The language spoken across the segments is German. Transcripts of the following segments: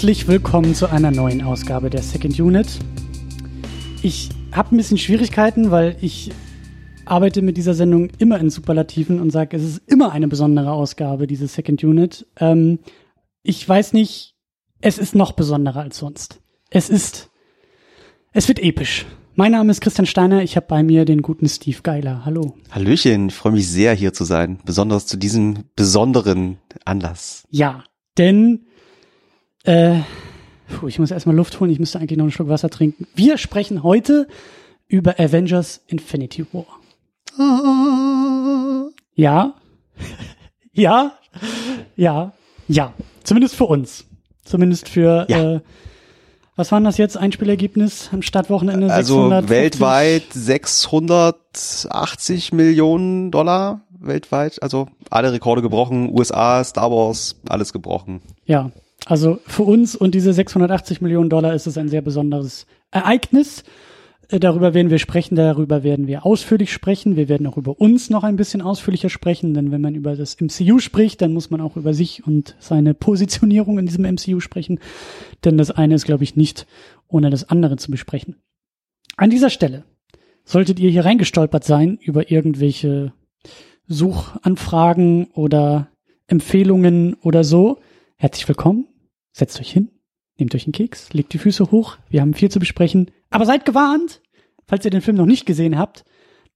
Herzlich willkommen zu einer neuen Ausgabe der Second Unit. Ich habe ein bisschen Schwierigkeiten, weil ich arbeite mit dieser Sendung immer in Superlativen und sage, es ist immer eine besondere Ausgabe, diese Second Unit. Ähm, ich weiß nicht, es ist noch besonderer als sonst. Es ist, es wird episch. Mein Name ist Christian Steiner, ich habe bei mir den guten Steve Geiler. Hallo. Hallöchen, ich freue mich sehr hier zu sein, besonders zu diesem besonderen Anlass. Ja, denn äh, puh, ich muss erstmal Luft holen, ich müsste eigentlich noch einen Schluck Wasser trinken. Wir sprechen heute über Avengers Infinity War. Ja, ja, ja, ja. Zumindest für uns. Zumindest für, Ja. äh, was waren das jetzt? Einspielergebnis am Startwochenende? Also 650? weltweit 680 Millionen Dollar weltweit, also alle Rekorde gebrochen, USA, Star Wars, alles gebrochen. Ja, also für uns und diese 680 Millionen Dollar ist es ein sehr besonderes Ereignis. Äh, Darüber werden wir sprechen, darüber werden wir ausführlich sprechen. Wir werden auch über uns noch ein bisschen ausführlicher sprechen, denn wenn man über das MCU spricht, dann muss man auch über sich und seine Positionierung in diesem MCU sprechen, denn das eine ist, glaube ich, nicht ohne das andere zu besprechen. An dieser Stelle solltet ihr hier reingestolpert sein über irgendwelche Suchanfragen oder Empfehlungen oder so, herzlich willkommen. Setzt euch hin, nehmt euch einen Keks, legt die Füße hoch. Wir haben viel zu besprechen. Aber seid gewarnt, falls ihr den Film noch nicht gesehen habt,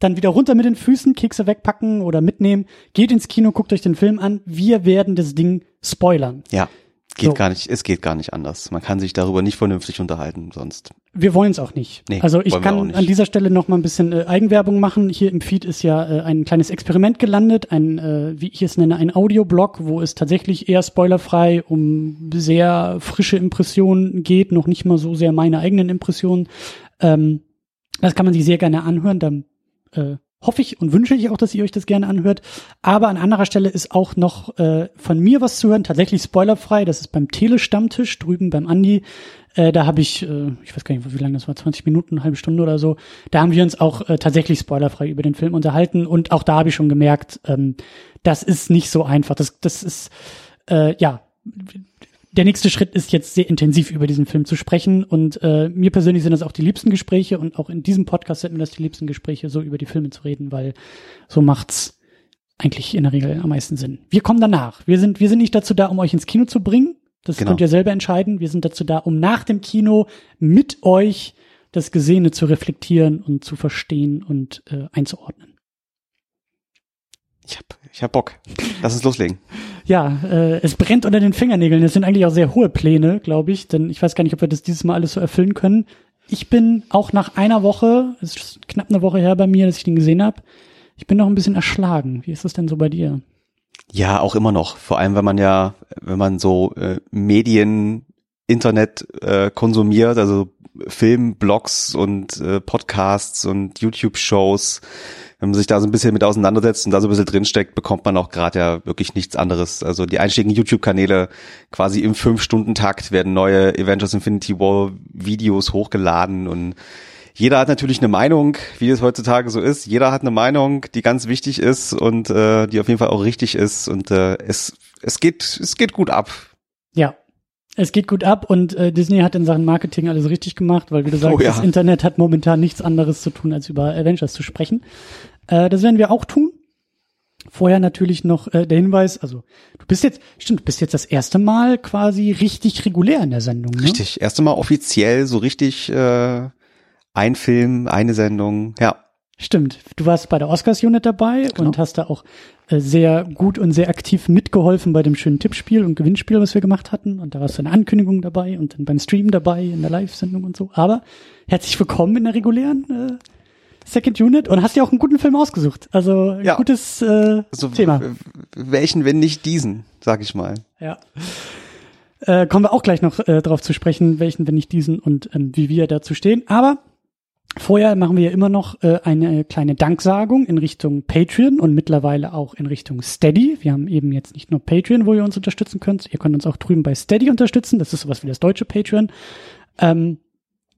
dann wieder runter mit den Füßen, Kekse wegpacken oder mitnehmen. Geht ins Kino, guckt euch den Film an. Wir werden das Ding spoilern. Ja, geht So. gar nicht, es geht gar nicht anders. Man kann sich darüber nicht vernünftig unterhalten sonst. Wir wollen es auch nicht. Nee, also ich kann an dieser Stelle noch mal ein bisschen äh, Eigenwerbung machen. Hier im Feed ist ja äh, ein kleines Experiment gelandet, ein, äh, wie ich es nenne, ein Audioblog, wo es tatsächlich eher spoilerfrei um sehr frische Impressionen geht, noch nicht mal so sehr meine eigenen Impressionen. Ähm, das kann man sich sehr gerne anhören. Dann äh, hoffe ich und wünsche ich auch, dass ihr euch das gerne anhört. Aber an anderer Stelle ist auch noch äh, von mir was zu hören, tatsächlich spoilerfrei. Das ist beim Telestammtisch drüben beim Andi. Äh, da habe ich, äh, ich weiß gar nicht, wie lange das war, 20 Minuten, eine halbe Stunde oder so. Da haben wir uns auch äh, tatsächlich spoilerfrei über den Film unterhalten. Und auch da habe ich schon gemerkt, ähm, das ist nicht so einfach. Das, das ist, äh, ja, der nächste Schritt ist jetzt sehr intensiv über diesen Film zu sprechen und äh, mir persönlich sind das auch die liebsten Gespräche und auch in diesem Podcast sind mir das die liebsten Gespräche, so über die Filme zu reden, weil so macht's eigentlich in der Regel am meisten Sinn. Wir kommen danach. Wir sind wir sind nicht dazu da, um euch ins Kino zu bringen. Das Genau. könnt ihr selber entscheiden. Wir sind dazu da, um nach dem Kino mit euch das Gesehene zu reflektieren und zu verstehen und äh, einzuordnen. Ich hab, ich hab Bock. Lass uns loslegen. Ja, äh, es brennt unter den Fingernägeln. Das sind eigentlich auch sehr hohe Pläne, glaube ich, denn ich weiß gar nicht, ob wir das dieses Mal alles so erfüllen können. Ich bin auch nach einer Woche, es ist knapp eine Woche her bei mir, dass ich den gesehen habe, ich bin noch ein bisschen erschlagen. Wie ist das denn so bei dir? Ja, auch immer noch. Vor allem, wenn man ja, wenn man so äh, Medien, Internet äh, konsumiert, also Film, Blogs und äh, Podcasts und YouTube-Shows, wenn man sich da so ein bisschen mit auseinandersetzt und da so ein bisschen drinsteckt, bekommt man auch gerade ja wirklich nichts anderes. Also die einschlägigen YouTube-Kanäle quasi im Fünf-Stunden-Takt werden neue Avengers Infinity War Videos hochgeladen und jeder hat natürlich eine Meinung, wie es heutzutage so ist. Jeder hat eine Meinung, die ganz wichtig ist und äh, die auf jeden Fall auch richtig ist. Und äh, es, es geht, es geht gut ab. Ja, es geht gut ab und äh, Disney hat in Sachen Marketing alles richtig gemacht, weil wie du sagst, Oh ja. das Internet hat momentan nichts anderes zu tun, als über Avengers zu sprechen. Äh, das werden wir auch tun. Vorher natürlich noch äh, der Hinweis, also du bist jetzt, stimmt, du bist jetzt das erste Mal quasi richtig regulär in der Sendung. Ne? Richtig. Erst einmal offiziell so richtig äh, ein Film, eine Sendung. Ja. Stimmt. Du warst bei der Oscars-Unit dabei Genau. und hast da auch äh, sehr gut und sehr aktiv mitgeholfen bei dem schönen Tippspiel und Gewinnspiel, was wir gemacht hatten. Und da warst du in der Ankündigung dabei und dann beim Stream dabei, in der Live-Sendung und so. Aber herzlich willkommen in der regulären äh, Second Unit und hast dir auch einen guten Film ausgesucht. Also ein Ja. gutes äh, Also, Thema. Welchen, wenn nicht diesen, sag ich mal. Ja. Äh, kommen wir auch gleich noch äh, drauf zu sprechen, welchen, wenn nicht diesen und ähm, wie wir dazu stehen. Aber vorher machen wir ja immer noch äh, eine kleine Danksagung in Richtung Patreon und mittlerweile auch in Richtung Steady. Wir haben eben jetzt nicht nur Patreon, wo ihr uns unterstützen könnt. Ihr könnt uns auch drüben bei Steady unterstützen. Das ist sowas wie das deutsche Patreon. Ähm,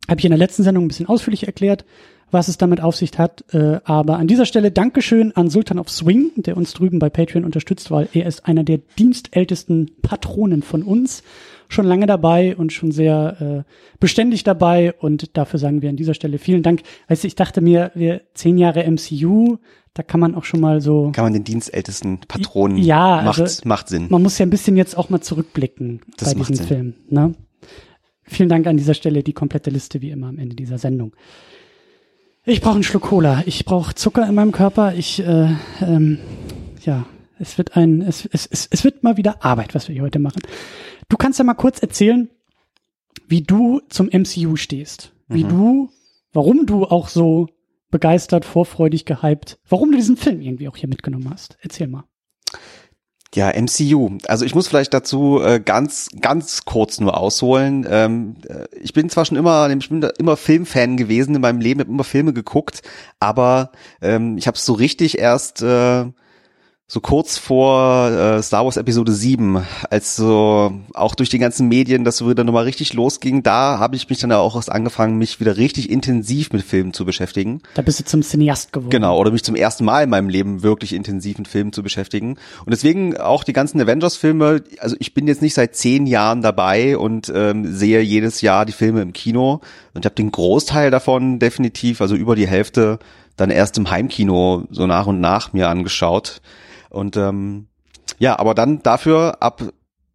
Habe ich in der letzten Sendung ein bisschen ausführlich erklärt. Was es damit auf sich hat. Äh, aber an dieser Stelle Dankeschön an Sultan of Swing, der uns drüben bei Patreon unterstützt, weil er ist einer der dienstältesten Patronen von uns. Schon lange dabei und schon sehr äh, beständig dabei. Und dafür sagen wir an dieser Stelle vielen Dank. Weißt du, ich dachte mir, wir zehn Jahre MCU, da kann man auch schon mal so. Kann man den dienstältesten Patronen ja, macht, also, macht Sinn. Man muss ja ein bisschen jetzt auch mal zurückblicken Das bei macht diesem Sinn. Film. Ne? Vielen Dank an dieser Stelle, die komplette Liste wie immer am Ende dieser Sendung. Ich brauche einen Schluck Cola. Ich brauche Zucker in meinem Körper. Ich, äh, ähm, ja, es wird ein, es, es, es, es wird mal wieder Arbeit, was wir hier heute machen. Du kannst ja mal kurz erzählen, wie du zum MCU stehst. Wie Mhm. du, warum du auch so begeistert, vorfreudig, gehypt, warum du diesen Film irgendwie auch hier mitgenommen hast. Erzähl mal. Ja, MCU. Also ich muss vielleicht dazu äh, ganz, ganz kurz nur ausholen. Ähm, äh, ich bin zwar schon immer, ich bin immer Filmfan gewesen in meinem Leben, habe immer Filme geguckt, aber ähm, ich habe es so richtig erst äh, so kurz vor äh, Star Wars Episode 7, als so auch durch die ganzen Medien das wieder nochmal richtig losging, da habe ich mich dann auch erst angefangen, mich wieder richtig intensiv mit Filmen zu beschäftigen. Da bist du zum Cineast geworden. Genau, oder mich zum ersten Mal in meinem Leben wirklich intensiv mit Filmen zu beschäftigen. Und deswegen auch die ganzen Avengers-Filme, also ich bin jetzt nicht seit zehn Jahren dabei und ähm, sehe jedes Jahr die Filme im Kino. Und ich habe den Großteil davon definitiv, also über die Hälfte, dann erst im Heimkino so nach und nach mir angeschaut. Und ähm, ja, aber dann dafür ab,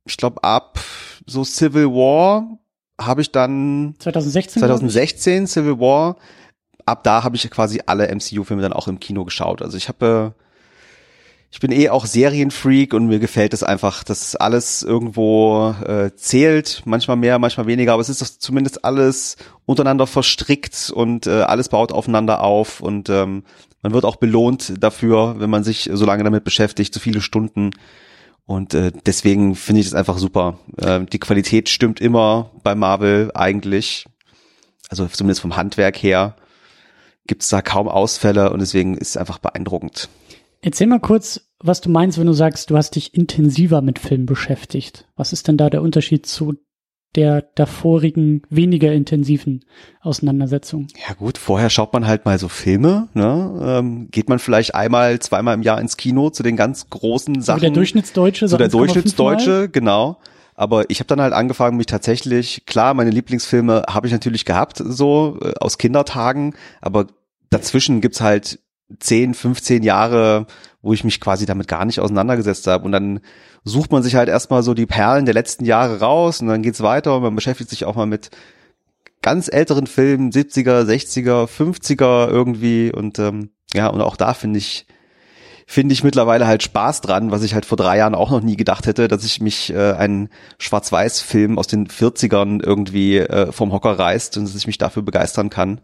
ich glaube ab so Civil War habe ich dann 2016. glaub ich. 2016 Civil War. Ab da habe ich quasi alle MCU-Filme dann auch im Kino geschaut. Also ich habe, äh, ich bin eh auch Serienfreak und mir gefällt es einfach, dass alles irgendwo äh, zählt, manchmal mehr, manchmal weniger, aber es ist doch zumindest alles untereinander verstrickt und äh, alles baut aufeinander auf und ähm, man wird auch belohnt dafür, wenn man sich so lange damit beschäftigt, so viele Stunden. Und äh, deswegen finde ich es einfach super. Äh, die Qualität stimmt immer bei Marvel eigentlich. Also zumindest vom Handwerk her gibt es da kaum Ausfälle und deswegen ist es einfach beeindruckend. Erzähl mal kurz, was du meinst, wenn du sagst, du hast dich intensiver mit Filmen beschäftigt. Was ist denn da der Unterschied zu der davorigen, weniger intensiven Auseinandersetzung? Ja gut, vorher schaut man halt mal so Filme, ne? Ähm, geht man vielleicht einmal, zweimal im Jahr ins Kino zu den ganz großen So Sachen. der Durchschnittsdeutsche? so der 1,5 Mal? Durchschnittsdeutsche, genau. Aber ich habe dann halt angefangen, mich tatsächlich, klar, meine Lieblingsfilme habe ich natürlich gehabt, so äh, aus Kindertagen, aber dazwischen gibt's halt 10, 15 Jahre, wo ich mich quasi damit gar nicht auseinandergesetzt habe. Und dann sucht man sich halt erstmal so die Perlen der letzten Jahre raus und dann geht's weiter und man beschäftigt sich auch mal mit ganz älteren Filmen, 70er, 60er, 50er irgendwie und ähm, ja, und auch da finde ich, finde ich mittlerweile halt Spaß dran, was ich halt vor drei Jahren auch noch nie gedacht hätte, dass ich mich äh, einen Schwarz-Weiß-Film aus den 40ern irgendwie äh, vom Hocker reißt und dass ich mich dafür begeistern kann.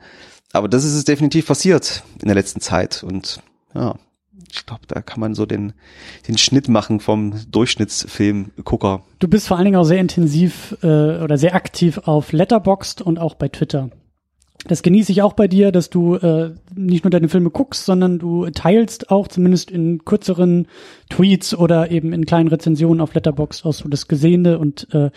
Aber das ist es definitiv passiert in der letzten Zeit und ja, ich glaube, da kann man so den, den Schnitt machen vom Durchschnittsfilmgucker. Du bist vor allen Dingen auch sehr intensiv äh, oder sehr aktiv auf Letterboxd und auch bei Twitter. Das genieße ich auch bei dir, dass du äh, nicht nur deine Filme guckst, sondern du teilst auch zumindest in kürzeren Tweets oder eben in kleinen Rezensionen auf Letterboxd auch so das Gesehene und äh,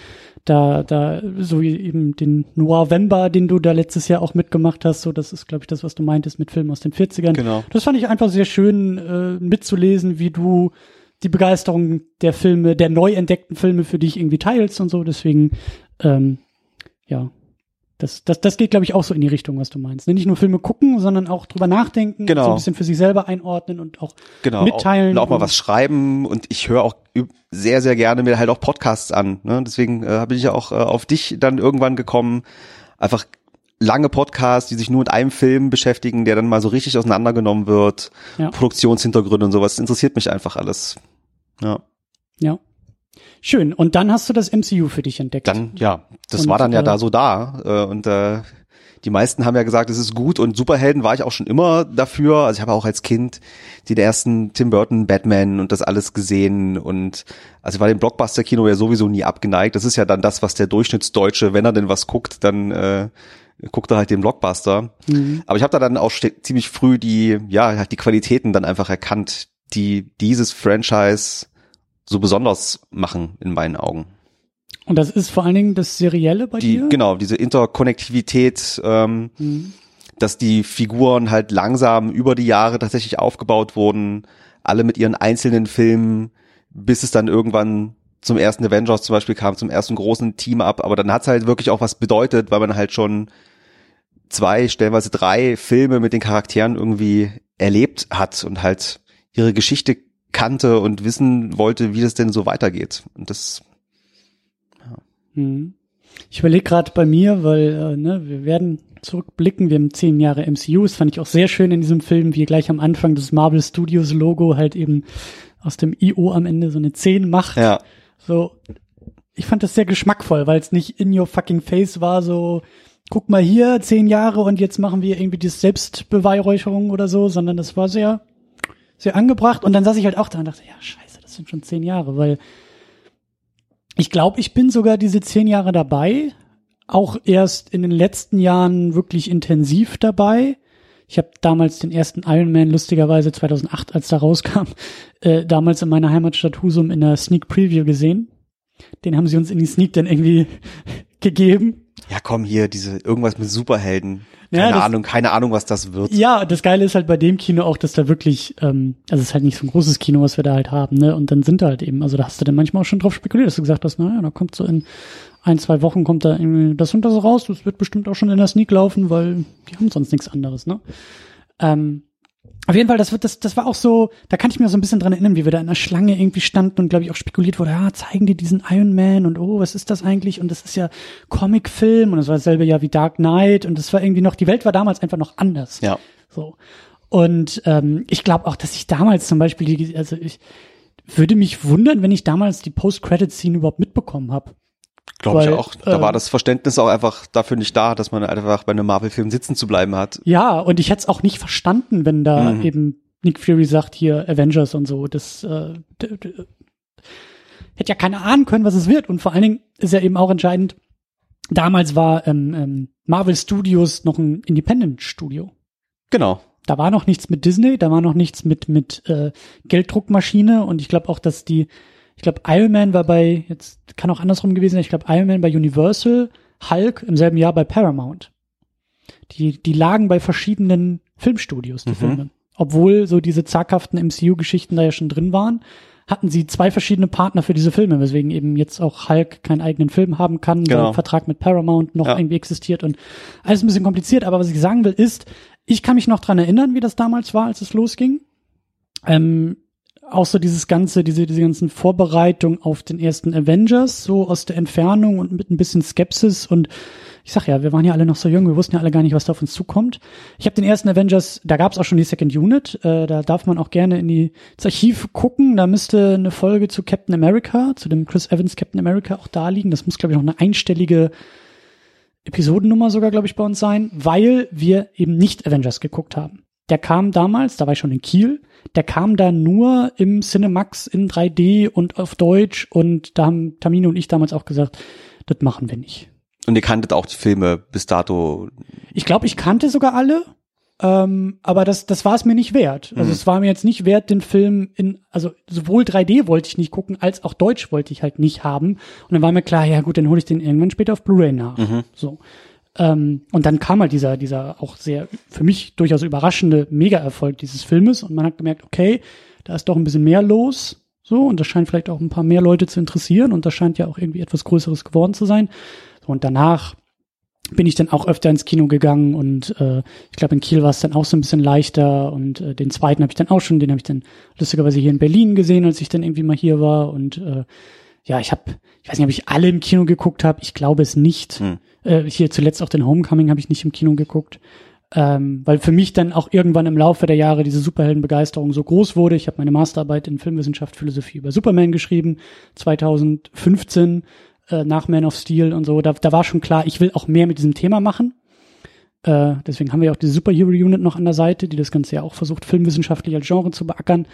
da, da, so wie eben den Noirvember, den du da letztes Jahr auch mitgemacht hast, so das ist, glaube ich, das, was du meintest mit Filmen aus den 40ern. Genau. Das fand ich einfach sehr schön äh, mitzulesen, wie du die Begeisterung der Filme, der neu entdeckten Filme für dich irgendwie teilst und so. Deswegen, ähm, ja, das, das, das geht, glaube ich, auch so in die Richtung, was du meinst. Nicht nur Filme gucken, sondern auch drüber nachdenken, Genau. so ein bisschen für sich selber einordnen und auch genau, mitteilen. Auch, und auch mal was schreiben und ich höre auch sehr, sehr gerne mir halt auch Podcasts an. Ne? Deswegen äh, bin ich ja auch äh, auf dich dann irgendwann gekommen. Einfach lange Podcasts, die sich nur mit einem Film beschäftigen, der dann mal so richtig auseinandergenommen wird. Ja. Produktionshintergründe und sowas. Das interessiert mich einfach alles. Ja. Ja. Schön. Und dann hast du das MCU für dich entdeckt. Dann, ja, das Und, war dann ja äh, da so da. Äh, und äh, die meisten haben ja gesagt, es ist gut und Superhelden war ich auch schon immer dafür. Also ich habe auch als Kind die ersten Tim Burton Batman und das alles gesehen und also ich war dem Blockbuster-Kino ja sowieso nie abgeneigt. Das ist ja dann das, was der Durchschnittsdeutsche, wenn er denn was guckt, dann äh, guckt er halt den Blockbuster. Mhm. Aber ich habe da dann auch ziemlich früh die, ja, halt die Qualitäten dann einfach erkannt, die dieses Franchise so besonders machen in meinen Augen. Und das ist vor allen Dingen das Serielle bei Die, dir? genau, diese Interkonnektivität, ähm, Mhm. dass die Figuren halt langsam über die Jahre tatsächlich aufgebaut wurden, alle mit ihren einzelnen Filmen, bis es dann irgendwann zum ersten Avengers zum Beispiel kam, zum ersten großen Team ab. Aber dann hat's halt wirklich auch was bedeutet, weil man halt schon zwei, stellenweise drei Filme mit den Charakteren irgendwie erlebt hat und halt ihre Geschichte kannte und wissen wollte, wie das denn so weitergeht. Und das. Ja. Hm. Ich überlege gerade bei mir, weil äh, ne, wir werden zurückblicken. Wir haben zehn Jahre MCU. Das fand ich auch sehr schön in diesem Film, wie gleich am Anfang das Marvel Studios Logo halt eben aus dem IO am Ende so eine 10 macht. Ja. So, ich fand das sehr geschmackvoll, weil es nicht in your fucking face war, so, guck mal hier, zehn Jahre und jetzt machen wir irgendwie die Selbstbeweihräucherung oder so, sondern das war sehr, sehr angebracht. Und dann saß ich halt auch da und dachte, ja, scheiße, das sind schon zehn Jahre, weil ich glaube, ich bin sogar diese zehn Jahre dabei, auch erst in den letzten Jahren wirklich intensiv dabei. Ich habe damals den ersten Iron Man lustigerweise 2008, als da rauskam, äh, damals in meiner Heimatstadt Husum in der Sneak Preview gesehen. Den haben sie uns in die Sneak dann irgendwie gegeben. Ja, komm hier, diese irgendwas mit Superhelden. Keine ja, das, Ahnung, keine Ahnung, was das wird. Ja, das Geile ist halt bei dem Kino auch, dass da wirklich, ähm, also es ist halt nicht so ein großes Kino, was wir da halt haben, ne? Und dann sind da halt eben, also da hast du dann manchmal auch schon drauf spekuliert, dass du gesagt hast, naja, da kommt so in ein, zwei Wochen kommt da irgendwie das und das raus, das wird bestimmt auch schon in der Sneak laufen, weil die haben sonst nichts anderes, ne? Ähm, auf jeden Fall, das wird, das, das war auch so, da kann ich mir so ein bisschen dran erinnern, wie wir da in der Schlange irgendwie standen und glaube ich auch spekuliert wurde, ja, zeigen die diesen Iron Man und oh, was ist das eigentlich? Und das ist ja Comicfilm und das war dasselbe Jahr wie Dark Knight und das war irgendwie noch, die Welt war damals einfach noch anders. Ja. So. Und ähm, ich glaube auch, dass ich damals zum Beispiel, die, also ich würde mich wundern, wenn ich damals die Post-Credit-Scene überhaupt mitbekommen habe. Glaube ich auch. Da äh, war das Verständnis auch einfach dafür nicht da, dass man einfach bei einem Marvel-Film sitzen zu bleiben hat. Ja, und ich hätte es auch nicht verstanden, wenn da mhm. eben Nick Fury sagt, hier Avengers und so. Das äh, hätte ja keine ahnen können, was es wird. Und vor allen Dingen ist ja eben auch entscheidend, damals war ähm, ähm, Marvel Studios noch ein Independent-Studio. Genau. Da war noch nichts mit Disney, da war noch nichts mit, mit äh, Gelddruckmaschine und ich glaube auch, dass die ich glaube, Iron Man war bei, jetzt kann auch andersrum gewesen sein, ich glaube, Iron Man bei Universal, Hulk im selben Jahr bei Paramount. Die, die lagen bei verschiedenen Filmstudios, die mhm. Filme. Obwohl so diese zaghaften MCU-Geschichten da ja schon drin waren, hatten sie zwei verschiedene Partner für diese Filme, weswegen eben jetzt auch Hulk keinen eigenen Film haben kann, genau. weil der Vertrag mit Paramount noch ja. irgendwie existiert und alles ein bisschen kompliziert. Aber was ich sagen will, ist, ich kann mich noch dran erinnern, wie das damals war, als es losging. Ähm, auch so dieses ganze, diese, diese ganzen Vorbereitungen auf den ersten Avengers, so aus der Entfernung und mit ein bisschen Skepsis und ich sag ja, wir waren ja alle noch so jung, wir wussten ja alle gar nicht, was da auf uns zukommt. Ich habe den ersten Avengers, da gab es auch schon die Second Unit, äh, da darf man auch gerne in die, ins Archiv gucken, da müsste eine Folge zu Captain America, zu dem Chris Evans Captain America auch da liegen. Das muss, glaube ich, noch eine einstellige Episodennummer sogar, glaube ich, bei uns sein, weil wir eben nicht Avengers geguckt haben. Der kam damals, da war ich schon in Kiel, der kam da nur im Cinemax in 3D und auf Deutsch und da haben Tamino und ich damals auch gesagt, das machen wir nicht. Und ihr kanntet auch die Filme bis dato? Ich glaube, ich kannte sogar alle, ähm, aber das, das war es mir nicht wert. Also mhm. es war mir jetzt nicht wert, den Film in, also sowohl 3D wollte ich nicht gucken, als auch Deutsch wollte ich halt nicht haben. Und dann war mir klar, ja gut, dann hole ich den irgendwann später auf Blu-ray nach. Mhm. So. Ähm, und dann kam halt dieser, dieser auch sehr für mich durchaus überraschende Mega-Erfolg dieses Filmes. Und man hat gemerkt, okay, da ist doch ein bisschen mehr los. So, und das scheint vielleicht auch ein paar mehr Leute zu interessieren. Und das scheint ja auch irgendwie etwas Größeres geworden zu sein. So, und danach bin ich dann auch öfter ins Kino gegangen. Und äh, ich glaube in Kiel war es dann auch so ein bisschen leichter. Und äh, den zweiten habe ich dann auch schon, den habe ich dann lustigerweise hier in Berlin gesehen, als ich dann irgendwie mal hier war. Und äh, ja, ich habe, ich weiß nicht, ob ich alle im Kino geguckt habe, ich glaube es nicht. Hm. Äh, hier zuletzt auch den Homecoming habe ich nicht im Kino geguckt. Ähm, weil für mich dann auch irgendwann im Laufe der Jahre diese Superheldenbegeisterung so groß wurde. Ich habe meine Masterarbeit in Filmwissenschaft, Philosophie über Superman geschrieben, 2015 äh, nach Man of Steel und so. Da, da war schon klar, ich will auch mehr mit diesem Thema machen. Äh, deswegen haben wir auch diese Superhero Unit noch an der Seite, die das Ganze ja auch versucht, filmwissenschaftlich als Genre zu beackern.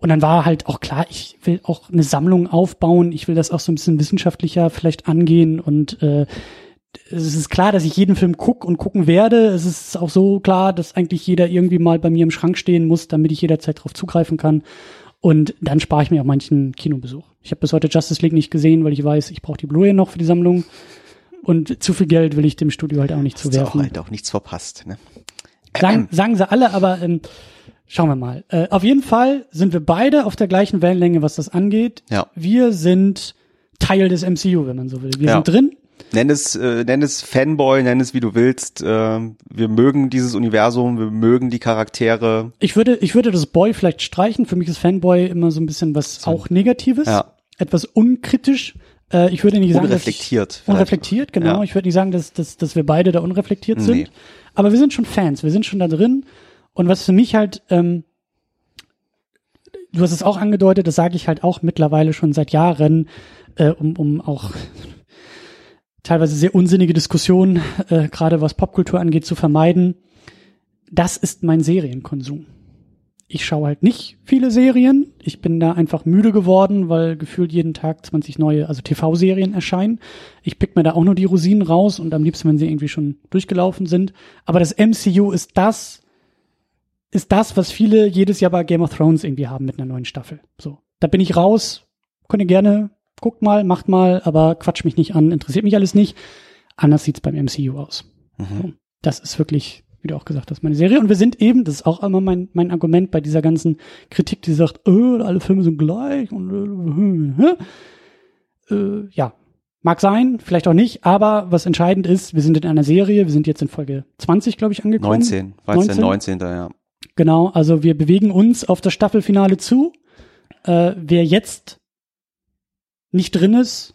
Und dann war halt auch klar, ich will auch eine Sammlung aufbauen, ich will das auch so ein bisschen wissenschaftlicher vielleicht angehen und äh, es ist klar, dass ich jeden Film guck und gucken werde. Es ist auch so klar, dass eigentlich jeder irgendwie mal bei mir im Schrank stehen muss, damit ich jederzeit darauf zugreifen kann. Und dann spare ich mir auch manchen Kinobesuch. Ich habe bis heute Justice League nicht gesehen, weil ich weiß, ich brauche die Blu-ray noch für die Sammlung. Und zu viel Geld will ich dem Studio halt auch nicht zuwerfen. Hast auch halt auch nichts verpasst, ne? Sagen, sagen sie alle, aber ähm, schauen wir mal. Äh, auf jeden Fall sind wir beide auf der gleichen Wellenlänge, was das angeht. Ja. Wir sind Teil des MCU, wenn man so will. Wir Ja. sind drin. Nenn es, äh, nenn es Fanboy, nenn es wie du willst. Äh, wir mögen dieses Universum, wir mögen die Charaktere. Ich würde, ich würde das Boy vielleicht streichen. Für mich ist Fanboy immer so ein bisschen was auch Negatives. Ja. Etwas unkritisch. Äh, ich würde nicht sagen, dass ich- Unreflektiert. Unreflektiert, genau. Ja. Ich würde nicht sagen, dass, dass, dass wir beide da unreflektiert sind. Nee. Aber wir sind schon Fans, wir sind schon da drin. Und was für mich halt, ähm, du hast es auch angedeutet, das sage ich halt auch mittlerweile schon seit Jahren, äh, um, um auch teilweise sehr unsinnige Diskussionen, äh, gerade was Popkultur angeht, zu vermeiden. Das ist mein Serienkonsum. Ich schaue halt nicht viele Serien. Ich bin da einfach müde geworden, weil gefühlt jeden Tag 20 neue, also TV-Serien erscheinen. Ich pick mir da auch nur die Rosinen raus und am liebsten, wenn sie irgendwie schon durchgelaufen sind. Aber das MCU ist das, ist das, was viele jedes Jahr bei Game of Thrones irgendwie haben mit einer neuen Staffel. So. Da bin ich raus. Könnt ihr gerne, guckt mal, macht mal, aber quatsch mich nicht an, interessiert mich alles nicht. Anders sieht's beim MCU aus. So. Das ist wirklich, wie du auch gesagt hast, meine Serie. Und wir sind eben, das ist auch immer mein, mein Argument bei dieser ganzen Kritik, die sagt, äh, alle Filme sind gleich und äh, äh, äh, ja, mag sein, vielleicht auch nicht, aber was entscheidend ist, wir sind in einer Serie, wir sind jetzt in Folge 20, glaube ich, angekommen. 19, war jetzt der 19. ja. Genau, also wir bewegen uns auf das Staffelfinale zu. Äh, wer jetzt nicht drin ist,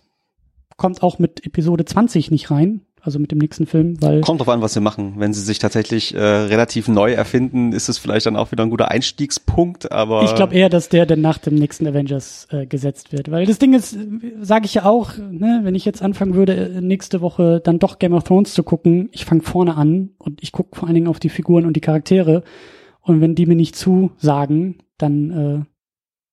kommt auch mit Episode 20 nicht rein, also mit dem nächsten Film, weil Kommt drauf an, was sie machen. Wenn sie sich tatsächlich äh, relativ neu erfinden, ist es vielleicht dann auch wieder ein guter Einstiegspunkt, aber ich glaube eher, dass der dann nach dem nächsten Avengers äh, gesetzt wird. Weil das Ding ist, sage ich ja auch, ne, wenn ich jetzt anfangen würde, äh, nächste Woche dann doch Game of Thrones zu gucken, ich fange vorne an und ich gucke vor allen Dingen auf die Figuren und die Charaktere. Und wenn die mir nicht zusagen, dann äh,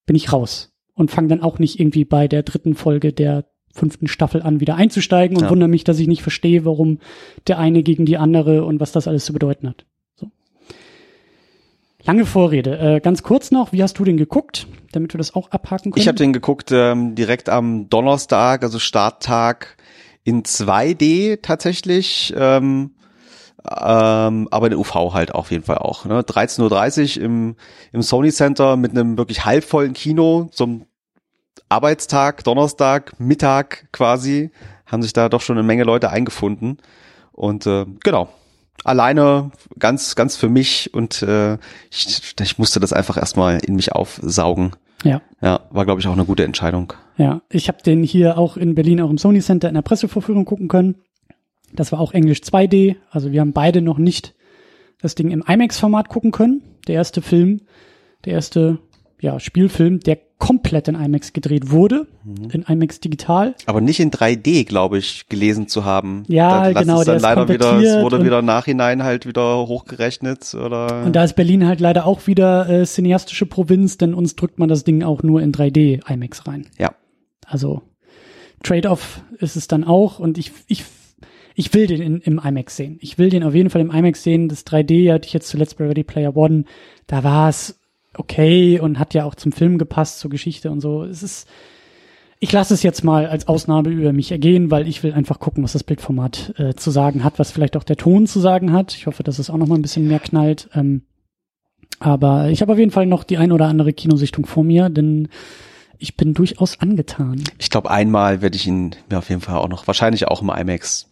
bin ich raus. Und fange dann auch nicht irgendwie bei der dritten Folge der fünften Staffel an, wieder einzusteigen und Ja. wundere mich, dass ich nicht verstehe, warum der eine gegen die andere und was das alles zu bedeuten hat. So. Lange Vorrede. Äh, ganz kurz noch, wie hast du den geguckt, damit wir das auch abhaken können? ich habe den geguckt ähm, direkt am Donnerstag, also Starttag in 2D tatsächlich. Ähm, ähm, aber in UV halt auf jeden Fall auch. Ne? 13.30 Uhr im, im Sony Center mit einem wirklich halbvollen Kino zum Arbeitstag, Donnerstag, Mittag quasi, haben sich da doch schon eine Menge Leute eingefunden. Und äh, genau, alleine ganz, ganz für mich und äh, ich, ich musste das einfach erstmal in mich aufsaugen. ja, Ja, war glaube ich auch eine gute Entscheidung. ja. Ich habe den hier auch in Berlin, auch im Sony Center in der Pressevorführung gucken können. Das war auch Englisch 2D. Also wir haben beide noch nicht das Ding im IMAX-Format gucken können. Der erste Film, der erste ja, Spielfilm, der komplett in IMAX gedreht wurde, in IMAX digital. Aber nicht in 3D, glaube ich, gelesen zu haben. Ja, das genau, der dann leider wieder, es wurde wieder nachhinein halt wieder hochgerechnet oder. Und da ist Berlin halt leider auch wieder äh, cineastische Provinz, denn uns drückt man das Ding auch nur in 3D IMAX rein. ja, Also Trade-off ist es dann auch und ich, ich, ich will den in, im IMAX sehen. Ich will den auf jeden Fall im IMAX sehen. Das 3D hatte ich jetzt zuletzt bei Ready Player One. Da war es okay und hat ja auch zum Film gepasst, zur Geschichte und so. Es ist, ich lasse es jetzt mal als Ausnahme über mich ergehen, weil ich will einfach gucken, was das Bildformat äh, zu sagen hat, was vielleicht auch der Ton zu sagen hat. Ich hoffe, dass es auch noch mal ein bisschen mehr knallt. Ähm, aber ich habe auf jeden Fall noch die ein oder andere Kinosichtung vor mir, denn ich bin durchaus angetan. ich glaube, einmal werde ich ihn mir auf jeden Fall auch noch, wahrscheinlich auch im IMAX.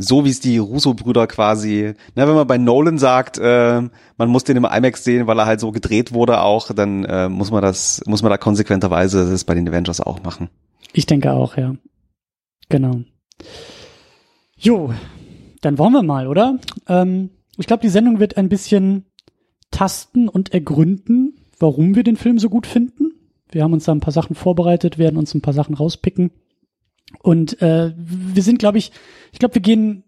So wie es die Russo-Brüder quasi, na, wenn man bei Nolan sagt, äh, man muss den im IMAX sehen, weil er halt so gedreht wurde auch, dann äh, muss man das, muss man da konsequenterweise das bei den Avengers auch machen. Ich denke auch, ja. Genau. Jo, dann wollen wir mal, oder? Ähm, ich glaube, die Sendung wird ein bisschen tasten und ergründen, warum wir den Film so gut finden. Wir haben uns da ein paar Sachen vorbereitet, werden uns ein paar Sachen rauspicken. Und äh, wir sind, glaube ich, ich glaube, wir gehen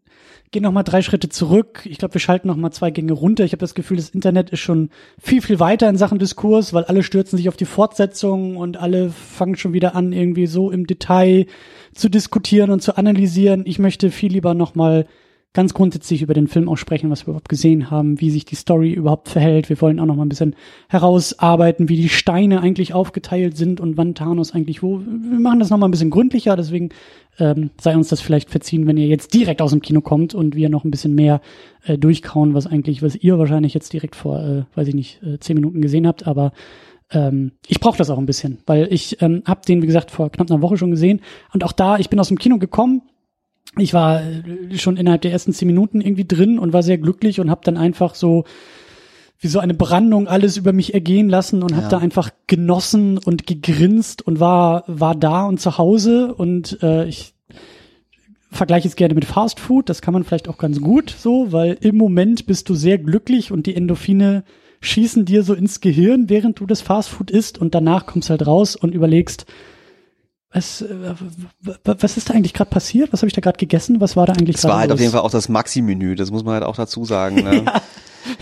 gehen noch mal drei Schritte zurück. Ich glaube, wir schalten noch mal zwei Gänge runter. Ich habe das Gefühl, das Internet ist schon viel viel weiter in Sachen Diskurs, weil alle stürzen sich auf die Fortsetzung und alle fangen schon wieder an irgendwie so im Detail zu diskutieren und zu analysieren. Ich möchte viel lieber noch mal ganz grundsätzlich über den Film auch sprechen, was wir überhaupt gesehen haben, wie sich die Story überhaupt verhält. Wir wollen auch noch mal ein bisschen herausarbeiten, wie die Steine eigentlich aufgeteilt sind und wann Thanos eigentlich wo. Wir machen das noch mal ein bisschen gründlicher, deswegen ähm, sei uns das vielleicht verziehen, wenn ihr jetzt direkt aus dem Kino kommt und wir noch ein bisschen mehr äh, durchkauen, was eigentlich, was ihr wahrscheinlich jetzt direkt vor, äh, weiß ich nicht, äh, zehn Minuten gesehen habt, aber ähm, ich brauche das auch ein bisschen, weil ich ähm, habe den, wie gesagt, vor knapp einer Woche schon gesehen und auch da, ich bin aus dem Kino gekommen, ich war äh, schon innerhalb der ersten zehn Minuten irgendwie drin und war sehr glücklich und habe dann einfach so wie so eine Brandung alles über mich ergehen lassen und habe da einfach genossen und gegrinst und war war da und zu Hause und äh, ich vergleiche es gerne mit Fast Food, das kann man vielleicht auch ganz gut so, weil im Moment bist du sehr glücklich und die Endorphine schießen dir so ins Gehirn, während du das Fast Food isst und danach kommst halt raus und überlegst, was, äh, was ist da eigentlich gerade passiert? Was habe ich da gerade gegessen? Was war da eigentlich gerade? Es war halt los? auf jeden Fall auch das Maxi-Menü, das muss man halt auch dazu sagen. Ne?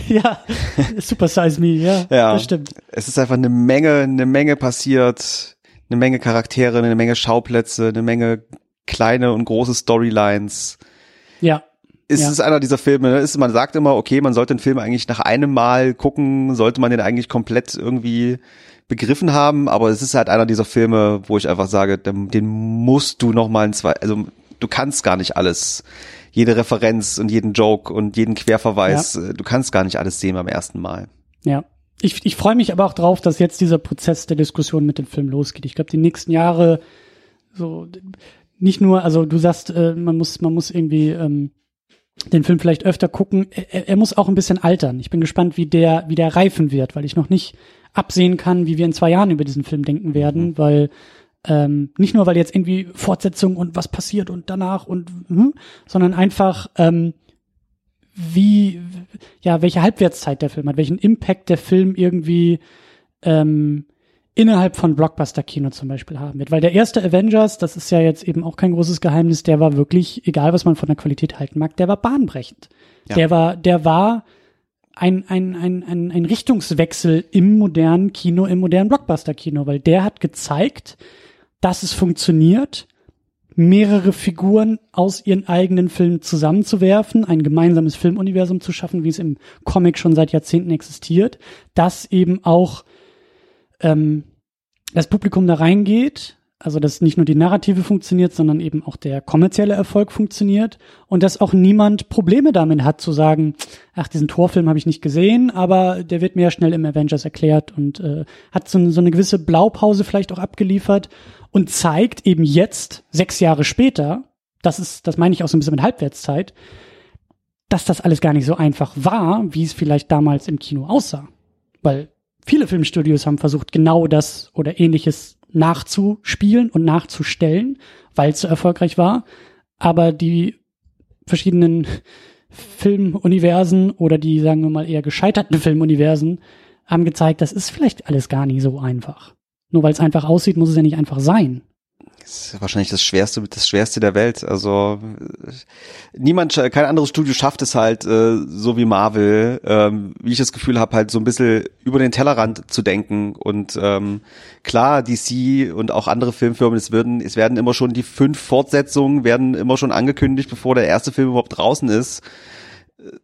ja, ja, Super Size Me, ja, ja, das stimmt. Es ist einfach eine Menge, eine Menge passiert, eine Menge Charaktere, eine Menge Schauplätze, eine Menge kleine und große Storylines. Ja. Ist ja. es einer dieser Filme, ne? ist, man sagt immer, okay, man sollte den Film eigentlich nach einem Mal gucken, sollte man den eigentlich komplett irgendwie begriffen haben, aber es ist halt einer dieser Filme, wo ich einfach sage, den, den musst du noch mal ein zwei, also du kannst gar nicht alles, jede Referenz und jeden Joke und jeden Querverweis, ja. Äh, du kannst gar nicht alles sehen beim ersten Mal. Ja. Ich, ich freue mich aber auch drauf, dass jetzt dieser Prozess der Diskussion mit dem Film losgeht. Ich glaube, die nächsten Jahre so nicht nur, also du sagst, äh, man muss, man muss irgendwie ähm, den Film vielleicht öfter gucken. Er, er muss auch ein bisschen altern. Ich bin gespannt, wie der, wie der reifen wird, weil ich noch nicht absehen kann, wie wir in zwei Jahren über diesen Film denken werden, mhm. weil ähm, nicht nur, weil jetzt irgendwie Fortsetzung und was passiert und danach und hm, sondern einfach ähm, wie ja welche Halbwertszeit der Film hat, welchen Impact der Film irgendwie ähm, innerhalb von Blockbuster-Kino zum Beispiel haben wird. Weil der erste Avengers, das ist ja jetzt eben auch kein großes Geheimnis, der war wirklich, egal was man von der Qualität halten mag, der war bahnbrechend. Ja. Der war, der war ein, ein, ein, ein, ein Richtungswechsel im modernen Kino, im modernen Blockbuster-Kino, weil der hat gezeigt, dass es funktioniert, mehrere Figuren aus ihren eigenen Filmen zusammenzuwerfen, ein gemeinsames Filmuniversum zu schaffen, wie es im Comic schon seit Jahrzehnten existiert, dass eben auch ähm, das Publikum da reingeht, also dass nicht nur die Narrative funktioniert, sondern eben auch der kommerzielle Erfolg funktioniert und dass auch niemand Probleme damit hat zu sagen, ach, diesen Torfilm habe ich nicht gesehen, aber der wird mir ja schnell im Avengers erklärt und äh, hat so, so eine gewisse Blaupause vielleicht auch abgeliefert und zeigt eben jetzt, sechs Jahre später, das ist, das meine ich auch so ein bisschen mit Halbwertszeit, dass das alles gar nicht so einfach war, wie es vielleicht damals im Kino aussah. Weil viele Filmstudios haben versucht, genau das oder ähnliches nachzuspielen und nachzustellen, weil es so erfolgreich war. Aber die verschiedenen Filmuniversen oder die, sagen wir mal, eher gescheiterten Filmuniversen haben gezeigt, das ist vielleicht alles gar nicht so einfach. Nur weil es einfach aussieht, muss es ja nicht einfach sein. Das ist wahrscheinlich das schwerste, das schwerste der Welt. Also niemand, kein anderes Studio schafft es halt äh, so wie Marvel, ähm, wie ich das Gefühl habe, halt so ein bisschen über den Tellerrand zu denken. Und ähm, klar, DC und auch andere Filmfirmen, es werden, es werden immer schon die fünf Fortsetzungen werden immer schon angekündigt, bevor der erste Film überhaupt draußen ist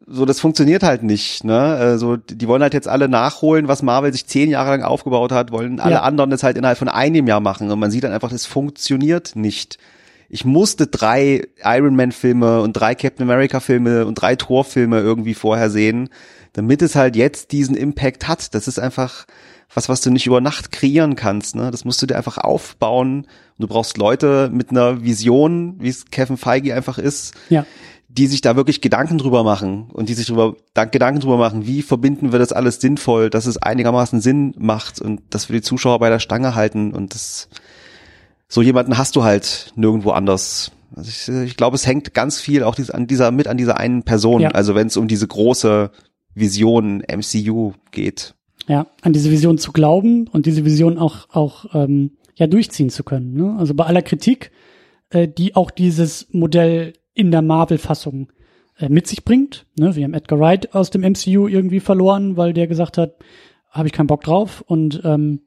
so das funktioniert halt nicht. Ne? Also die wollen halt jetzt alle nachholen, was Marvel sich zehn Jahre lang aufgebaut hat, wollen alle ja. anderen das halt innerhalb von einem Jahr machen und man sieht dann einfach, das funktioniert nicht. Ich musste drei Iron Man Filme und drei Captain America Filme und drei Thor Filme irgendwie vorher sehen, damit es halt jetzt diesen Impact hat. Das ist einfach was, was du nicht über Nacht kreieren kannst. Ne? Das musst du dir einfach aufbauen. Du brauchst Leute mit einer Vision, wie es Kevin Feige einfach ist. Ja die sich da wirklich Gedanken drüber machen und die sich drüber, Gedanken drüber machen, wie verbinden wir das alles sinnvoll, dass es einigermaßen Sinn macht und dass wir die Zuschauer bei der Stange halten und das, so jemanden hast du halt nirgendwo anders. Also ich, ich glaube, es hängt ganz viel auch an dieser, mit an dieser einen Person, ja. also wenn es um diese große Vision MCU geht. Ja, an diese Vision zu glauben und diese Vision auch, auch ähm, ja durchziehen zu können. Ne? Also bei aller Kritik, äh, die auch dieses Modell in der Marvel-Fassung äh, mit sich bringt. Ne? Wir haben Edgar Wright aus dem MCU irgendwie verloren, weil der gesagt hat, habe ich keinen Bock drauf. Und ähm,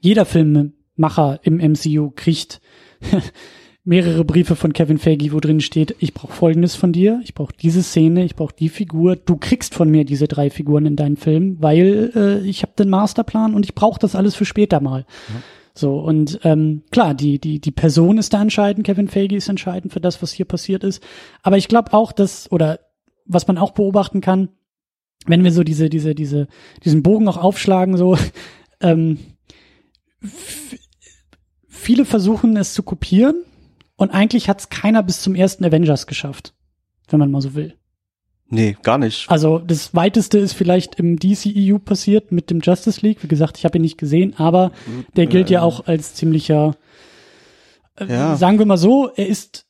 jeder Filmemacher im MCU kriegt mehrere Briefe von Kevin Feige, wo drin steht, ich brauche Folgendes von dir, ich brauche diese Szene, ich brauche die Figur, du kriegst von mir diese drei Figuren in deinen Film, weil äh, ich habe den Masterplan und ich brauche das alles für später mal. Ja. So, und ähm, klar, die, die, die Person ist da entscheidend, Kevin Feige ist entscheidend für das, was hier passiert ist. Aber ich glaube auch, dass, oder was man auch beobachten kann, wenn wir so diese, diese, diese, diesen Bogen auch aufschlagen, so, ähm, viele versuchen es zu kopieren und eigentlich hat es keiner bis zum ersten Avengers geschafft, wenn man mal so will. Nee, gar nicht. Also das weiteste ist vielleicht im DCEU passiert mit dem Justice League. Wie gesagt, ich habe ihn nicht gesehen, aber der gilt ja auch als ziemlicher, äh, ja. sagen wir mal so, er ist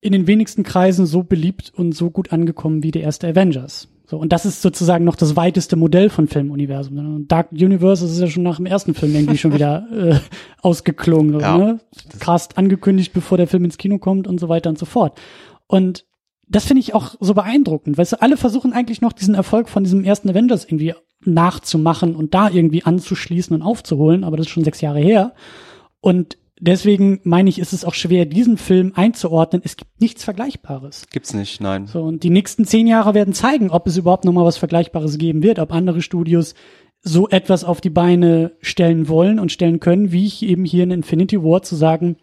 in den wenigsten Kreisen so beliebt und so gut angekommen wie der erste Avengers. So, und das ist sozusagen noch das weiteste Modell von Filmuniversum. Dark Universe das ist ja schon nach dem ersten Film irgendwie schon wieder äh, ausgeklungen. Ja. Ne? Cast angekündigt, bevor der Film ins Kino kommt und so weiter und so fort. Und das finde ich auch so beeindruckend. Du, alle versuchen eigentlich noch diesen Erfolg von diesem ersten Avengers irgendwie nachzumachen und da irgendwie anzuschließen und aufzuholen, aber das ist schon sechs Jahre her. Und deswegen meine ich, ist es auch schwer, diesen Film einzuordnen. Es gibt nichts Vergleichbares. Gibt's nicht, nein. So, und die nächsten zehn Jahre werden zeigen, ob es überhaupt nochmal was Vergleichbares geben wird, ob andere Studios so etwas auf die Beine stellen wollen und stellen können, wie ich eben hier in Infinity War zu sagen,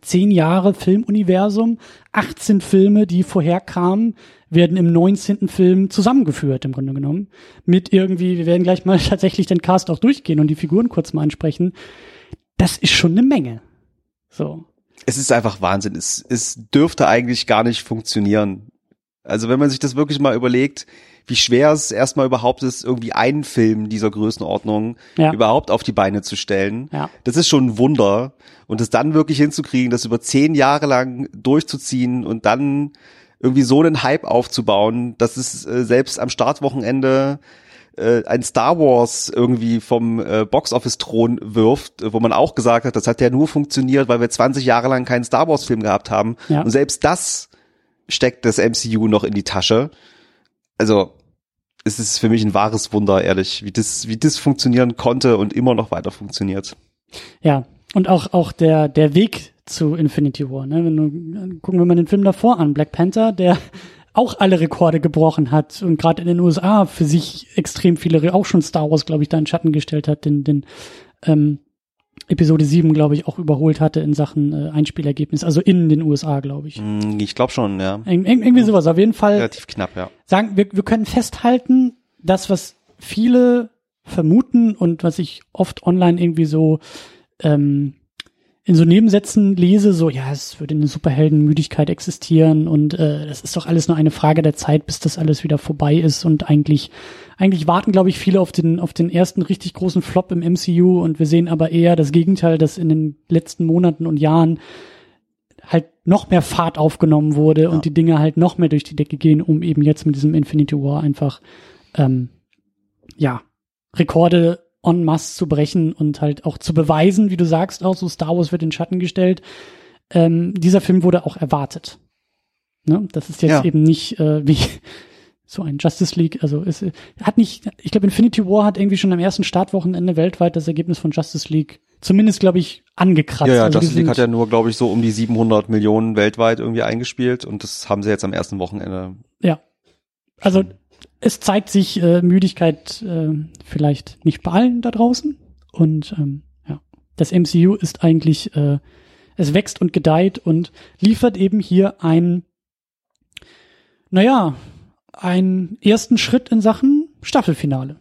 zehn Jahre Filmuniversum, 18 Filme, die vorher kamen, werden im 19. Film zusammengeführt, im Grunde genommen. Mit irgendwie, wir werden gleich mal tatsächlich den Cast auch durchgehen und die Figuren kurz mal ansprechen. Das ist schon eine Menge. So. Es ist einfach Wahnsinn. Es, es dürfte eigentlich gar nicht funktionieren. Also wenn man sich das wirklich mal überlegt, wie schwer es erstmal überhaupt ist, irgendwie einen Film dieser Größenordnung ja. überhaupt auf die Beine zu stellen. Ja. Das ist schon ein Wunder. Und es dann wirklich hinzukriegen, das über zehn Jahre lang durchzuziehen und dann irgendwie so einen Hype aufzubauen, dass es äh, selbst am Startwochenende äh, ein Star Wars irgendwie vom äh, Boxoffice-Thron wirft, wo man auch gesagt hat, das hat ja nur funktioniert, weil wir 20 Jahre lang keinen Star Wars-Film gehabt haben. Ja. Und selbst das steckt das MCU noch in die Tasche. Also es ist für mich ein wahres Wunder, ehrlich, wie das, wie das funktionieren konnte und immer noch weiter funktioniert. Ja, und auch, auch der, der Weg zu Infinity War, ne? Wenn du, gucken wir mal den Film davor an, Black Panther, der auch alle Rekorde gebrochen hat und gerade in den USA für sich extrem viele, auch schon Star Wars, glaube ich, da in Schatten gestellt hat, den, den ähm, Episode 7, glaube ich, auch überholt hatte in Sachen äh, Einspielergebnis, also in den USA, glaube ich. Mm, ich glaube schon, ja. Ir irgendwie sowas, auf jeden Fall. Relativ knapp, ja. Sagen, wir, wir können festhalten, das, was viele vermuten und was ich oft online irgendwie so ähm, in so Nebensätzen lese, so, ja, es würde eine Superheldenmüdigkeit existieren und äh, das ist doch alles nur eine Frage der Zeit, bis das alles wieder vorbei ist und eigentlich, eigentlich warten, glaube ich, viele auf den, auf den ersten richtig großen Flop im MCU und wir sehen aber eher das Gegenteil, dass in den letzten Monaten und Jahren halt noch mehr Fahrt aufgenommen wurde ja. und die Dinge halt noch mehr durch die Decke gehen, um eben jetzt mit diesem Infinity War einfach, ähm, ja, Rekorde en masse zu brechen und halt auch zu beweisen, wie du sagst, auch so Star Wars wird in Schatten gestellt. Ähm, dieser Film wurde auch erwartet. Ne? Das ist jetzt ja. eben nicht äh, wie so ein Justice League, also es hat nicht, ich glaube Infinity War hat irgendwie schon am ersten Startwochenende weltweit das Ergebnis von Justice League zumindest, glaube ich, angekratzt. Ja, ja also Justice League hat ja nur, glaube ich, so um die 700 Millionen weltweit irgendwie eingespielt und das haben sie jetzt am ersten Wochenende. Ja. Also es zeigt sich äh, Müdigkeit äh, vielleicht nicht bei allen da draußen. Und ähm, ja, das MCU ist eigentlich, äh, es wächst und gedeiht und liefert eben hier ein, naja, einen ersten Schritt in Sachen Staffelfinale.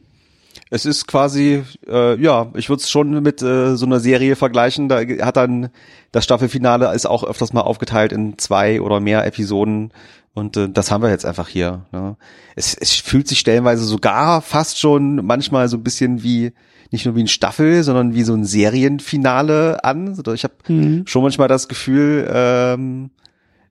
Es ist quasi, äh, ja, ich würde es schon mit äh, so einer Serie vergleichen. Da hat dann das Staffelfinale ist auch öfters mal aufgeteilt in zwei oder mehr Episoden und äh, das haben wir jetzt einfach hier. Ne? Es, es fühlt sich stellenweise sogar fast schon manchmal so ein bisschen wie nicht nur wie ein Staffel, sondern wie so ein Serienfinale an. Ich habe mhm. schon manchmal das Gefühl, ähm,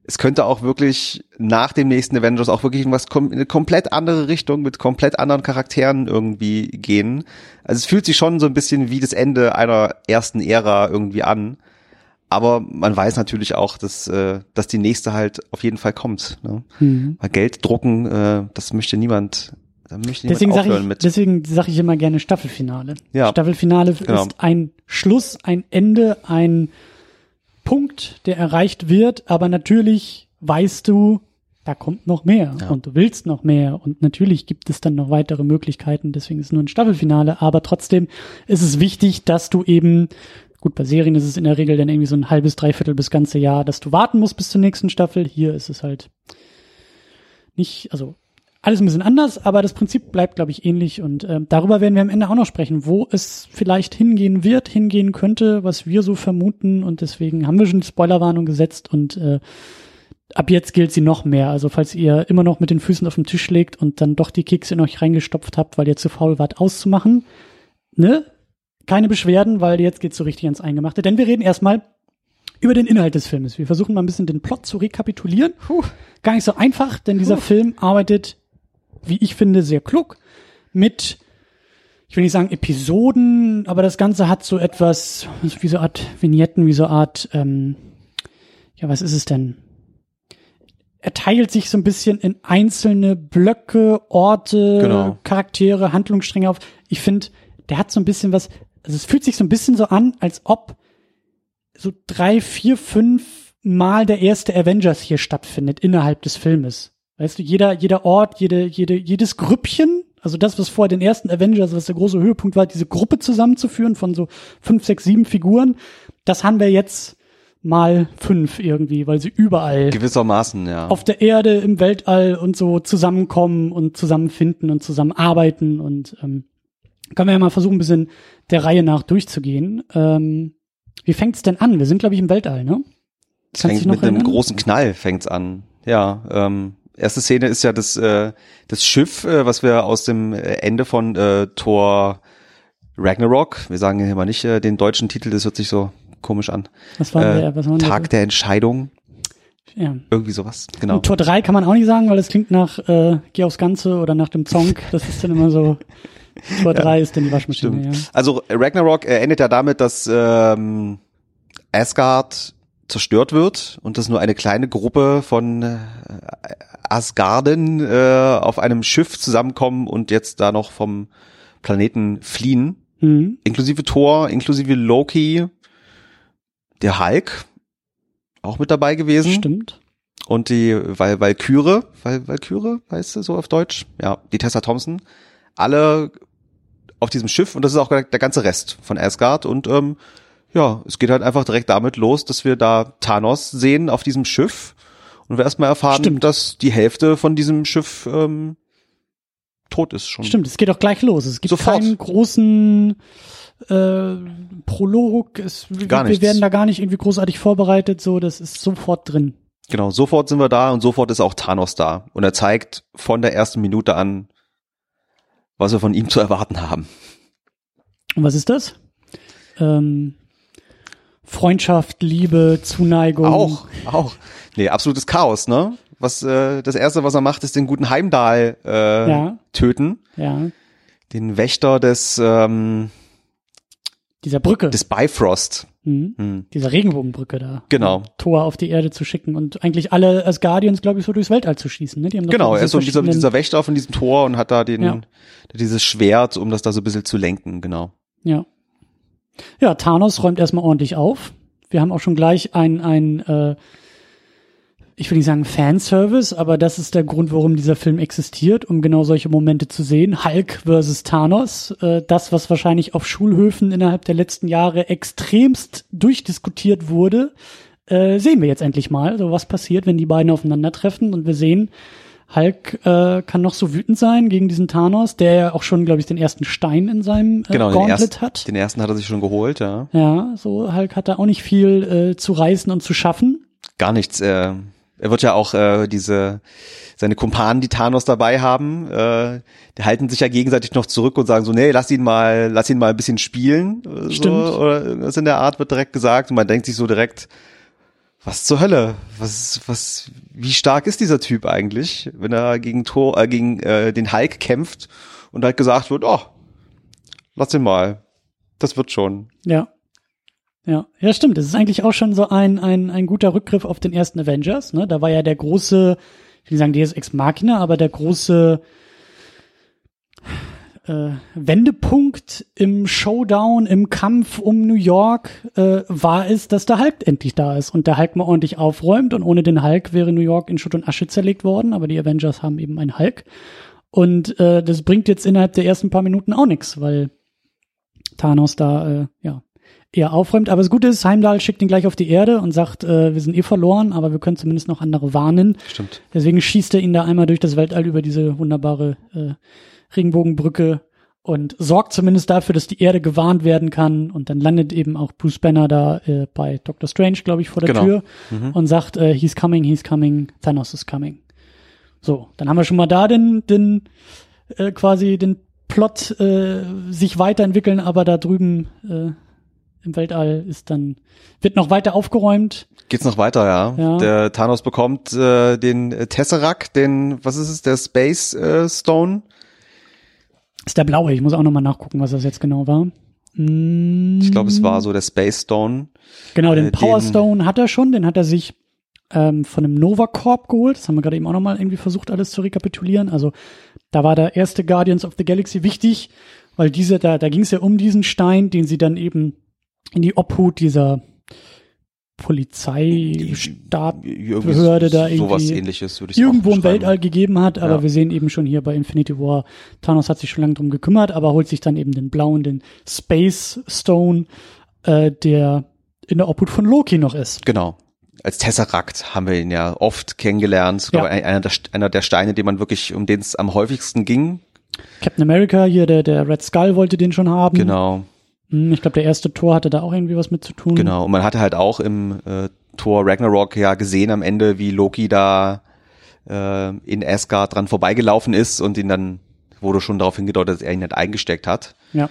es könnte auch wirklich nach dem nächsten Avengers auch wirklich in was kom in eine komplett andere Richtung mit komplett anderen Charakteren irgendwie gehen. Also es fühlt sich schon so ein bisschen wie das Ende einer ersten Ära irgendwie an. Aber man weiß natürlich auch, dass, äh, dass die nächste halt auf jeden Fall kommt. Ne? Mhm. Weil Geld drucken, äh, das möchte niemand, da möchte deswegen niemand aufhören ich, mit. Deswegen sage ich immer gerne Staffelfinale. Ja. Staffelfinale genau. ist ein Schluss, ein Ende, ein Punkt, der erreicht wird, aber natürlich weißt du, da kommt noch mehr Ja. und du willst noch mehr und natürlich gibt es dann noch weitere Möglichkeiten, deswegen ist es nur ein Staffelfinale, aber trotzdem ist es wichtig, dass du eben, gut, bei Serien ist es in der Regel dann irgendwie so ein halbes, dreiviertel bis ganze Jahr, dass du warten musst bis zur nächsten Staffel, hier ist es halt nicht, also alles ein bisschen anders, aber das Prinzip bleibt, glaube ich, ähnlich und ähm, darüber werden wir am Ende auch noch sprechen, wo es vielleicht hingehen wird, hingehen könnte, was wir so vermuten und deswegen haben wir schon die Spoilerwarnung gesetzt und äh, ab jetzt gilt sie noch mehr. Also falls ihr immer noch mit den Füßen auf dem Tisch legt und dann doch die Kekse in euch reingestopft habt, weil ihr zu faul wart auszumachen, ne? Keine Beschwerden, weil jetzt geht's so richtig ans Eingemachte. Denn wir reden erstmal über den Inhalt des Filmes. Wir versuchen mal ein bisschen den Plot zu rekapitulieren. Puh, gar nicht so einfach, denn dieser Film arbeitet, wie ich finde, sehr klug mit, ich will nicht sagen Episoden, aber das Ganze hat so etwas, wie so Art Vignetten, wie so Art, ähm, ja, was ist es denn? Er teilt sich so ein bisschen in einzelne Blöcke, Orte, Genau. Charaktere, Handlungsstränge auf. Ich finde, der hat so ein bisschen was, also es fühlt sich so ein bisschen so an, als ob so drei, vier, fünf Mal der erste Avengers hier stattfindet innerhalb des Filmes. Weißt du, jeder, jeder Ort, jede, jede, jedes Grüppchen, also das, was vorher den ersten Avengers, was der große Höhepunkt war, diese Gruppe zusammenzuführen von so fünf, sechs, sieben Figuren, das haben wir jetzt mal fünf irgendwie, weil sie überall Gewissermaßen, ja. auf der Erde, im Weltall und so zusammenkommen und zusammenfinden und zusammenarbeiten und ähm, können wir ja mal versuchen, ein bisschen der Reihe nach durchzugehen. Ähm, wie fängt's denn an? Wir sind, glaube ich, im Weltall, ne? Es fängt mit einem erinnern? großen Knall fängt's an. Ja, ähm, erste Szene ist ja das, äh, das Schiff, äh, was wir aus dem Ende von äh, Thor Ragnarok, wir sagen hier mal nicht äh, den deutschen Titel, das hört sich so komisch an. Was war Äh, der? Was war Tag der Entscheidung, der? Ja. irgendwie sowas, genau. Und Tor 3 kann man auch nicht sagen, weil das klingt nach äh, Geh aufs Ganze oder nach dem Zonk. Das ist dann immer so. Tor 3 ist dann die Waschmaschine, Stimmt. ja. Also Ragnarok äh, endet ja damit, dass ähm, Asgard zerstört wird und dass nur eine kleine Gruppe von äh, Asgarden äh, auf einem Schiff zusammenkommen und jetzt da noch vom Planeten fliehen. Mhm. Inklusive Thor, inklusive Loki, der Hulk auch mit dabei gewesen Stimmt. und die Val Valkyrie, Val Valkyrie heißt sie so auf Deutsch, ja, die Tessa Thompson, alle auf diesem Schiff und das ist auch der ganze Rest von Asgard und ähm, ja, es geht halt einfach direkt damit los, dass wir da Thanos sehen auf diesem Schiff und wir erstmal erfahren, Stimmt. dass die Hälfte von diesem Schiff ähm, tot ist schon. Stimmt, es geht auch gleich los. Es gibt Sofort. keinen großen äh, Prolog. Es, wir, Gar wir nichts. werden da gar nicht irgendwie großartig vorbereitet. So, das ist sofort drin. Genau, sofort sind wir da und sofort ist auch Thanos da und er zeigt von der ersten Minute an, was wir von ihm zu erwarten haben. Und was ist das? Ähm, Freundschaft, Liebe, Zuneigung. Auch, auch. Nee, absolutes Chaos, ne? Was äh, das erste, was er macht, ist den guten Heimdall äh, Ja. töten, Ja, den Wächter des ähm, dieser Brücke. des Bifrost. Mhm. Hm. Dieser Regenbogenbrücke da. Genau. Tor auf die Erde zu schicken und eigentlich alle Asgardians, glaube ich, so durchs Weltall zu schießen. Ne? Die haben Genau, er ist so dieser, dieser Wächter von diesem Tor und hat da den Ja. dieses Schwert, um das da so ein bisschen zu lenken, genau. Ja. Ja, Thanos räumt erstmal ordentlich auf. Wir haben auch schon gleich ein, ein äh, ich will nicht sagen Fanservice, aber das ist der Grund, warum dieser Film existiert, um genau solche Momente zu sehen. Hulk versus Thanos, äh, das, was wahrscheinlich auf Schulhöfen innerhalb der letzten Jahre extremst durchdiskutiert wurde, äh, sehen wir jetzt endlich mal. So was passiert, wenn die beiden aufeinandertreffen und wir sehen, Hulk äh, kann noch so wütend sein gegen diesen Thanos, der ja auch schon, glaube ich, den ersten Stein in seinem äh, Genau, den, Gauntlet erst, hat. den ersten hat er sich schon geholt, ja. Ja, so Hulk hat da auch nicht viel äh, zu reißen und zu schaffen. Gar nichts. Äh, er wird ja auch äh, diese seine Kumpanen, die Thanos dabei haben, äh, die halten sich ja gegenseitig noch zurück und sagen so, nee, lass ihn mal, lass ihn mal ein bisschen spielen. äh, Stimmt. So, oder irgendwas in der Art wird direkt gesagt und man denkt sich so direkt, was zur Hölle? Was, was, wie stark ist dieser Typ eigentlich, wenn er gegen Tor, äh, gegen äh, den Hulk kämpft und halt gesagt wird, oh, lass ihn mal, das wird schon. Ja. Ja, ja, stimmt. Das ist eigentlich auch schon so ein, ein, ein guter Rückgriff auf den ersten Avengers. Ne? Da war ja der große, ich will sagen Deus Ex Machina, aber der große äh, Wendepunkt im Showdown, im Kampf um New York äh, war es, dass der Hulk endlich da ist und der Hulk mal ordentlich aufräumt und ohne den Hulk wäre New York in Schutt und Asche zerlegt worden, aber die Avengers haben eben einen Hulk und äh, das bringt jetzt innerhalb der ersten paar Minuten auch nichts, weil Thanos da äh, ja eher aufräumt. Aber das Gute ist, Heimdall schickt ihn gleich auf die Erde und sagt, äh, wir sind eh verloren, aber wir können zumindest noch andere warnen. Stimmt. Deswegen schießt er ihn da einmal durch das Weltall über diese wunderbare äh, Regenbogenbrücke und sorgt zumindest dafür, dass die Erde gewarnt werden kann. Und dann landet eben auch Bruce Banner da äh, bei Doctor Strange, glaube ich, vor der Genau. Tür Mhm. und sagt, äh, he's coming, he's coming, Thanos is coming. So, dann haben wir schon mal da den, den äh, quasi den Plot äh, sich weiterentwickeln, aber da drüben äh, im Weltall ist dann wird noch weiter aufgeräumt. Geht's noch weiter, ja. Ja. Der Thanos bekommt äh, den äh, Tesseract, den, was ist es, der Space äh, Stone. Ist der blaue, ich muss auch noch mal nachgucken, was das jetzt genau war. Mm, Ich glaube, es war so der Space Stone. Genau, den äh, Power den- Stone hat er schon, den hat er sich ähm, von einem Nova Corp geholt. Das haben wir gerade eben auch noch mal irgendwie versucht, alles zu rekapitulieren. Also da war der erste Guardians of the Galaxy wichtig, weil diese, da, da ging es ja um diesen Stein, den sie dann eben in die Obhut dieser Polizeistaat Irgendwie Behörde da irgendwie sowas ähnliches würde ich irgendwo im. Weltall gegeben hat, aber Ja. wir sehen eben schon hier bei Infinity War, Thanos hat sich schon lange drum gekümmert, aber holt sich dann eben den blauen, den Space Stone, äh, der in der Obhut von Loki noch ist. Genau. Als Tesseract haben wir ihn ja oft kennengelernt. Ja. einer, der, einer der Steine, den man wirklich, um den es am häufigsten ging. Captain America, hier der, der Red Skull wollte den schon haben. Genau, Ich glaube, der erste Tor hatte da auch irgendwie was mit zu tun. genau. Und man hatte halt auch im äh, Tor Ragnarok ja gesehen am Ende, wie Loki da äh, in Asgard dran vorbeigelaufen ist und ihn dann wurde schon darauf hingedeutet, dass er ihn nicht eingesteckt hat. Ja.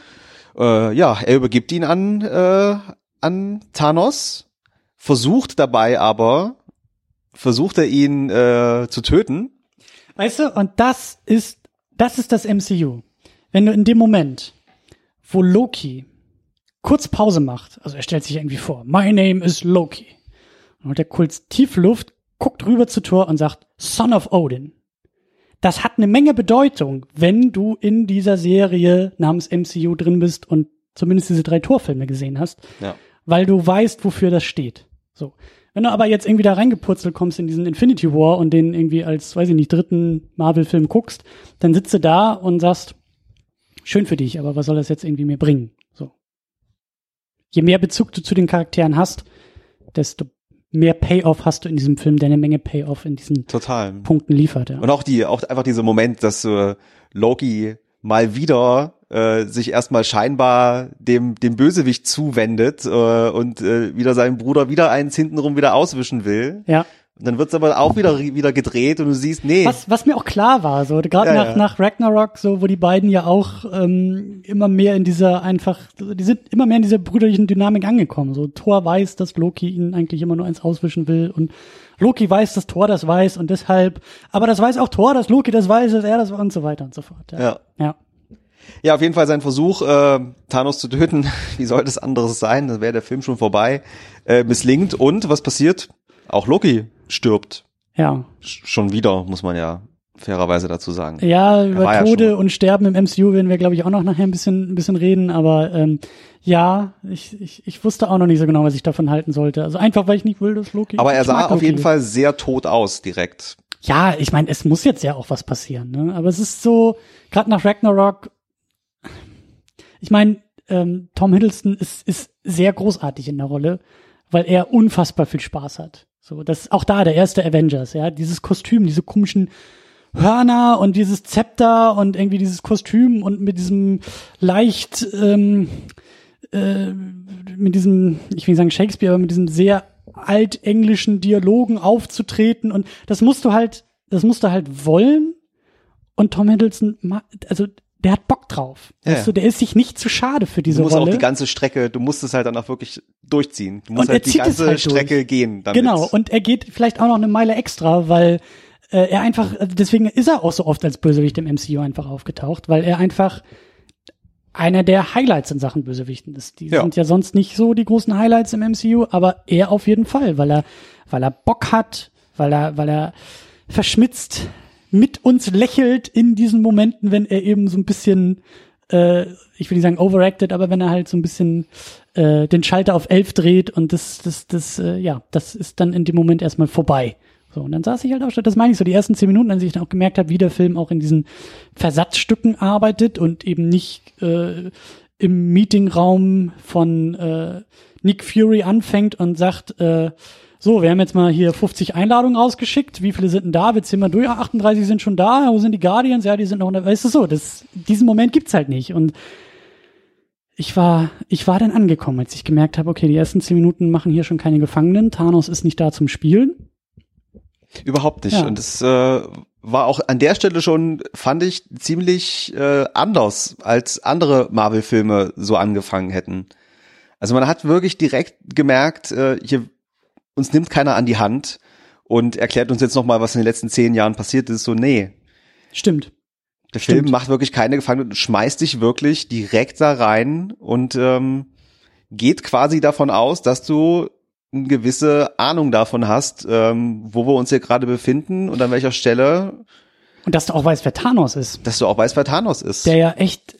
Äh, ja, er übergibt ihn an, äh, an Thanos, versucht dabei aber, versucht er ihn äh, zu töten. Weißt du, und das ist, das ist das MCU. Wenn du in dem Moment, wo Loki kurz Pause macht, also er stellt sich irgendwie vor, my name is Loki. Und holt er kurz tief Luft, guckt rüber zu Thor und sagt, Son of Odin. Das hat eine Menge Bedeutung, wenn du in dieser Serie namens MCU drin bist und zumindest diese drei Torfilme gesehen hast, Ja. weil du weißt, wofür das steht. So. Wenn du aber jetzt irgendwie da reingepurzelt kommst in diesen Infinity War und den irgendwie als, weiß ich nicht, dritten Marvel-Film guckst, dann sitzt du da und sagst, schön für dich, aber was soll das jetzt irgendwie mir bringen? Je mehr Bezug du zu den Charakteren hast, desto mehr Payoff hast du in diesem Film, der eine Menge Payoff in diesen Total. Punkten liefert. Ja. Und auch die, auch einfach dieser Moment, dass äh, Loki mal wieder äh, sich erstmal scheinbar dem dem Bösewicht zuwendet äh, und äh, wieder seinen Bruder wieder eins hintenrum wieder auswischen will. ja. Und dann wird's aber auch wieder wieder gedreht und du siehst, nee, Was, was mir auch klar war, so gerade Ja, nach, ja. nach Ragnarok, so wo die beiden ja auch ähm, immer mehr in dieser einfach, die sind immer mehr in dieser brüderlichen Dynamik angekommen. So Thor weiß, dass Loki ihn eigentlich immer nur eins auswischen will und Loki weiß, dass Thor das weiß und deshalb, aber das weiß auch Thor, dass Loki das weiß, dass er das und so weiter und so fort. Ja. ja. ja. Ja, auf jeden Fall sein Versuch, äh, Thanos zu töten, wie sollte es anderes sein, dann wäre der Film schon vorbei, äh, misslingt und was passiert? Auch Loki stirbt. Ja, Sch schon wieder, muss man ja fairerweise dazu sagen. ja über ja Tode schon- und Sterben im MCU werden wir, glaube ich, auch noch nachher ein bisschen, ein bisschen reden, aber ähm, ja, ich, ich, ich wusste auch noch nicht so genau, was ich davon halten sollte. Also einfach, weil ich nicht will, dass Loki. Aber er sah auf jeden Fall sehr tot aus direkt. Ja, ich meine, es muss jetzt ja auch was passieren, ne? Aber es ist so, gerade nach Ragnarok, ich meine, ähm, Tom Hiddleston ist, ist sehr großartig in der Rolle, weil er unfassbar viel Spaß hat. So, das ist auch da der erste Avengers, ja, dieses Kostüm, diese komischen Hörner und dieses Zepter und irgendwie dieses Kostüm und mit diesem leicht, ähm, äh, mit diesem, ich will nicht sagen Shakespeare, aber mit diesem sehr altenglischen Dialogen aufzutreten und das musst du halt, das musst du halt wollen. Und Tom Hiddleston, also der hat Bock drauf. Ja, Weißt du, der ist sich nicht zu schade für Du diese musst auch Rolle. die ganze Strecke, du musst es halt dann auch wirklich durchziehen. Du musst Und halt die ganze halt Strecke gehen damit. Genau, und er geht vielleicht auch noch eine Meile extra, weil äh, er einfach, also deswegen ist er auch so oft als Bösewicht im MCU einfach aufgetaucht, weil er einfach einer der Highlights in Sachen Bösewichten ist. Die Ja. sind ja sonst nicht so die großen Highlights im MCU, aber er auf jeden Fall, weil er, weil er Bock hat, weil er, weil er verschmitzt mit uns lächelt in diesen Momenten, wenn er eben so ein bisschen, äh, ich will nicht sagen overacted, aber wenn er halt so ein bisschen äh, den Schalter auf elf dreht und das, das, das, äh, ja, das ist dann in dem Moment erstmal vorbei. So, und dann saß ich halt auch, das meine ich so, die ersten zehn Minuten, als ich dann auch gemerkt habe, wie der Film auch in diesen Versatzstücken arbeitet und eben nicht äh, im Meetingraum von äh, Nick Fury anfängt und sagt, äh, so, wir haben jetzt mal hier 50 Einladungen rausgeschickt. Wie viele sind denn da? Wir zählen mal durch. 38 sind schon da. Wo sind die Guardians? Ja, die sind noch unter. Weißt du so, das, diesen Moment gibt's halt nicht. Und ich war, ich war dann angekommen, als ich gemerkt habe, okay, die ersten 10 Minuten machen hier schon keine Gefangenen. Thanos ist nicht da zum Spielen. Überhaupt nicht. Ja. Und es äh, war auch an der Stelle schon, fand ich, ziemlich äh, anders, als andere Marvel-Filme so angefangen hätten. Also man hat wirklich direkt gemerkt, äh, hier uns nimmt keiner an die Hand und erklärt uns jetzt nochmal, was in den letzten zehn Jahren passiert ist. So, nee. Stimmt. Der Stimmt. Film macht wirklich keine Gefangenen, schmeißt dich wirklich direkt da rein und ähm, geht quasi davon aus, dass du eine gewisse Ahnung davon hast, ähm, wo wir uns hier gerade befinden und an welcher Stelle. Und dass du auch weißt, wer Thanos ist. Dass du auch weißt, wer Thanos ist. Der ja echt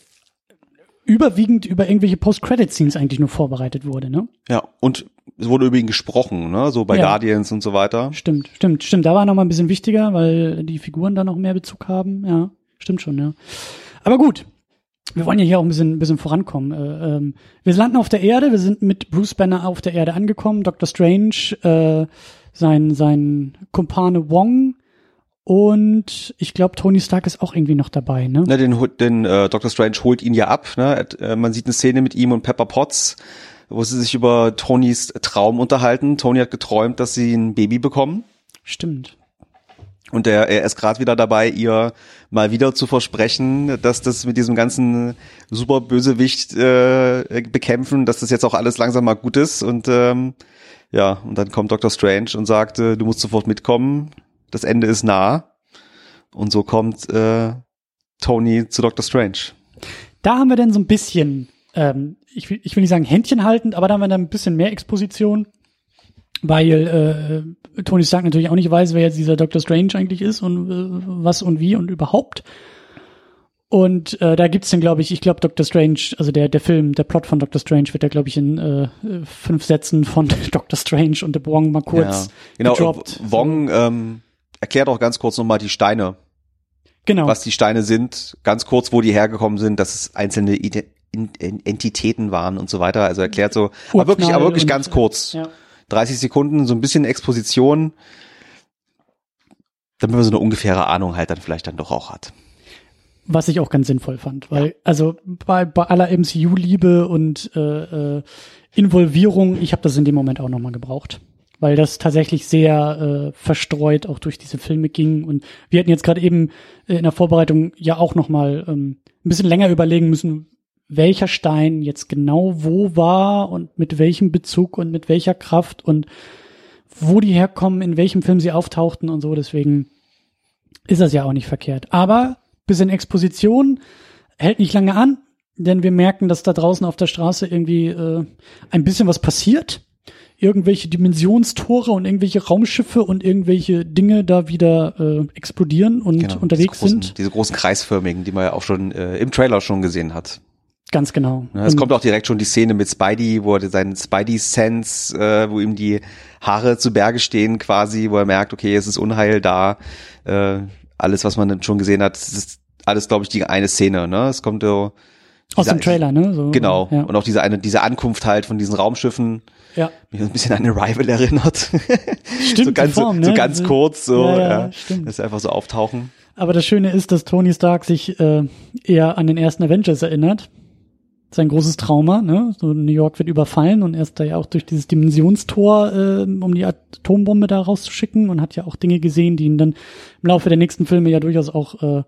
überwiegend über irgendwelche Post-Credit-Scenes eigentlich nur vorbereitet wurde, ne? Ja, und es wurde über ihn gesprochen, ne? So bei ja. Guardians und so weiter. Stimmt, stimmt, stimmt. Da war noch mal ein bisschen wichtiger, weil die Figuren da noch mehr Bezug haben. Ja, stimmt schon, ja. Aber gut, wir wollen ja hier auch ein bisschen, ein bisschen vorankommen. Äh, ähm, wir landen auf der Erde, wir sind mit Bruce Banner auf der Erde angekommen. Dr. Strange, äh, sein, sein Kumpane Wong und ich glaube, Tony Stark ist auch irgendwie noch dabei, ne? ne den den äh, Dr. Strange holt ihn ja ab. Ne? Äh, man sieht eine Szene mit ihm und Pepper Potts, wo sie sich über Tonys Traum unterhalten. Tony hat geträumt, dass sie ein Baby bekommen. Stimmt. Und er, er ist gerade wieder dabei, ihr mal wieder zu versprechen, dass das mit diesem ganzen super Bösewicht äh, bekämpfen, dass das jetzt auch alles langsam mal gut ist. Und ähm, ja, und dann kommt Dr. Strange und sagt, äh, du musst sofort mitkommen das Ende ist nah. Und so kommt äh, Tony zu Doctor Strange. Da haben wir dann so ein bisschen, ähm, ich, will, ich will nicht sagen Händchen haltend, aber da haben wir dann ein bisschen mehr Exposition, weil äh, Tony Stark natürlich auch nicht weiß, wer jetzt dieser Doctor Strange eigentlich ist und äh, was und wie und überhaupt. Und äh, da gibt's dann, glaube ich, ich glaube, Doctor Strange, also der, der Film, der Plot von Doctor Strange wird da, glaube ich, in äh, fünf Sätzen von Doctor Strange und The Wong mal kurz ja, genau, gedroppt. Wong ähm, erklärt auch ganz kurz nochmal die Steine. Genau. Was die Steine sind, ganz kurz, wo die hergekommen sind, dass es einzelne Entitäten waren und so weiter. Also erklärt so, aber wirklich, aber wirklich ganz kurz. Ja. 30 Sekunden, so ein bisschen Exposition, damit man so eine ungefähre Ahnung halt dann vielleicht dann doch auch hat. Was ich auch ganz sinnvoll fand, weil, ja. also bei, bei aller MCU-Liebe und äh, äh, Involvierung, ich habe das in dem Moment auch nochmal gebraucht weil das tatsächlich sehr äh, verstreut auch durch diese Filme ging. Und wir hatten jetzt gerade eben äh, in der Vorbereitung ja auch noch mal ähm, ein bisschen länger überlegen müssen, welcher Stein jetzt genau wo war und mit welchem Bezug und mit welcher Kraft und wo die herkommen, in welchem Film sie auftauchten und so. Deswegen ist das ja auch nicht verkehrt. Aber bisschen Exposition hält nicht lange an, denn wir merken, dass da draußen auf der Straße irgendwie äh, ein bisschen was passiert irgendwelche Dimensionstore und irgendwelche Raumschiffe und irgendwelche Dinge da wieder äh, explodieren und genau, unterwegs großen, sind. Diese großen kreisförmigen, die man ja auch schon äh, im Trailer schon gesehen hat. Ganz genau. Ja, es kommt auch direkt schon die Szene mit Spidey, wo er seinen Spidey-Sense, äh, wo ihm die Haare zu Berge stehen quasi, wo er merkt, okay, es ist Unheil da. Äh, alles, was man schon gesehen hat, ist alles, glaube ich, die eine Szene. Ne? Es kommt so aus dem Trailer, ne? So, genau. Ja. Und auch diese eine, diese Ankunft halt von diesen Raumschiffen. Ja. Mich ein bisschen an Arrival erinnert. Stimmt, so ganz, Form, ne? so ganz so, kurz, so, ja, ja, ja stimmt. dass sie einfach so auftauchen. Aber das Schöne ist, dass Tony Stark sich äh, eher an den ersten Avengers erinnert. Sein großes Trauma, ne? So New York wird überfallen und er ist da ja auch durch dieses Dimensionstor, äh, um die Atombombe da rauszuschicken und hat ja auch Dinge gesehen, die ihn dann im Laufe der nächsten Filme ja durchaus auch äh,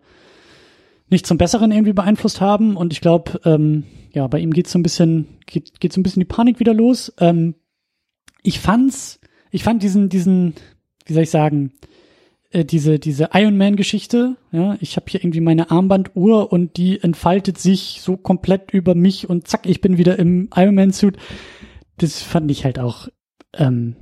nicht zum Besseren irgendwie beeinflusst haben. Und ich glaube, ähm, ja, bei ihm geht so ein bisschen, geht, geht so ein bisschen die Panik wieder los. Ähm, ich fand's, ich fand diesen, diesen, wie soll ich sagen, äh, diese, diese Iron Man-Geschichte, ja, ich habe hier irgendwie meine Armbanduhr und die entfaltet sich so komplett über mich und zack, ich bin wieder im Iron Man-Suit. Das fand ich halt auch, ähm,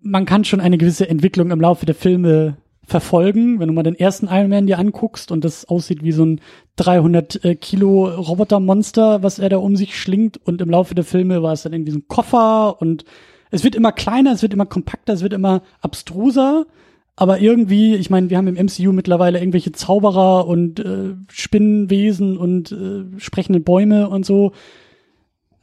man kann schon eine gewisse Entwicklung im Laufe der Filme verfolgen. Wenn du mal den ersten Iron Man dir anguckst und das aussieht wie so ein 300 äh, Kilo Robotermonster, was er da um sich schlingt und im Laufe der Filme war es dann irgendwie so ein Koffer und es wird immer kleiner, es wird immer kompakter, es wird immer abstruser. Aber irgendwie, ich meine, wir haben im MCU mittlerweile irgendwelche Zauberer und äh, Spinnenwesen und äh, sprechende Bäume und so.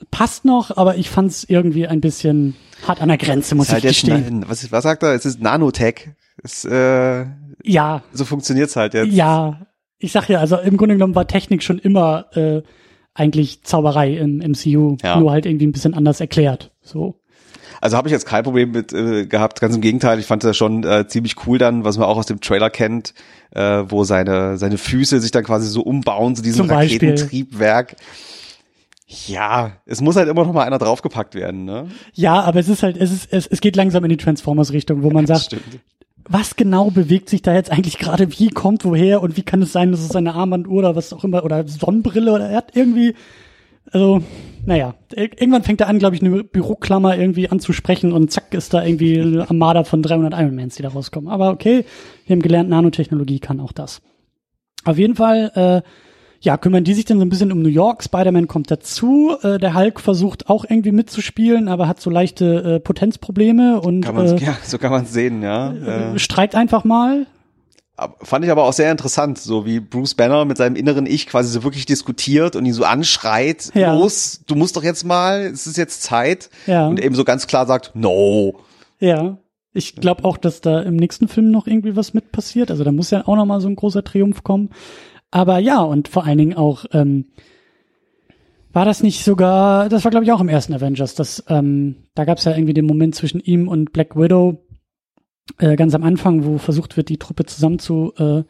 Passt noch, aber ich fand es irgendwie ein bisschen hart an der Grenze, muss halt ich gestehen. Was, was sagt er? Es ist Nanotech. Es, äh, ja. So funktioniert's halt jetzt. Ja. Ich sag ja, also im Grunde genommen war Technik schon immer äh, eigentlich Zauberei im MCU, ja. nur halt irgendwie ein bisschen anders erklärt. So. Also habe ich jetzt kein Problem mit äh, gehabt, ganz im Gegenteil. Ich fand das schon äh, ziemlich cool dann, was man auch aus dem Trailer kennt, äh, wo seine seine Füße sich dann quasi so umbauen zu diesem Raketentriebwerk. Ja, es muss halt immer noch mal einer draufgepackt werden, ne? Ja, aber es ist halt, es ist, es, es geht langsam in die Transformers-Richtung, wo man sagt, stimmt. was genau bewegt sich da jetzt eigentlich gerade, wie kommt woher und wie kann es sein, dass es eine Armbanduhr oder was auch immer oder Sonnenbrille oder er hat irgendwie, also naja, irgendwann fängt er an, glaube ich, eine Büroklammer irgendwie anzusprechen und zack ist da irgendwie eine Armada von 300 Ironmans, die da rauskommen. Aber okay, wir haben gelernt, Nanotechnologie kann auch das. Auf jeden Fall, äh, ja, kümmern die sich dann so ein bisschen um New York. Spider-Man kommt dazu. Äh, der Hulk versucht auch irgendwie mitzuspielen, aber hat so leichte äh, Potenzprobleme und kann äh, ja, so kann man es sehen, ja. Äh, streikt einfach mal. Fand ich aber auch sehr interessant, so wie Bruce Banner mit seinem inneren Ich quasi so wirklich diskutiert und ihn so anschreit, ja. los, du musst doch jetzt mal, es ist jetzt Zeit. Ja. Und eben so ganz klar sagt, no. Ja. Ich glaube auch, dass da im nächsten Film noch irgendwie was mit passiert. Also da muss ja auch noch mal so ein großer Triumph kommen. Aber ja, und vor allen Dingen auch, ähm, war das nicht sogar, das war glaube ich auch im ersten Avengers, das, ähm, da gab es ja irgendwie den Moment zwischen ihm und Black Widow, äh, ganz am Anfang, wo versucht wird, die Truppe zusammen zu äh,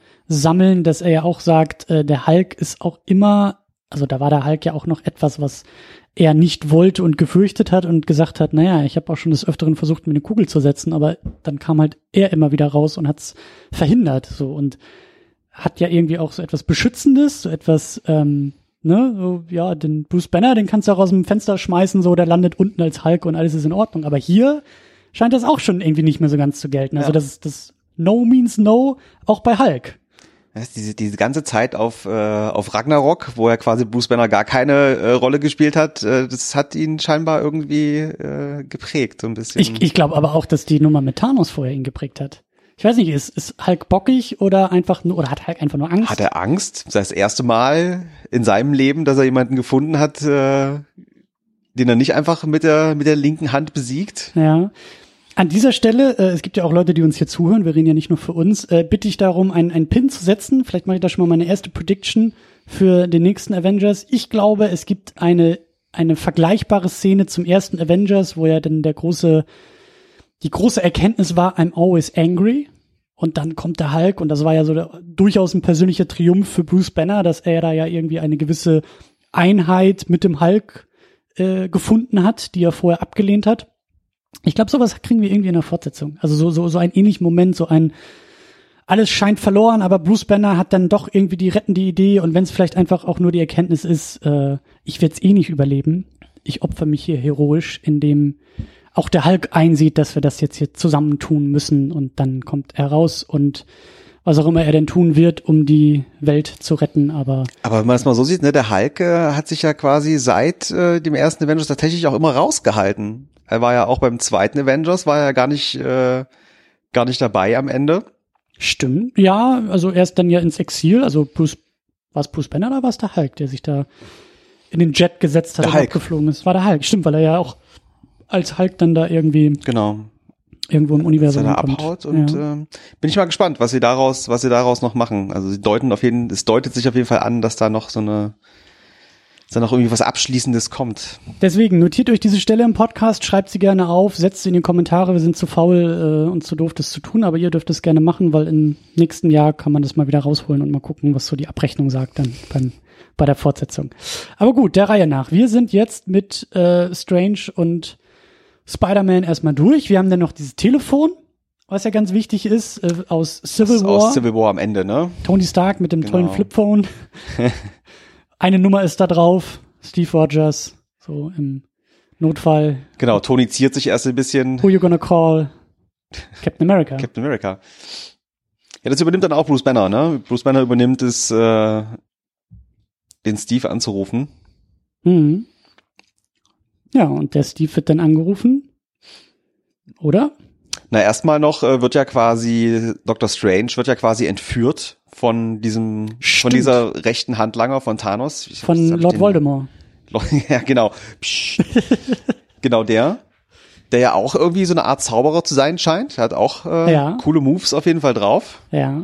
dass er ja auch sagt, äh, der Hulk ist auch immer, also da war der Hulk ja auch noch etwas, was er nicht wollte und gefürchtet hat und gesagt hat, naja, ich habe auch schon des Öfteren versucht, mir eine Kugel zu setzen, aber dann kam halt er immer wieder raus und hat's verhindert. So und hat ja irgendwie auch so etwas Beschützendes, so etwas, ähm, ne, so, ja, den Bruce Banner, den kannst du auch aus dem Fenster schmeißen, so, der landet unten als Hulk und alles ist in Ordnung. Aber hier scheint das auch schon irgendwie nicht mehr so ganz zu gelten. Also ja. das, das No means No auch bei Hulk. Diese, diese ganze Zeit auf, äh, auf Ragnarok, wo er quasi Bruce Banner gar keine äh, Rolle gespielt hat, äh, das hat ihn scheinbar irgendwie äh, geprägt, so ein bisschen. Ich, ich glaube aber auch, dass die Nummer mit Thanos vorher ihn geprägt hat. Ich weiß nicht, ist, ist Hulk bockig oder einfach nur, oder hat Hulk einfach nur Angst? Hat er Angst? Das, das erste Mal in seinem Leben, dass er jemanden gefunden hat, äh, den er nicht einfach mit der, mit der linken Hand besiegt. Ja. An dieser Stelle, äh, es gibt ja auch Leute, die uns hier zuhören, wir reden ja nicht nur für uns, äh, bitte ich darum, einen, einen Pin zu setzen. Vielleicht mache ich da schon mal meine erste Prediction für den nächsten Avengers. Ich glaube, es gibt eine, eine vergleichbare Szene zum ersten Avengers, wo ja dann der große, die große Erkenntnis war, I'm always angry. Und dann kommt der Hulk und das war ja so der, durchaus ein persönlicher Triumph für Bruce Banner, dass er da ja irgendwie eine gewisse Einheit mit dem Hulk äh, gefunden hat, die er vorher abgelehnt hat. Ich glaube, sowas kriegen wir irgendwie in der Fortsetzung. Also so, so, so ein ähnlichen Moment, so ein alles scheint verloren, aber Bruce Banner hat dann doch irgendwie die rettende Idee und wenn es vielleicht einfach auch nur die Erkenntnis ist, äh, ich werde es eh nicht überleben, ich opfer mich hier heroisch, indem auch der Hulk einsieht, dass wir das jetzt hier zusammen tun müssen und dann kommt er raus und was auch immer er denn tun wird, um die Welt zu retten, aber. Aber wenn man es mal so sieht, ne, der Hulk äh, hat sich ja quasi seit äh, dem ersten Avengers tatsächlich auch immer rausgehalten. Er war ja auch beim zweiten Avengers, war ja gar nicht, äh, gar nicht dabei am Ende. Stimmt, ja, also er ist dann ja ins Exil, also Bruce, war es Bruce Banner oder war es der Hulk, der sich da in den Jet gesetzt hat der und Hulk. abgeflogen ist? War der Hulk, stimmt, weil er ja auch als Hulk dann da irgendwie genau irgendwo im Universum er abhaut und ja. ähm, bin ich mal gespannt, was sie daraus, was sie daraus noch machen. Also sie deuten auf jeden, es deutet sich auf jeden Fall an, dass da noch so eine da noch irgendwie was Abschließendes kommt. Deswegen notiert euch diese Stelle im Podcast, schreibt sie gerne auf, setzt sie in die Kommentare. Wir sind zu faul äh, und zu doof, das zu tun, aber ihr dürft es gerne machen, weil im nächsten Jahr kann man das mal wieder rausholen und mal gucken, was so die Abrechnung sagt dann beim, bei der Fortsetzung. Aber gut, der Reihe nach. Wir sind jetzt mit äh, Strange und Spider-Man erstmal durch. Wir haben dann noch dieses Telefon, was ja ganz wichtig ist, äh, aus Civil War. Aus Civil War am Ende, ne? Tony Stark mit dem genau. tollen Flipphone. eine Nummer ist da drauf, Steve Rogers, so im Notfall. Genau, Tony ziert sich erst ein bisschen. Who you gonna call? Captain America. Captain America. Ja, das übernimmt dann auch Bruce Banner, ne? Bruce Banner übernimmt es, äh, den Steve anzurufen. Mhm. Ja, und der Steve wird dann angerufen. Oder? Na, erstmal noch äh, wird ja quasi, Dr. Strange wird ja quasi entführt von diesem, von Stimmt. dieser rechten Handlanger von Thanos. Ich- Von Lord den- Voldemort. ja, genau. Genau der. Der ja auch irgendwie so eine Art Zauberer zu sein scheint. Er hat auch äh, Ja. coole Moves auf jeden Fall drauf. Ja.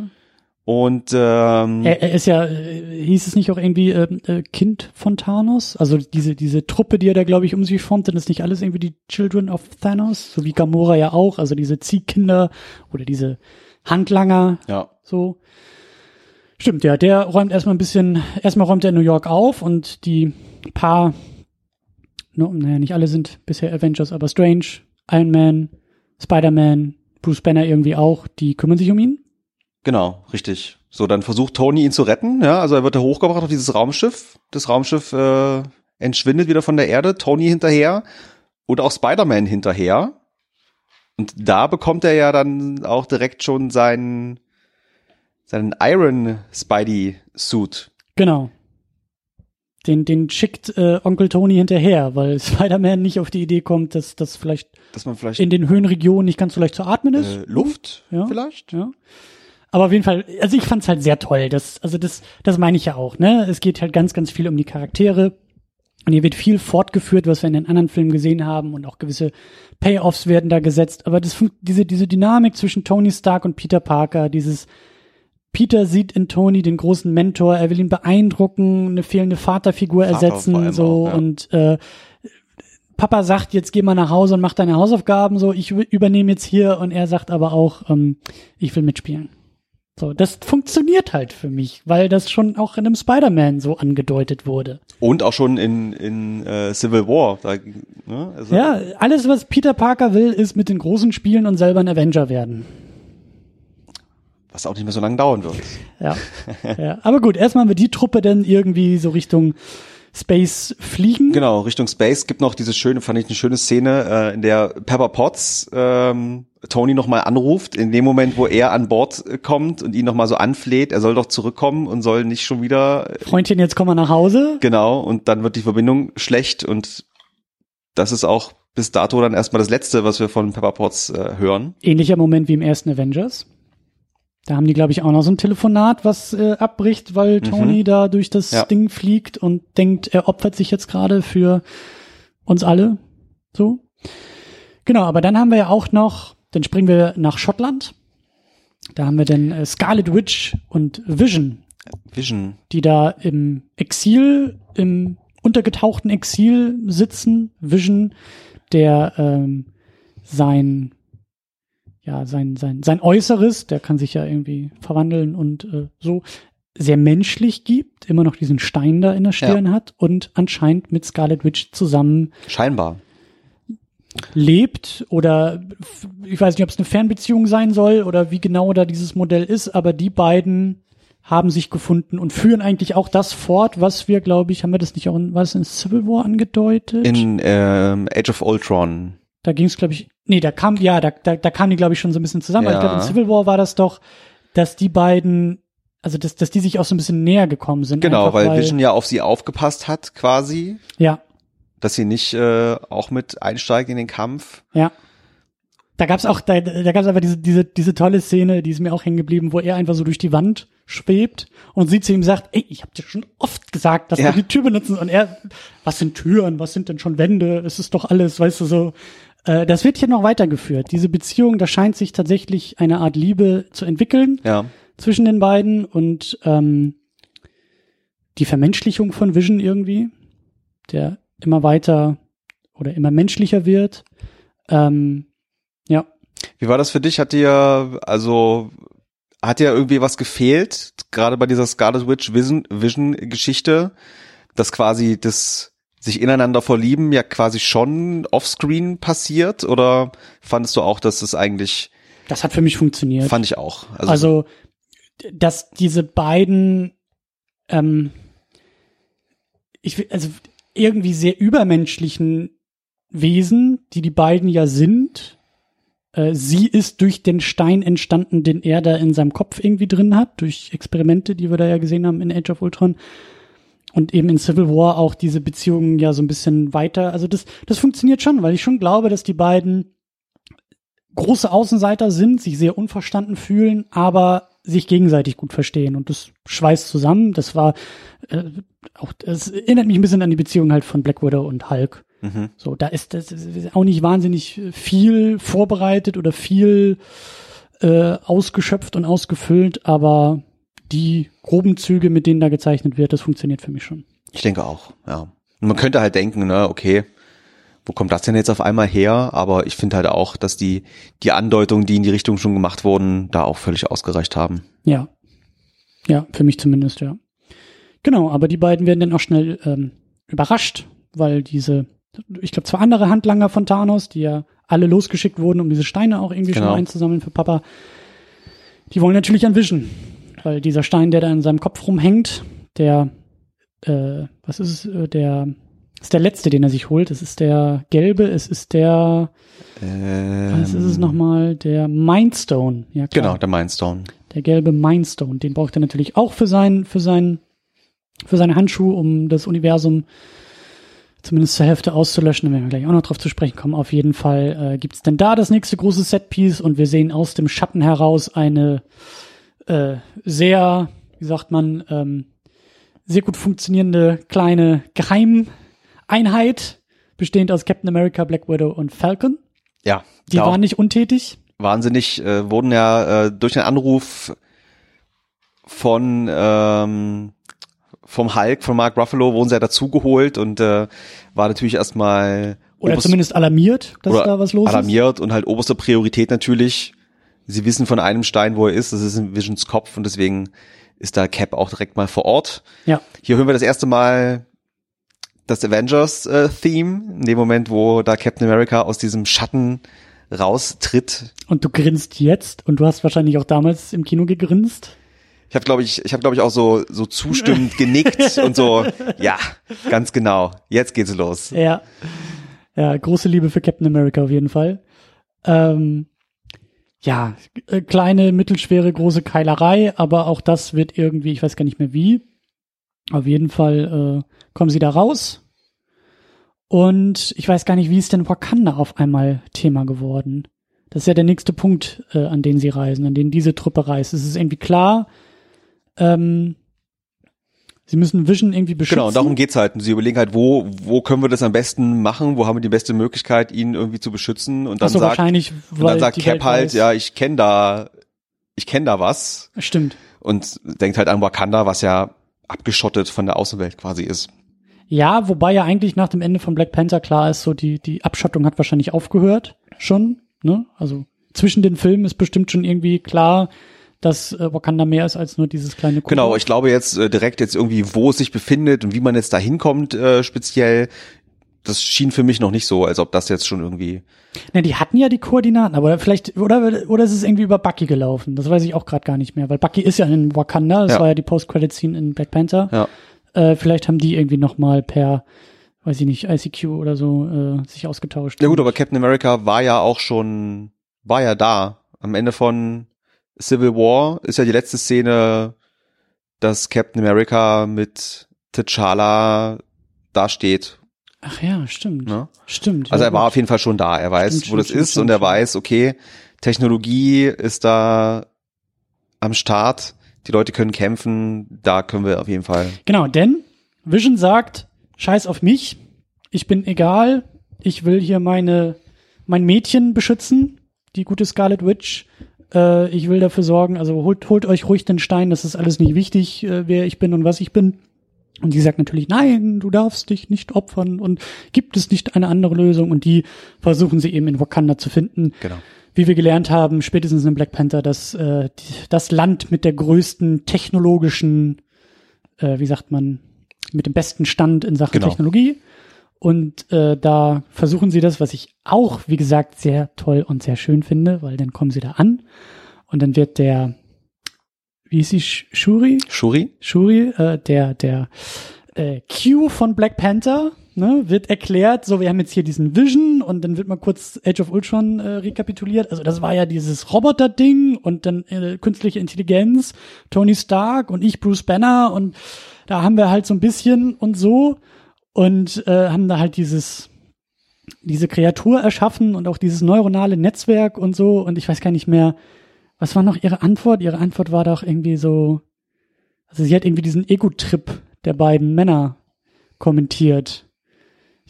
Und ähm, Er, er ist ja, äh, hieß es nicht auch irgendwie äh, äh, Kind von Thanos? Also diese, diese Truppe, die er da, glaube ich, um sich formt, sind das nicht alles irgendwie die Children of Thanos? So wie Gamora ja auch, also diese Ziehkinder oder diese Handlanger, ja. so. Stimmt, ja, der räumt erstmal ein bisschen, erstmal räumt er New York auf und die paar, no, naja, nicht alle sind bisher Avengers, aber Strange, Iron Man, Spider-Man, Bruce Banner irgendwie auch, die kümmern sich um ihn. Genau, richtig. So, dann versucht Tony ihn zu retten, ja, also er wird da hochgebracht auf dieses Raumschiff. Das Raumschiff äh, entschwindet wieder von der Erde, Tony hinterher und auch Spider-Man hinterher. Und da bekommt er ja dann auch direkt schon seinen, seinen Iron Spidey Suit. Genau. Den, den schickt äh, Onkel Tony hinterher, weil Spider-Man nicht auf die Idee kommt, dass das vielleicht Dass man vielleicht in den Höhenregionen nicht ganz so leicht zu atmen ist. äh, Luft Ja. vielleicht? Ja. Aber auf jeden Fall, also ich fand's halt sehr toll. Das, also das, das meine ich ja auch, ne? Es geht halt ganz, ganz viel um die Charaktere. Und hier wird viel fortgeführt, was wir in den anderen Filmen gesehen haben und auch gewisse Payoffs werden da gesetzt. Aber das, diese, diese Dynamik zwischen Tony Stark und Peter Parker, dieses Peter sieht in Tony den großen Mentor, er will ihn beeindrucken, eine fehlende Vaterfigur Vater ersetzen, so auch, ja. und äh, Papa sagt, jetzt geh mal nach Hause und mach deine Hausaufgaben, so ich übernehme jetzt hier und er sagt aber auch, ähm, ich will mitspielen. So, das funktioniert halt für mich, weil das schon auch in einem Spider-Man so angedeutet wurde. Und auch schon in, in äh, Civil War. Da, ne? also, Ja, alles, was Peter Parker will, ist mit den Großen spielen und selber ein Avenger werden. Was auch nicht mehr so lange dauern wird. Ja. ja. Aber gut, erstmal haben wir die Truppe dann irgendwie so Richtung Space fliegen. Genau, Richtung Space gibt noch diese schöne, fand ich eine schöne Szene, äh, in der Pepper Potts ähm, Tony nochmal anruft, in dem Moment, wo er an Bord äh, kommt und ihn nochmal so anfleht, er soll doch zurückkommen und soll nicht schon wieder, äh, Freundchen, jetzt kommen wir nach Hause. genau, und dann wird die Verbindung schlecht und das ist auch bis dato dann erstmal das Letzte, was wir von Pepper Potts äh, hören. Ähnlicher Moment wie im ersten Avengers. Da haben die, glaube ich, auch noch so ein Telefonat, was äh, abbricht, weil Tony da durch das Ja. Ding fliegt und denkt, er opfert sich jetzt gerade für uns alle. So. Genau, aber dann haben wir ja auch noch, dann springen wir nach Schottland. Da haben wir dann äh, Scarlet Witch und Vision, Vision. die da im Exil, im untergetauchten Exil sitzen. Vision, der ähm, sein ja, sein, sein, sein Äußeres, der kann sich ja irgendwie verwandeln und äh, so sehr menschlich gibt, immer noch diesen Stein da in der Stirn hat und anscheinend mit Scarlet Witch zusammen Scheinbar. lebt oder ich weiß nicht, ob es eine Fernbeziehung sein soll oder wie genau da dieses Modell ist, aber die beiden haben sich gefunden und führen eigentlich auch das fort, was wir, glaube ich, haben wir das nicht auch in, war das in Civil War angedeutet? In ähm, Age of Ultron. Da ging es, glaube ich, nee, da kam, ja, da, da, da kamen die, glaube ich, schon so ein bisschen zusammen. Aber ich glaube, in Ja. Civil War war das doch, dass die beiden, also dass, dass die sich auch so ein bisschen näher gekommen sind. Genau, einfach, weil, Vision ja auf sie aufgepasst hat, quasi, Ja, dass sie nicht äh, auch mit einsteigt in den Kampf. ja. Da gab's auch, da, da gab's einfach diese, diese, diese tolle Szene, die ist mir auch hängen geblieben, wo er einfach so durch die Wand schwebt und sie zu ihm sagt, ey, ich hab dir schon oft gesagt, dass Ja. wir die Tür benutzen. Und er, was sind Türen, was sind denn schon Wände? Es ist doch alles, weißt du, so. Äh, das wird hier noch weitergeführt. Diese Beziehung, da scheint sich tatsächlich eine Art Liebe zu entwickeln. Ja. zwischen den beiden und ähm, die Vermenschlichung von Vision irgendwie, der immer weiter oder immer menschlicher wird. Ähm, ja, Wie war das für dich? Hat dir, also, hat dir irgendwie was gefehlt, gerade bei dieser Scarlet Witch Vision, Vision Geschichte, dass quasi das sich ineinander verlieben ja quasi schon offscreen passiert oder fandest du auch, dass es eigentlich, das hat für mich funktioniert. fand ich auch. Also, Also, dass diese beiden, ähm, ich will, also irgendwie sehr übermenschlichen Wesen, die die beiden ja sind, Äh, sie ist durch den Stein entstanden, den er da in seinem Kopf irgendwie drin hat, durch Experimente, die wir da ja gesehen haben in Age of Ultron. Und eben in Civil War auch diese Beziehungen ja so ein bisschen weiter. Also das, das funktioniert schon, weil ich schon glaube, dass die beiden große Außenseiter sind, sich sehr unverstanden fühlen, aber sich gegenseitig gut verstehen und das schweißt zusammen. Das war äh, auch, das erinnert mich ein bisschen an die Beziehung halt von Black Widow und Hulk. Mhm. So, da ist das ist auch nicht wahnsinnig viel vorbereitet oder viel äh, ausgeschöpft und ausgefüllt, aber die groben Züge, mit denen da gezeichnet wird, das funktioniert für mich schon. Ich denke auch, ja. Und man könnte halt denken, ne, okay, wo kommt das denn jetzt auf einmal her? Aber ich finde halt auch, dass die, die Andeutungen, die in die Richtung schon gemacht wurden, da auch völlig ausgereicht haben. Ja. Ja, für mich zumindest, ja. Genau, aber die beiden werden dann auch schnell ähm, überrascht, weil diese, ich glaube, zwei andere Handlanger von Thanos, die ja alle losgeschickt wurden, um diese Steine auch irgendwie genau. schon einzusammeln für Papa, die wollen natürlich an Vision. Weil dieser Stein, der da in seinem Kopf rumhängt, der, äh, was ist es, äh, der ist der letzte, den er sich holt. Es ist der gelbe, es ist der, ähm, was ist es nochmal? Der Mindstone. Ja, klar. Genau, der Mindstone. Der gelbe Mindstone. Den braucht er natürlich auch für sein, für sein, für seine Handschuhe, um das Universum zumindest zur Hälfte auszulöschen. Da werden wir gleich auch noch drauf zu sprechen kommen. Auf jeden Fall äh, gibt's denn da das nächste große Setpiece und wir sehen aus dem Schatten heraus eine äh, sehr, wie sagt man, ähm, sehr gut funktionierende kleine Geheim Einheit, bestehend aus Captain America, Black Widow und Falcon. Ja. Die waren nicht untätig. Wahnsinnig, äh, wurden ja äh, durch einen Anruf von ähm, vom Hulk, von Mark Ruffalo, wurden sie ja dazugeholt und äh, war natürlich erstmal oder zumindest alarmiert, dass da was los alarmiert ist. Alarmiert und halt oberste Priorität natürlich. Sie wissen von einem Stein, wo er ist. Das ist in Visions Kopf und deswegen ist da Cap auch direkt mal vor Ort. Ja. Hier hören wir das erste Mal das Avengers-Theme, äh, in dem Moment, wo da Captain America aus diesem Schatten raustritt. Und du grinst jetzt und du hast wahrscheinlich auch damals im Kino gegrinst. Ich habe glaube ich, ich habe glaube ich auch so so zustimmend genickt und so, ja, ganz genau. Jetzt geht's los. Ja. Ja, große Liebe für Captain America auf jeden Fall. Ähm, ja, äh, kleine, mittelschwere, große Keilerei, aber auch das wird irgendwie, ich weiß gar nicht mehr wie. Auf jeden Fall äh, kommen sie da raus. Und ich weiß gar nicht, wie ist denn Wakanda auf einmal Thema geworden? Das ist ja der nächste Punkt, äh, an den sie reisen, an den diese Truppe reist. Es ist irgendwie klar, ähm, sie müssen Vision irgendwie beschützen. Genau, darum geht's halt. Und sie überlegen halt, wo, wo können wir das am besten machen? Wo haben wir die beste Möglichkeit, ihn irgendwie zu beschützen? Und dann so, sagt, wahrscheinlich, und dann sagt Cap halt, ja, ich kenne da, ich kenne da was. Stimmt. Und denkt halt an Wakanda, was ja abgeschottet von der Außenwelt quasi ist. Ja, wobei ja eigentlich nach dem Ende von Black Panther klar ist, so die, die Abschottung hat wahrscheinlich aufgehört schon, ne? Also zwischen den Filmen ist bestimmt schon irgendwie klar, dass äh, Wakanda mehr ist als nur dieses kleine Kuchen. Genau, ich glaube jetzt äh, direkt jetzt irgendwie, wo es sich befindet und wie man jetzt da hinkommt, äh, speziell, das schien für mich noch nicht so, als ob das jetzt schon irgendwie. Ne, die hatten ja die Koordinaten, aber vielleicht, oder, oder ist es irgendwie über Bucky gelaufen? Das weiß ich auch gerade gar nicht mehr, weil Bucky ist ja in Wakanda, das ja. war ja die Post-Credit-Scene in Black Panther. Ja. Äh, vielleicht haben die irgendwie noch mal per, weiß ich nicht, ICQ oder so äh, sich ausgetauscht. Ja gut, aber Captain America war ja auch schon, war ja da. Am Ende von Civil War ist ja die letzte Szene, dass Captain America mit T'Challa dasteht. Ach ja, stimmt. Ne? Stimmt. Also ja, er war gut. auf jeden Fall schon da. Er weiß, stimmt, wo stimmt, das stimmt, ist und er weiß, okay, Technologie ist da am Start die Leute können kämpfen, da können wir auf jeden Fall. Genau, denn Vision sagt, scheiß auf mich, ich bin egal, ich will hier meine, mein Mädchen beschützen, die gute Scarlet Witch. Äh, ich will dafür sorgen, also holt, holt euch ruhig den Stein, das ist alles nicht wichtig, äh, wer ich bin und was ich bin. Und die sagt natürlich, nein, du darfst dich nicht opfern und gibt es nicht eine andere Lösung. Und die versuchen sie eben in Wakanda zu finden. Genau wie wir gelernt haben, spätestens in Black Panther, dass äh, die, das Land mit der größten technologischen, äh, wie sagt man, mit dem besten Stand in Sachen genau. Technologie. Und äh, da versuchen sie das, was ich auch, wie gesagt, sehr toll und sehr schön finde, weil dann kommen sie da an und dann wird der, wie ist sie, Shuri? Shuri? Shuri, äh, der, der äh, Q von Black Panther ne, wird erklärt, so wir haben jetzt hier diesen Vision und dann wird mal kurz Age of Ultron äh, rekapituliert. Also das war ja dieses Roboter-Ding und dann äh, künstliche Intelligenz, Tony Stark und ich Bruce Banner und da haben wir halt so ein bisschen und so und äh, haben da halt dieses diese Kreatur erschaffen und auch dieses neuronale Netzwerk und so und ich weiß gar nicht mehr, was war noch ihre Antwort? Ihre Antwort war doch irgendwie so, also sie hat irgendwie diesen Ego-Trip der beiden Männer kommentiert.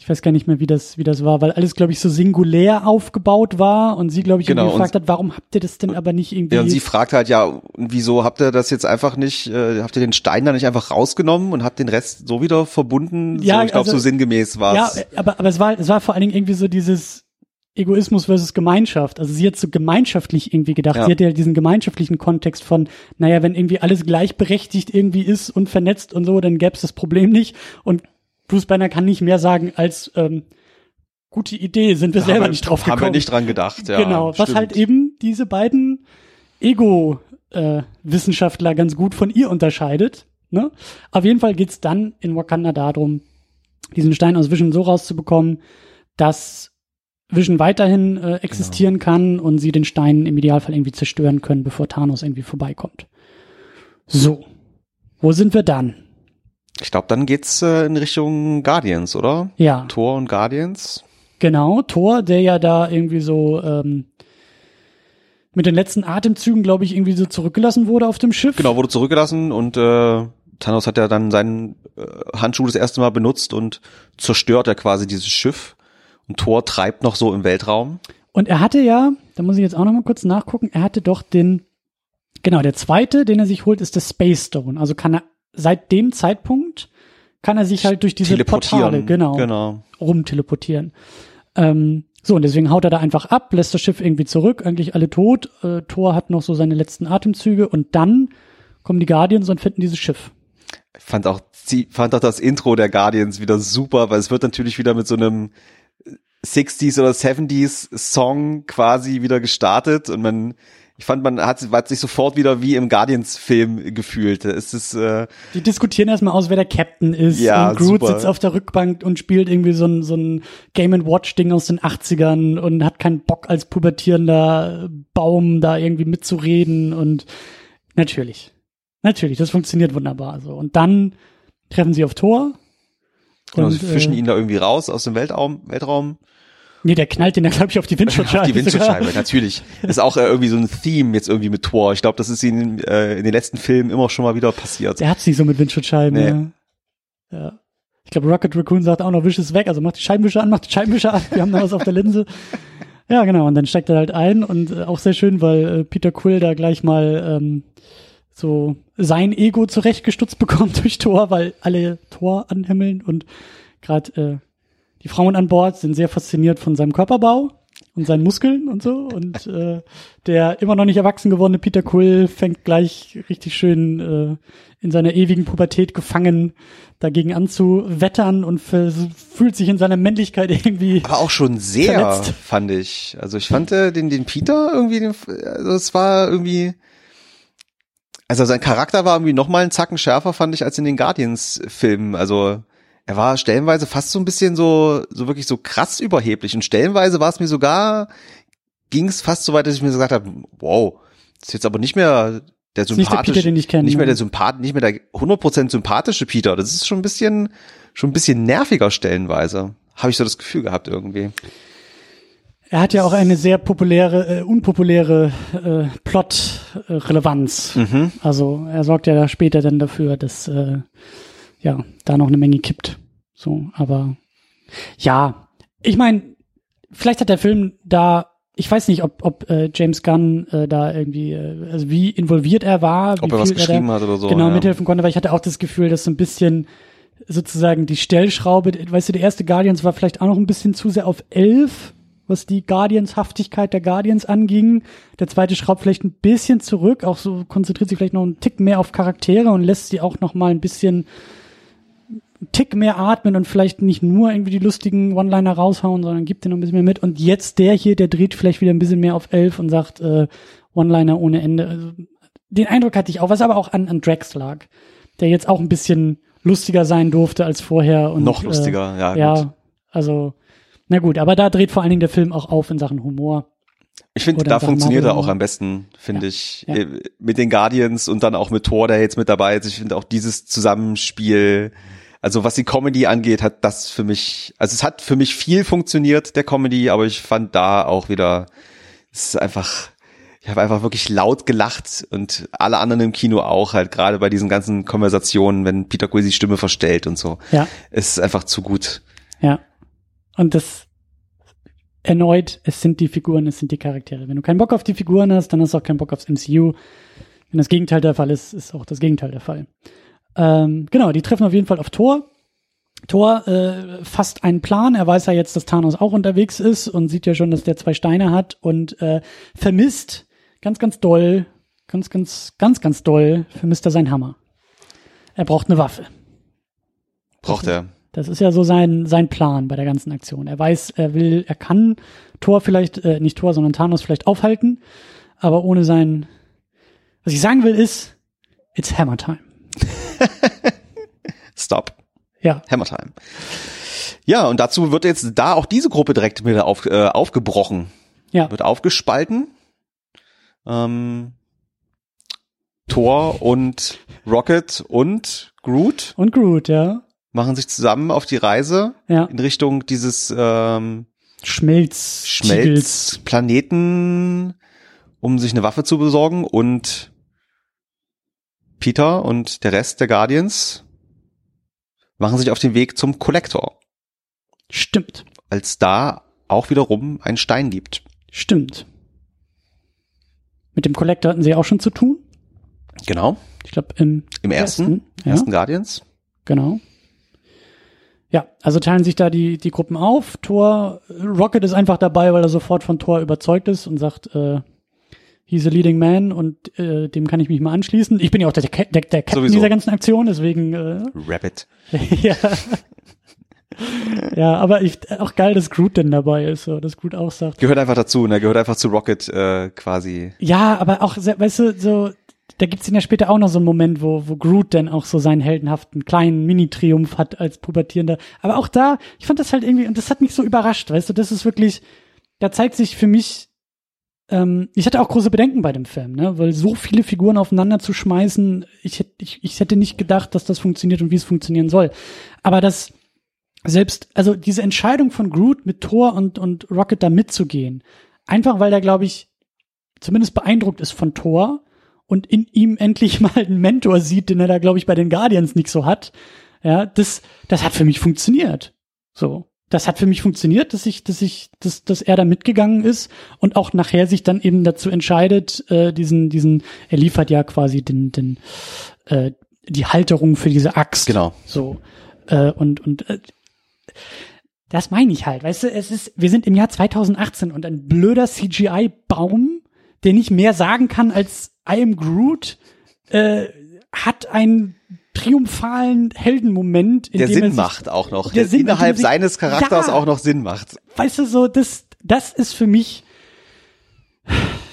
Ich weiß gar nicht mehr, wie das, wie das war, weil alles, glaube ich, so singulär aufgebaut war und sie, glaube ich, Genau, gefragt hat, warum habt ihr das denn aber nicht irgendwie. Ja, und sie fragt halt, ja, wieso habt ihr das jetzt einfach nicht, äh, habt ihr den Stein da nicht einfach rausgenommen und habt den Rest so wieder verbunden? Ja, so, ich glaube, also- so sinngemäß war ja, es. aber, aber es war, es war vor allen Dingen irgendwie so dieses Egoismus versus Gemeinschaft. Also sie hat so gemeinschaftlich irgendwie gedacht. Ja. Sie hatte ja diesen gemeinschaftlichen Kontext von, naja, wenn irgendwie alles gleichberechtigt irgendwie ist und vernetzt und so, dann gäbe es das Problem nicht. Und Bruce Banner kann nicht mehr sagen als ähm, gute Idee, sind wir selber haben wir, nicht drauf gekommen. Haben wir nicht dran gedacht, ja. genau, was stimmt. halt eben diese beiden Ego-Wissenschaftler ganz gut von ihr unterscheidet. Ne? Auf jeden Fall geht's dann in Wakanda darum, diesen Stein aus Vision so rauszubekommen, dass Vision weiterhin äh, existieren Genau. kann und sie den Stein im Idealfall irgendwie zerstören können, bevor Thanos irgendwie vorbeikommt. So, wo sind wir dann? Ich glaube, dann geht's äh, in Richtung Guardians, oder? Ja, Thor und Guardians. genau, Thor, der ja da irgendwie so ähm, mit den letzten Atemzügen, glaube ich, irgendwie so zurückgelassen wurde auf dem Schiff. Genau, wurde zurückgelassen und äh, Thanos hat ja dann seinen äh, Handschuh das erste Mal benutzt und zerstört ja quasi dieses Schiff. Und Thor treibt noch so im Weltraum. Und er hatte ja, da muss ich jetzt auch noch mal kurz nachgucken, er hatte doch den, genau, der zweite, den er sich holt, ist der Space Stone. Also kann er seit dem Zeitpunkt, kann er sich halt durch diese Portale, genau, genau. rumteleportieren. Ähm, so, und deswegen haut er da einfach ab, lässt das Schiff irgendwie zurück, eigentlich alle tot. Äh, Thor hat noch so seine letzten Atemzüge und dann kommen die Guardians und finden dieses Schiff. Ich fand auch, fand auch das Intro der Guardians wieder super, weil es wird natürlich wieder mit so einem 60s oder 70s Song quasi wieder gestartet und man, ich fand, man hat, hat sich sofort wieder wie im Guardians-Film gefühlt. Es ist, äh, Die diskutieren erstmal aus, wer der Captain ist. Ja, und Groot super. sitzt auf der Rückbank und spielt irgendwie so ein, so ein Game Watch-Ding aus den 80ern und hat keinen Bock als pubertierender Baum da irgendwie mitzureden und natürlich. Natürlich, das funktioniert wunderbar so. Und dann treffen sie auf Thor. genau, und, sie fischen äh, ihn da irgendwie raus aus dem Weltraum, Weltraum. Nee, der knallt den ja, glaube ich, auf die Windschutzscheibe. Auf die Windschutzscheibe, sogar. natürlich. Ist auch äh, irgendwie so ein Theme jetzt irgendwie mit Thor. Ich glaube, das ist in, äh, in den letzten Filmen immer schon mal wieder passiert. Der hat's nicht so mit Windschutzscheiben. Nee. Ja. ja. Ich glaube, Rocket Raccoon sagt auch noch, wisch es weg. Also macht die Scheibenwischer an, macht die Scheibenwischer an. Wir haben da was auf der Linse. Ja, genau. Und dann steigt er halt ein und äh, auch sehr schön, weil äh, Peter Quill da gleich mal ähm, so sein Ego zurechtgestutzt bekommt durch Thor, weil alle Thor anhimmeln und gerade äh, die Frauen an Bord sind sehr fasziniert von seinem Körperbau und seinen Muskeln und so. Und äh, der immer noch nicht erwachsen gewordene Peter Quill fängt gleich richtig schön äh, in seiner ewigen Pubertät gefangen dagegen anzuwettern und fühlt sich in seiner Männlichkeit irgendwie. Aber auch schon sehr, Verletzt. fand ich. Also ich fand äh, den, den Peter irgendwie, den, also es war irgendwie, also sein Charakter war irgendwie noch mal einen Zacken schärfer, fand ich, als in den Guardians-Filmen. Also er war stellenweise fast so ein bisschen so, so wirklich so krass überheblich. Und stellenweise war es mir sogar, ging es fast so weit, dass ich mir gesagt habe, wow, das ist jetzt aber nicht mehr der ist nicht der sympathische, Peter, den ich kenne, nicht mehr ne? der Sympath, nicht mehr der 100% sympathische Peter. Das ist schon ein bisschen, schon ein bisschen nerviger stellenweise. Habe ich so das Gefühl gehabt irgendwie. Er hat ja auch eine sehr populäre, äh, unpopuläre äh, Plot-Relevanz. Mhm. Also er sorgt ja da später dann dafür, dass äh, ja da noch eine Menge kippt. So, aber ja, ich meine, vielleicht hat der Film da, ich weiß nicht, ob, ob äh, James Gunn äh, da irgendwie, äh, also wie involviert er war, Ob wie er was geschrieben da hat oder so. genau ja. mithelfen konnte, weil ich hatte auch das Gefühl, dass so ein bisschen sozusagen die Stellschraube, weißt du, der erste Guardians war vielleicht auch noch ein bisschen zu sehr auf elf, was die Guardians-Haftigkeit der Guardians anging. Der zweite schraubt vielleicht ein bisschen zurück, auch so konzentriert sich vielleicht noch einen Tick mehr auf Charaktere und lässt sie auch noch mal ein bisschen einen Tick mehr atmen und vielleicht nicht nur irgendwie die lustigen One-Liner raushauen, sondern gibt den noch ein bisschen mehr mit. Und jetzt der hier, der dreht vielleicht wieder ein bisschen mehr auf elf und sagt äh, One-Liner ohne Ende. Also, den Eindruck hatte ich auch, was aber auch an, an Drax lag, der jetzt auch ein bisschen lustiger sein durfte als vorher. Und, Noch lustiger, äh, ja. Ja, Gut. also, na gut, aber da dreht vor allen Dingen der Film auch auf in Sachen Humor. Ich finde, da funktioniert er Marvel. auch am besten, finde Ja, ich. ja. Äh, Mit den Guardians und dann auch mit Thor, der jetzt mit dabei ist. Ich finde auch dieses Zusammenspiel, also was die Comedy angeht, hat das für mich, also es hat für mich viel funktioniert, der Comedy, aber ich fand da auch wieder, es ist einfach, ich habe einfach wirklich laut gelacht und alle anderen im Kino auch, halt gerade bei diesen ganzen Konversationen, wenn Peter Quill die Stimme verstellt und so. Ja, Es ist einfach zu gut. ja. Und das erneut, es sind die Figuren, es sind die Charaktere. Wenn du keinen Bock auf die Figuren hast, dann hast du auch keinen Bock aufs MCU. Wenn das Gegenteil der Fall ist, ist auch das Gegenteil der Fall. Ähm, genau, die treffen auf jeden Fall auf Thor. Thor äh, fasst einen Plan. Er weiß ja jetzt, dass Thanos auch unterwegs ist und sieht ja schon, dass der zwei Steine hat und äh, vermisst ganz, ganz doll, ganz, ganz, ganz, ganz doll vermisst er seinen Hammer. Er braucht eine Waffe. Braucht er. Das ist ja so sein, sein Plan bei der ganzen Aktion. Er weiß, er will, er kann Thor vielleicht, äh, nicht Thor, sondern Thanos vielleicht aufhalten, aber ohne sein, was ich sagen will ist, it's Hammer Time. Stop. Ja, Hammer Time. Ja, und dazu wird jetzt da auch diese Gruppe direkt wieder auf, äh, aufgebrochen. ja, Wird aufgespalten. Ähm, Thor und Rocket und Groot und Groot, ja, machen sich zusammen auf die Reise ja, in Richtung dieses ähm, Schmelz. Schmelzplaneten, um sich eine Waffe zu besorgen und Peter und der Rest der Guardians machen sich auf den Weg zum Kollektor, Stimmt, als da auch wiederum ein Stein gibt. stimmt. Mit dem Collector hatten sie auch schon zu tun. Genau, Ich glaube, im, im ersten, ja. ersten Guardians. Genau. Ja, also teilen sich da die, die Gruppen auf. Thor, Rocket ist einfach dabei, weil er sofort von Thor überzeugt ist und sagt, äh, he's a leading man und äh, dem kann ich mich mal anschließen. Ich bin ja auch der, der, der Captain Sowieso. dieser ganzen Aktion, deswegen äh, Rabbit. ja. ja, aber ich, auch geil, dass Groot denn dabei ist, so, dass Groot auch sagt, Gehört einfach dazu, ne? Gehört einfach zu Rocket äh, quasi. Ja, aber auch, weißt du, so, da gibt's dann ja später auch noch so einen Moment, wo, wo Groot dann auch so seinen heldenhaften kleinen Mini-Triumph hat als Pubertierender. Aber auch da, ich fand das halt irgendwie, und das hat mich so überrascht, weißt du, das ist wirklich, da zeigt sich für mich, ähm, ich hatte auch große Bedenken bei dem Film, ne, weil so viele Figuren aufeinander zu schmeißen, ich hätte, ich, ich hätte nicht gedacht, dass das funktioniert und wie es funktionieren soll. Aber das, selbst, also diese Entscheidung von Groot mit Thor und, und Rocket da mitzugehen, einfach weil der, glaube ich, zumindest beeindruckt ist von Thor und in ihm endlich mal einen Mentor sieht, den er da, glaube ich, bei den Guardians nicht so hat. Ja, das, das hat für mich funktioniert. So. Das hat für mich funktioniert, dass ich, dass ich, dass, dass er da mitgegangen ist und auch nachher sich dann eben dazu entscheidet, äh, diesen, diesen, er liefert ja quasi den, den, äh, die Halterung für diese Axt. Genau. So. Äh, und, und äh, das meine ich halt, weißt du, es ist, wir sind im Jahr 2018 und ein blöder CGI-Baum, der nicht mehr sagen kann als I am Groot, äh, hat einen triumphalen Heldenmoment, in Der Sinn sich, macht auch noch. der Der Sinn, innerhalb in seines Charakters Ja. auch noch Sinn macht. weißt du, so, das, das ist für mich,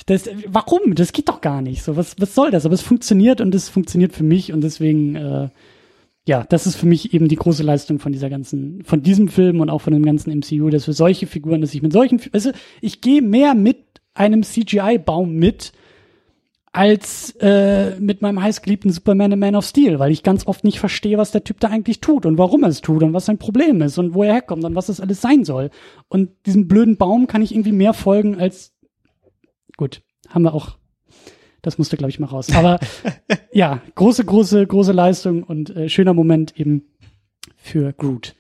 das, warum? Das geht doch gar nicht. So, was, was soll das? Aber es funktioniert und es funktioniert für mich und deswegen, äh, ja, das ist für mich eben die große Leistung von dieser ganzen, von diesem Film und auch von dem ganzen MCU, dass wir solche Figuren, dass ich mit solchen, weißt du, ich gehe mehr mit einem CGI-Baum mit, als äh, mit meinem heißgeliebten Superman in Man of Steel, weil ich ganz oft nicht verstehe, was der Typ da eigentlich tut und warum er es tut und was sein Problem ist und wo er herkommt und was das alles sein soll. Und diesem blöden Baum kann ich irgendwie mehr folgen als gut, haben wir auch. Das musste, glaube ich, mal raus. Aber ja, große, große, große Leistung und äh, schöner Moment eben für Groot.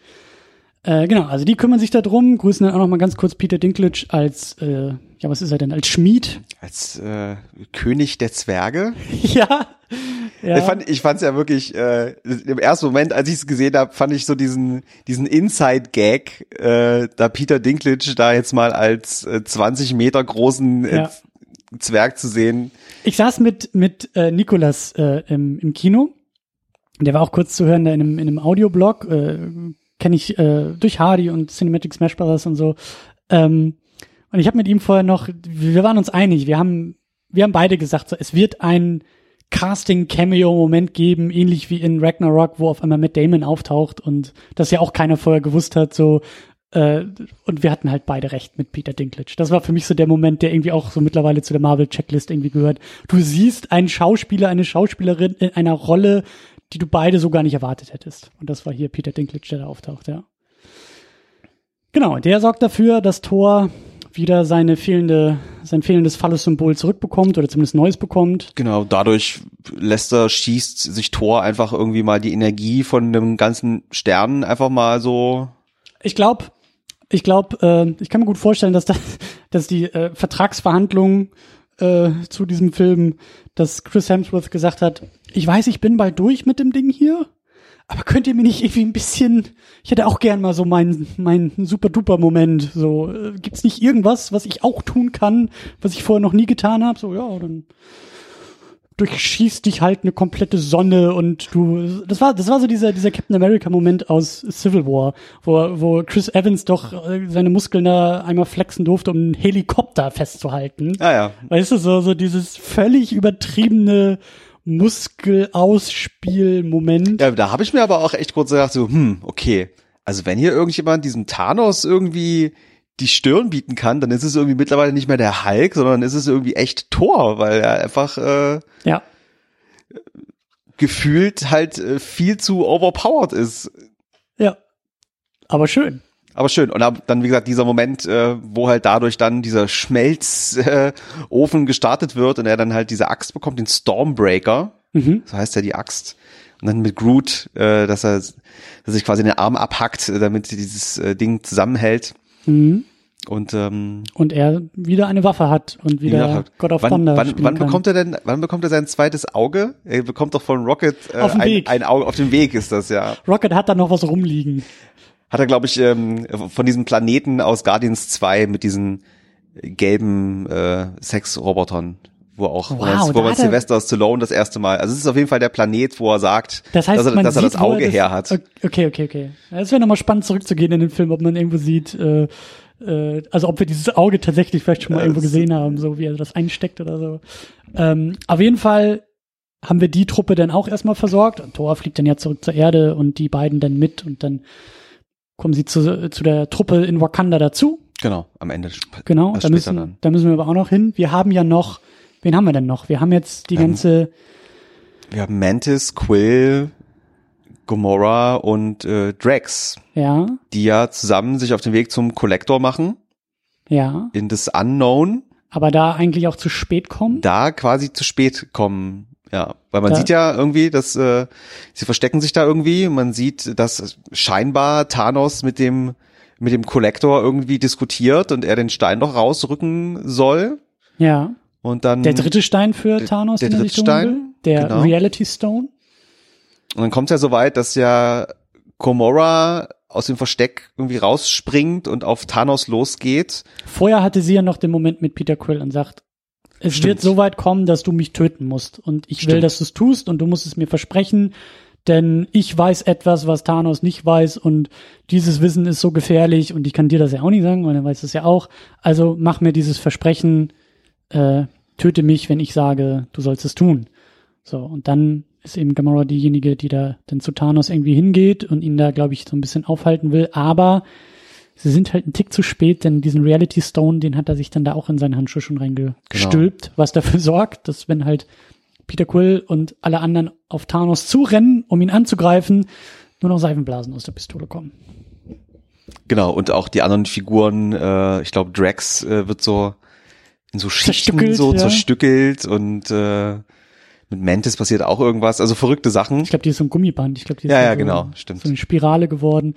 Äh, genau, also die kümmern sich da drum, grüßen dann auch noch mal ganz kurz Peter Dinklage als, äh, ja, was ist er denn, als Schmied? Als äh, König der Zwerge. ja. ja. Ich fand ich fand's ja wirklich äh, im ersten Moment, als ich es gesehen habe, fand ich so diesen diesen Inside Gag, äh, da Peter Dinklage da jetzt mal als äh, 20 Meter großen äh, Ja. Zwerg zu sehen. Ich saß mit, mit äh, Nikolas äh, im, im Kino. Der war auch kurz zu hören da in einem, in einem Audioblog. Äh, Kenne ich äh, durch Hardy und Cinematic Smash Brothers und so. Ähm, und ich habe mit ihm vorher noch, wir waren uns einig, wir haben, wir haben beide gesagt, so, es wird ein Casting-Cameo-Moment geben, ähnlich wie in Ragnarok, wo auf einmal Matt Damon auftaucht und das ja auch keiner vorher gewusst hat, so äh, und wir hatten halt beide recht mit Peter Dinklage. Das war für mich so der Moment, der irgendwie auch so mittlerweile zu der Marvel-Checklist irgendwie gehört. Du siehst einen Schauspieler, eine Schauspielerin in einer Rolle, die du beide so gar nicht erwartet hättest. Und das war hier Peter Dinklage, der da auftaucht, ja. Genau, der sorgt dafür, dass Thor wieder seine fehlende, sein fehlendes Phallus-Symbol zurückbekommt oder zumindest Neues bekommt. Genau, dadurch lässt er, schießt sich Thor einfach irgendwie mal die Energie von dem ganzen Stern einfach mal so. Ich glaube, ich glaube, äh, ich kann mir gut vorstellen, dass das, dass die äh, Vertragsverhandlungen äh, zu diesem Film, dass Chris Hemsworth gesagt hat, ich weiß, ich bin bald durch mit dem Ding hier, aber könnt ihr mir nicht irgendwie ein bisschen, ich hätte auch gern mal so meinen mein super duper Moment, so äh, gibt's nicht irgendwas, was ich auch tun kann, was ich vorher noch nie getan habe, so ja, dann durchschießt dich halt eine komplette Sonne und du das war das war so dieser dieser Captain America Moment aus Civil War, wo wo Chris Evans doch äh, seine Muskeln da einmal flexen durfte, um einen Helikopter festzuhalten. Ah ja. Weißt du so so dieses völlig übertriebene Muskelausspiel-Moment. Ja, da habe ich mir aber auch echt kurz gedacht, so, hm, okay. Also wenn hier irgendjemand diesem Thanos irgendwie die Stirn bieten kann, dann ist es irgendwie mittlerweile nicht mehr der Hulk, sondern ist es irgendwie echt Thor, weil er einfach äh, Ja. gefühlt halt äh, viel zu overpowered ist. Ja. Aber schön. Aber schön. Und dann, wie gesagt, dieser Moment, äh, wo halt dadurch dann dieser Schmelzofen äh, gestartet wird und er dann halt diese Axt bekommt, den Stormbreaker. Mhm. So heißt ja die Axt. Und dann mit Groot, äh, dass er dass sich quasi den Arm abhackt, äh, damit dieses äh, Ding zusammenhält. Mhm. Und ähm, Und er wieder eine Waffe hat und wieder wie gesagt, God of wann, Thunder wann, wann bekommt er denn, wann bekommt er sein zweites Auge? Er bekommt doch von Rocket äh, ein, Weg. ein Auge, auf dem Weg ist das ja. Rocket hat da noch was rumliegen. Hat er, glaube ich, ähm, von diesem Planeten aus Guardians 2 mit diesen gelben äh, Sexrobotern, wo auch wo Wow, wo man er- Sylvester Stallone das erste Mal, also es ist auf jeden Fall der Planet, wo er sagt, Das heißt, dass, er, dass er sieht, das Auge er her hat. Okay, okay, okay. Es wäre nochmal spannend zurückzugehen in den Film, ob man irgendwo sieht, äh, äh, also ob wir dieses Auge tatsächlich vielleicht schon mal Ja, irgendwo das- gesehen haben, so wie er das einsteckt oder so. Ähm, auf jeden Fall haben wir die Truppe dann auch erstmal versorgt. Und Thor fliegt dann ja zurück zur Erde und die beiden dann mit und dann kommen sie zu, zu der Truppe in Wakanda dazu. Genau, am Ende. Genau, da müssen, dann. da müssen wir aber auch noch hin. Wir haben ja noch, wen haben wir denn noch? Wir haben jetzt die Ähm, ganze, Wir haben Mantis, Quill, Gamora und äh, Drax, ja, die ja zusammen sich auf den Weg zum Collector machen, ja, in das Unknown, aber da eigentlich auch zu spät kommen. da quasi zu spät kommen. Ja, weil man Da- sieht ja irgendwie, dass äh, sie verstecken sich da irgendwie. Man sieht, dass scheinbar Thanos mit dem mit dem Collector irgendwie diskutiert und er den Stein noch rausrücken soll. Ja. Und dann Der dritte Stein für Thanos, der den er dritte Stein, will. Der genau. Reality Stone. und dann kommt es ja so weit, dass ja Komora aus dem Versteck irgendwie rausspringt und auf Thanos losgeht. Vorher hatte sie ja noch den Moment mit Peter Quill und sagt, es Stimmt. wird so weit kommen, dass du mich töten musst. Und ich will, Stimmt. dass du es tust und du musst es mir versprechen, denn ich weiß etwas, was Thanos nicht weiß und dieses Wissen ist so gefährlich und ich kann dir das ja auch nicht sagen, weil er weiß es ja auch. Also mach mir dieses Versprechen, äh, töte mich, wenn ich sage, du sollst es tun. So, und dann ist eben Gamora diejenige, die da dann zu Thanos irgendwie hingeht und ihn da, glaube ich, so ein bisschen aufhalten will. Aber sie sind halt einen Tick zu spät, denn diesen Reality Stone, den hat er sich dann da auch in seinen Handschuh schon reingestülpt, was dafür sorgt, dass wenn halt Peter Quill und alle anderen auf Thanos zurennen, um ihn anzugreifen, nur noch Seifenblasen aus der Pistole kommen. Genau, und auch die anderen Figuren, äh, ich glaube, Drax äh, wird so in so Schichten Zerstückelt, so ja. zerstückelt und äh, mit Mantis passiert auch irgendwas, also verrückte Sachen. Ich glaube, die ist so ein Gummiband. Ich glaube, die ist Ja, ja, so, genau, stimmt. so eine Spirale geworden.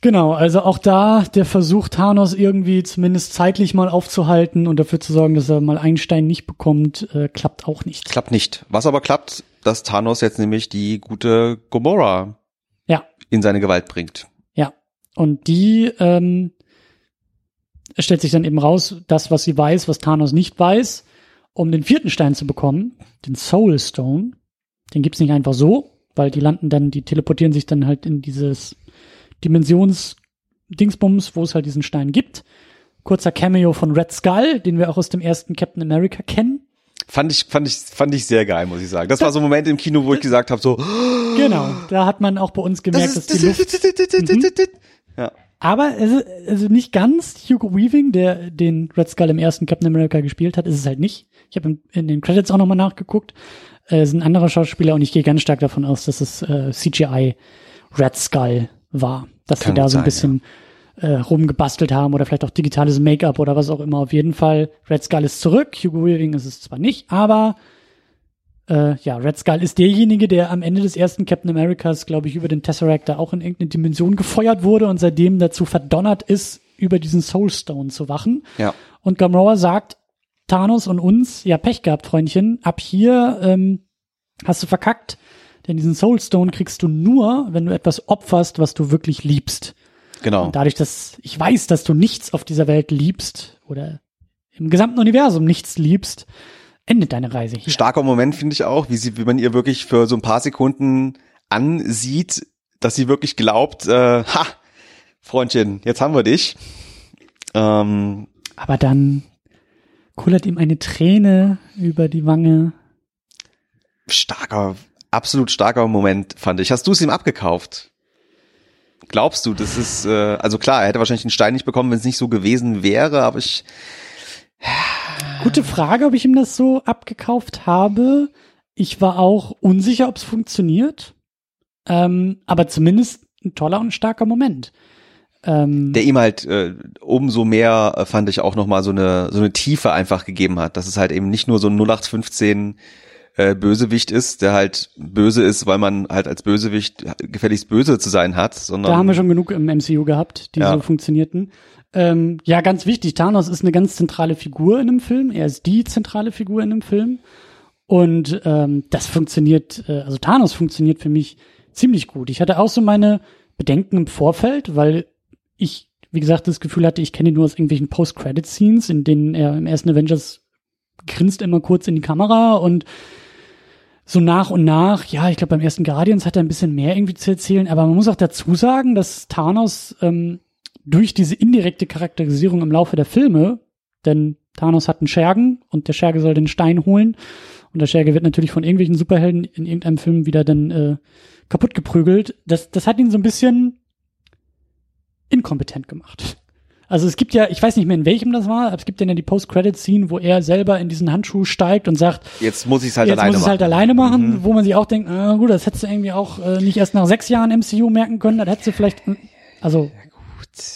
Genau, also auch da der Versuch, Thanos irgendwie zumindest zeitlich mal aufzuhalten und dafür zu sorgen, dass er mal Einstein nicht bekommt, äh, klappt auch nicht. Klappt nicht. Was aber klappt, dass Thanos jetzt nämlich die gute Gomorra Ja, in seine Gewalt bringt. ja. Und die ähm, stellt sich dann eben raus, das, was sie weiß, was Thanos nicht weiß, um den vierten Stein zu bekommen, den Soul Stone, den gibt's nicht einfach so, weil die landen dann, die teleportieren sich dann halt in dieses Dimensions-Dingsbums, wo es halt diesen Stein gibt. Kurzer Cameo von Red Skull, den wir auch aus dem ersten Captain America kennen. Fand ich, fand ich, fand ich sehr geil, muss ich sagen. Das war so ein Moment im Kino, wo ich gesagt habe, so, Genau, da hat man auch bei uns gemerkt, dass die Luft. ja. Aber es ist, also nicht ganz Hugo Weaving, der den Red Skull im ersten Captain America gespielt hat, ist es halt nicht. Ich habe in, in den Credits auch nochmal nachgeguckt. Äh, Es ist ein anderer Schauspieler und ich gehe ganz stark davon aus, dass es äh, CGI Red Skull war. Dass Kann die da so ein sein, bisschen äh, rumgebastelt haben oder vielleicht auch digitales Make-up oder was auch immer. Auf jeden Fall, Red Skull ist zurück. Hugo Weaving ist es zwar nicht, aber äh, ja, Red Skull ist derjenige, der am Ende des ersten Captain Americas, glaube ich, über den Tesseract da auch in irgendeine Dimension gefeuert wurde und seitdem dazu verdonnert ist, über diesen Soulstone zu wachen. Ja. Und Gamora sagt Thanos und uns, ja, Pech gehabt, Freundchen, ab hier ähm, hast du verkackt, denn diesen Soulstone kriegst du nur, wenn du etwas opferst, was du wirklich liebst. Genau. Und dadurch, dass ich weiß, dass du nichts auf dieser Welt liebst oder im gesamten Universum nichts liebst, endet deine Reise hier. Starker Moment finde ich auch, wie sie, wie man ihr wirklich für so ein paar Sekunden ansieht, dass sie wirklich glaubt, äh, ha, Freundchen, jetzt haben wir dich. Ähm, Aber dann kullert ihm eine Träne über die Wange. starker, absolut starker Moment, fand ich. Hast du es ihm abgekauft? Glaubst du, das ist, äh, also klar, er hätte wahrscheinlich den Stein nicht bekommen, wenn es nicht so gewesen wäre, aber ich, Gute Frage, ob ich ihm das so abgekauft habe. Ich war auch unsicher, ob es funktioniert. Ähm, aber zumindest ein toller und starker Moment. Ähm, der ihm halt äh, umso mehr, äh, fand ich, auch nochmal so eine, so eine Tiefe einfach gegeben hat, dass es halt eben nicht nur so ein 0815 äh, Bösewicht ist, der halt böse ist, weil man halt als Bösewicht gefälligst böse zu sein hat, sondern da haben wir schon genug im MCU gehabt, die Ja. so funktionierten. Ähm, ja, ganz wichtig, Thanos ist eine ganz zentrale Figur in einem Film. Er ist die zentrale Figur in einem Film. Und ähm, das funktioniert, äh, also Thanos funktioniert für mich ziemlich gut. Ich hatte auch so meine Bedenken im Vorfeld, weil ich, wie gesagt, das Gefühl hatte, ich kenne ihn nur aus irgendwelchen Post-Credit-Scenes, in denen er im ersten Avengers grinst immer kurz in die Kamera und so nach und nach, ja, ich glaube, beim ersten Guardians hat er ein bisschen mehr irgendwie zu erzählen, aber man muss auch dazu sagen, dass Thanos ähm, durch diese indirekte Charakterisierung im Laufe der Filme, denn Thanos hat einen Schergen und der Scherge soll den Stein holen und der Scherge wird natürlich von irgendwelchen Superhelden in irgendeinem Film wieder dann äh, kaputt geprügelt. Das, das hat ihn so ein bisschen inkompetent gemacht. Also es gibt ja, ich weiß nicht mehr in welchem das war, aber es gibt ja die Post-Credit-Scene, wo er selber in diesen Handschuh steigt und sagt, jetzt muss ich es halt jetzt alleine muss halt alleine machen, Mhm. wo man sich auch denkt, ah, gut, das hättest du irgendwie auch äh, nicht erst nach sechs Jahren MCU merken können, das hättest du vielleicht, also,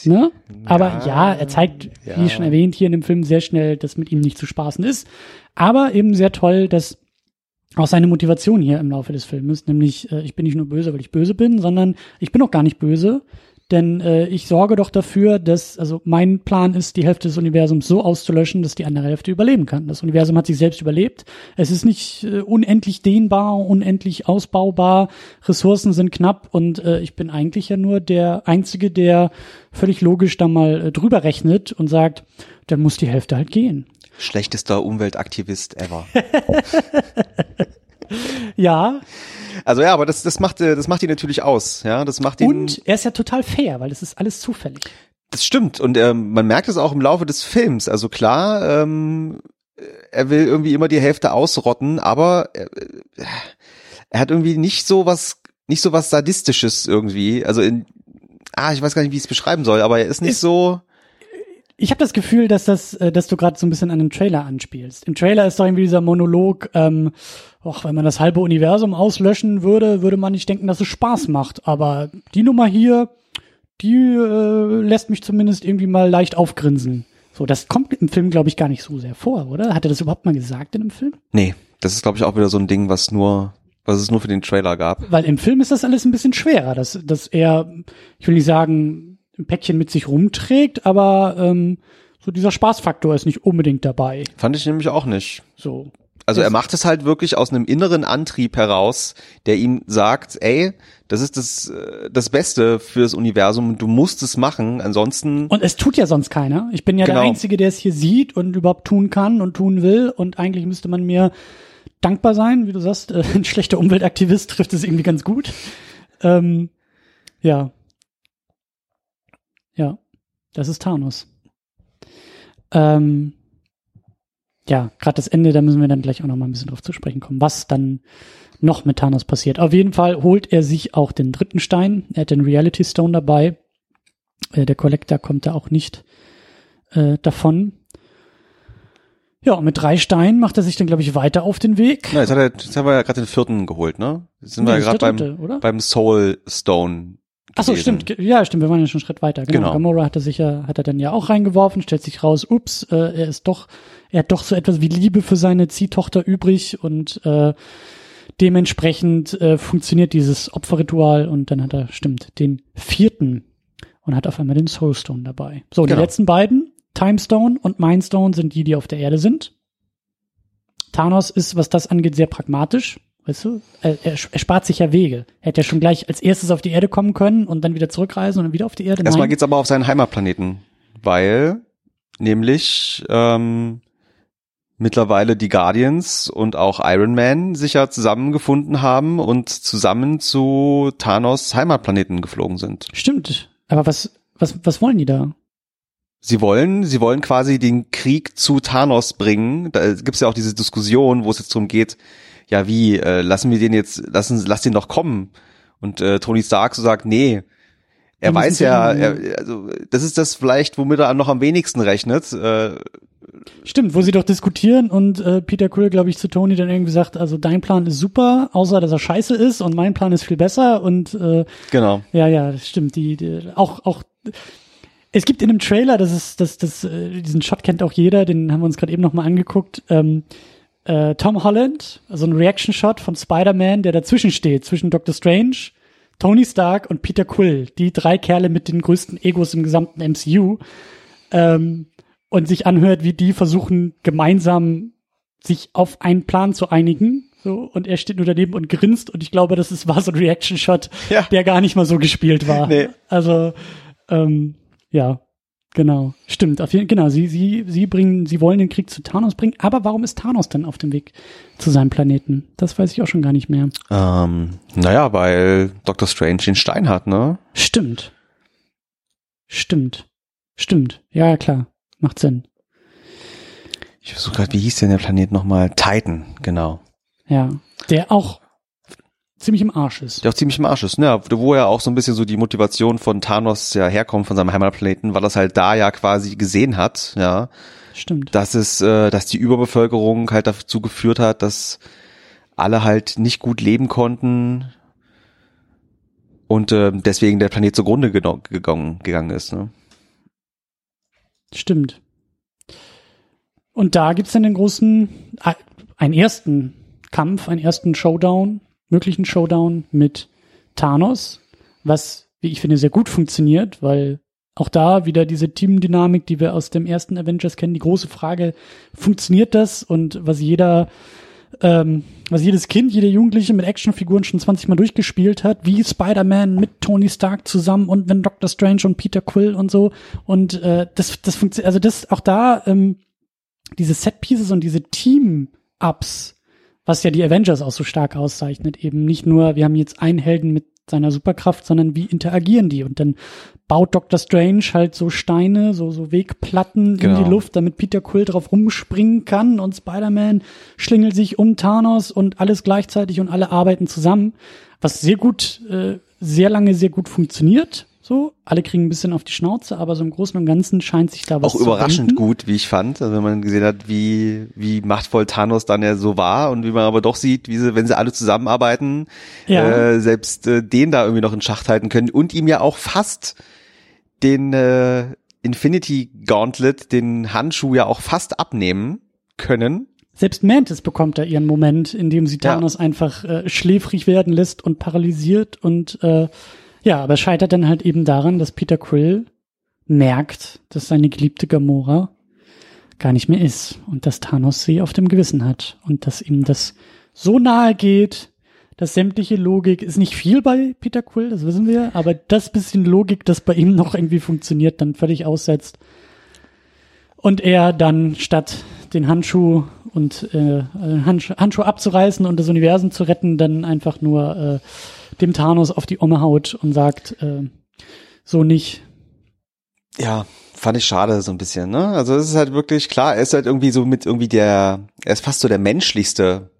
ne? Aber ja, er zeigt, ja. wie schon erwähnt, hier in dem Film sehr schnell, dass mit ihm nicht zu spaßen ist. Aber eben sehr toll, dass auch seine Motivation hier im Laufe des Filmes, nämlich äh, ich bin nicht nur böse, weil ich böse bin, sondern ich bin auch gar nicht böse, denn äh, ich sorge doch dafür, dass, also mein Plan ist, die Hälfte des Universums so auszulöschen, dass die andere Hälfte überleben kann. Das Universum hat sich selbst überlebt. Es ist nicht äh, unendlich dehnbar, unendlich ausbaubar, Ressourcen sind knapp und äh, ich bin eigentlich ja nur der Einzige, der völlig logisch da mal äh, drüber rechnet und sagt, dann muss die Hälfte halt gehen. Schlechtester Umweltaktivist ever. Ja, also ja, aber das, das macht, äh, das macht ihn natürlich aus, ja, das macht ihn. und er ist ja total fair, weil es ist alles zufällig. Das stimmt und ähm, man merkt es auch im Laufe des Films. Also klar, ähm, er will irgendwie immer die Hälfte ausrotten, aber er, er hat irgendwie nicht so was, nicht so was sadistisches irgendwie. Also in, ah, ich weiß gar nicht, wie ich es beschreiben soll, aber er ist nicht Ist- so. Ich habe das Gefühl, dass das, äh, dass du gerade so ein bisschen an den Trailer anspielst. Im Trailer ist doch irgendwie dieser Monolog, ähm, och, wenn man das halbe Universum auslöschen würde, würde man nicht denken, dass es Spaß macht. Aber die Nummer hier, die äh, lässt mich zumindest irgendwie mal leicht aufgrinsen. So, das kommt im Film, glaube ich, gar nicht so sehr vor, oder? Hat er das überhaupt mal gesagt in dem Film? Nee, das ist glaube ich auch wieder so ein Ding, was nur, was es nur für den Trailer gab. Weil im Film ist das alles ein bisschen schwerer, dass, dass er, ich will nicht sagen, ein Päckchen mit sich rumträgt, aber ähm, so dieser Spaßfaktor ist nicht unbedingt dabei. Fand ich nämlich auch nicht. So. Also er macht es halt wirklich aus einem inneren Antrieb heraus, der ihm sagt, ey, das ist das, äh, das Beste fürs Universum, du musst es machen, ansonsten Und es tut ja sonst keiner. Ich bin ja Genau. der Einzige, der es hier sieht und überhaupt tun kann und tun will. Und eigentlich müsste man mir dankbar sein, wie du sagst, äh, ein schlechter Umweltaktivist trifft es irgendwie ganz gut. Ähm, ja. Ja, das ist Thanos. Ähm, ja, gerade das Ende, da müssen wir dann gleich auch noch mal ein bisschen drauf zu sprechen kommen, was dann noch mit Thanos passiert. Auf jeden Fall holt er sich auch den dritten Stein. Er hat den Reality Stone dabei. Äh, der Collector kommt da auch nicht äh, davon. Ja, und mit drei Steinen macht er sich dann, glaube ich, weiter auf den Weg. Na, jetzt, hat er, jetzt haben wir ja gerade den vierten geholt, ne? Jetzt sind Nee, wir ja gerade beim, oder? beim Soul Stone. Ach so, stimmt. Ja, stimmt. Wir waren ja schon einen Schritt weiter. Genau. Genau. Gamora hat er sich ja, hat er dann ja auch reingeworfen, stellt sich raus, ups, äh, er ist doch, er hat doch so etwas wie Liebe für seine Ziehtochter übrig und äh, dementsprechend äh, funktioniert dieses Opferritual und dann hat er, stimmt, den vierten und hat auf einmal den Soulstone dabei. So, Genau. die letzten beiden, Timestone und Mindstone, sind die, die auf der Erde sind. Thanos ist, was das angeht, sehr pragmatisch. Weißt du, er, er, er spart sich ja Wege. Er hätte ja schon gleich als erstes auf die Erde kommen können und dann wieder zurückreisen und dann wieder auf die Erde. Erstmal Nein. geht's aber auf seinen Heimatplaneten, weil nämlich ähm, mittlerweile die Guardians und auch Iron Man sich ja zusammengefunden haben und zusammen zu Thanos Heimatplaneten geflogen sind. Stimmt. Aber was, was, was wollen die da? Sie wollen, sie wollen quasi den Krieg zu Thanos bringen. Da gibt's ja auch diese Diskussion, wo es jetzt darum geht, ja wie, äh, lassen wir den jetzt, lassen, lass den doch kommen. Und äh, Tony Stark so sagt, nee. Er Wir weiß ja, er, also das ist das vielleicht, womit er noch am wenigsten rechnet. Äh, Stimmt, wo sie doch diskutieren und äh, Peter Quill, glaube ich, zu Tony dann irgendwie sagt, also dein Plan ist super, außer dass er scheiße ist und mein Plan ist viel besser und äh, genau. Ja, ja, stimmt. Die, die auch auch es gibt in dem Trailer, das ist das das äh, diesen Shot kennt auch jeder, den haben wir uns gerade eben noch mal angeguckt. Ähm, äh, Tom Holland, also ein Reaction Shot von Spider-Man, der dazwischen steht, zwischen Doctor Strange, Tony Stark und Peter Quill, die drei Kerle mit den größten Egos im gesamten MCU. Ähm, und sich anhört, wie die versuchen gemeinsam sich auf einen Plan zu einigen. So, und er steht nur daneben und grinst und ich glaube, das ist, war so ein Reaction-Shot, Ja. der gar nicht mal so gespielt war. Nee. Also, ähm, ja, genau. Stimmt, auf jeden genau, sie, sie, sie bringen, sie wollen den Krieg zu Thanos bringen, aber warum ist Thanos denn auf dem Weg zu seinem Planeten? Das weiß ich auch schon gar nicht mehr. Ähm, naja, weil Dr. Strange den Stein hat, ne? Stimmt. Stimmt. Stimmt. Ja, ja, klar. Macht Sinn. Ich versuche gerade, wie hieß denn der Planet nochmal? Titan, genau. Ja. Der auch ziemlich im Arsch ist. Der auch ziemlich im Arsch ist, ne? Wo ja auch so ein bisschen so die Motivation von Thanos ja herkommt, von seinem Heimatplaneten, weil er es halt da ja quasi gesehen hat, ja. Stimmt. dass es, äh, dass die Überbevölkerung halt dazu geführt hat, dass alle halt nicht gut leben konnten und äh, deswegen der Planet zugrunde gegangen, gegangen ist. Ne? Stimmt. Und da gibt's dann den großen, äh, einen ersten Kampf, einen ersten Showdown, möglichen Showdown mit Thanos, was, wie ich finde, sehr gut funktioniert, weil auch da wieder diese Teamdynamik, die wir aus dem ersten Avengers kennen, die große Frage, funktioniert das? Und was jeder, ähm, was jedes Kind, jeder Jugendliche mit Actionfiguren schon 20 Mal durchgespielt hat, wie Spider-Man mit Tony Stark zusammen und wenn Doctor Strange und Peter Quill und so. Und äh, das, das funktioniert, also das auch da, ähm, diese Set-Pieces und diese Team-Ups, was ja die Avengers auch so stark auszeichnet, eben nicht nur, wir haben jetzt einen Helden mit seiner Superkraft, sondern wie interagieren die? Und dann baut Doctor Strange halt so Steine, so, so Wegplatten in Genau. die Luft, damit Peter Quill drauf rumspringen kann und Spider-Man schlingelt sich um Thanos und alles gleichzeitig und alle arbeiten zusammen, was sehr gut, äh, sehr lange sehr gut funktioniert. So, alle kriegen ein bisschen auf die Schnauze, aber so im Großen und Ganzen scheint sich da was Auch zu überraschend wenden. gut, wie ich fand, also wenn man gesehen hat, wie, wie machtvoll Thanos dann ja so war und wie man aber doch sieht, wie sie, wenn sie alle zusammenarbeiten, Ja. äh, selbst äh, den da irgendwie noch in Schacht halten können und ihm ja auch fast den äh, Infinity Gauntlet, den Handschuh ja auch fast abnehmen können. Selbst Mantis bekommt da ihren Moment, in dem sie Ja. Thanos einfach äh, schläfrig werden lässt und paralysiert und äh, ja, aber scheitert dann halt eben daran, dass Peter Quill merkt, dass seine geliebte Gamora gar nicht mehr ist und dass Thanos sie auf dem Gewissen hat und dass ihm das so nahe geht, dass sämtliche Logik ist nicht viel bei Peter Quill, das wissen wir, aber das bisschen Logik, das bei ihm noch irgendwie funktioniert, dann völlig aussetzt und er dann statt den Handschuh und äh, Handsch Handschuh abzureißen und das Universum zu retten, dann einfach nur äh, dem Thanos auf die Omme haut und sagt, äh, so nicht. Ja, fand ich schade so ein bisschen, ne? Also es ist halt wirklich klar, er ist halt irgendwie so mit irgendwie der, er ist fast so der menschlichste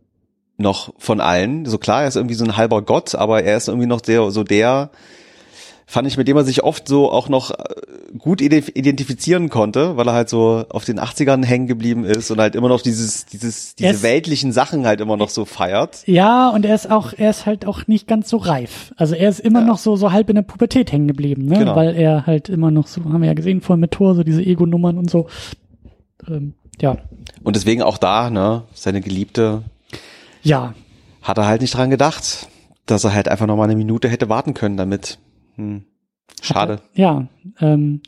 noch von allen. So klar, er ist irgendwie so ein halber Gott, aber er ist irgendwie noch der, so der, fand ich, mit dem er sich oft so auch noch äh, gut identifizieren konnte, weil er halt so auf den 80ern hängen geblieben ist und halt immer noch dieses, dieses, diese ist, weltlichen Sachen halt immer noch so feiert. Ja, und er ist auch, er ist halt auch nicht ganz so reif. Also er ist immer ja. noch so, so halb in der Pubertät hängen geblieben, ne? Genau. Weil er halt immer noch so, haben wir ja gesehen, voll mit Tor, so diese Ego-Nummern und so. Ähm, ja. Und deswegen auch da, ne, seine Geliebte. Ja. Hat er halt nicht dran gedacht, dass er halt einfach noch mal eine Minute hätte warten können damit. Hm. Schade. Hatte, ja. Ähm,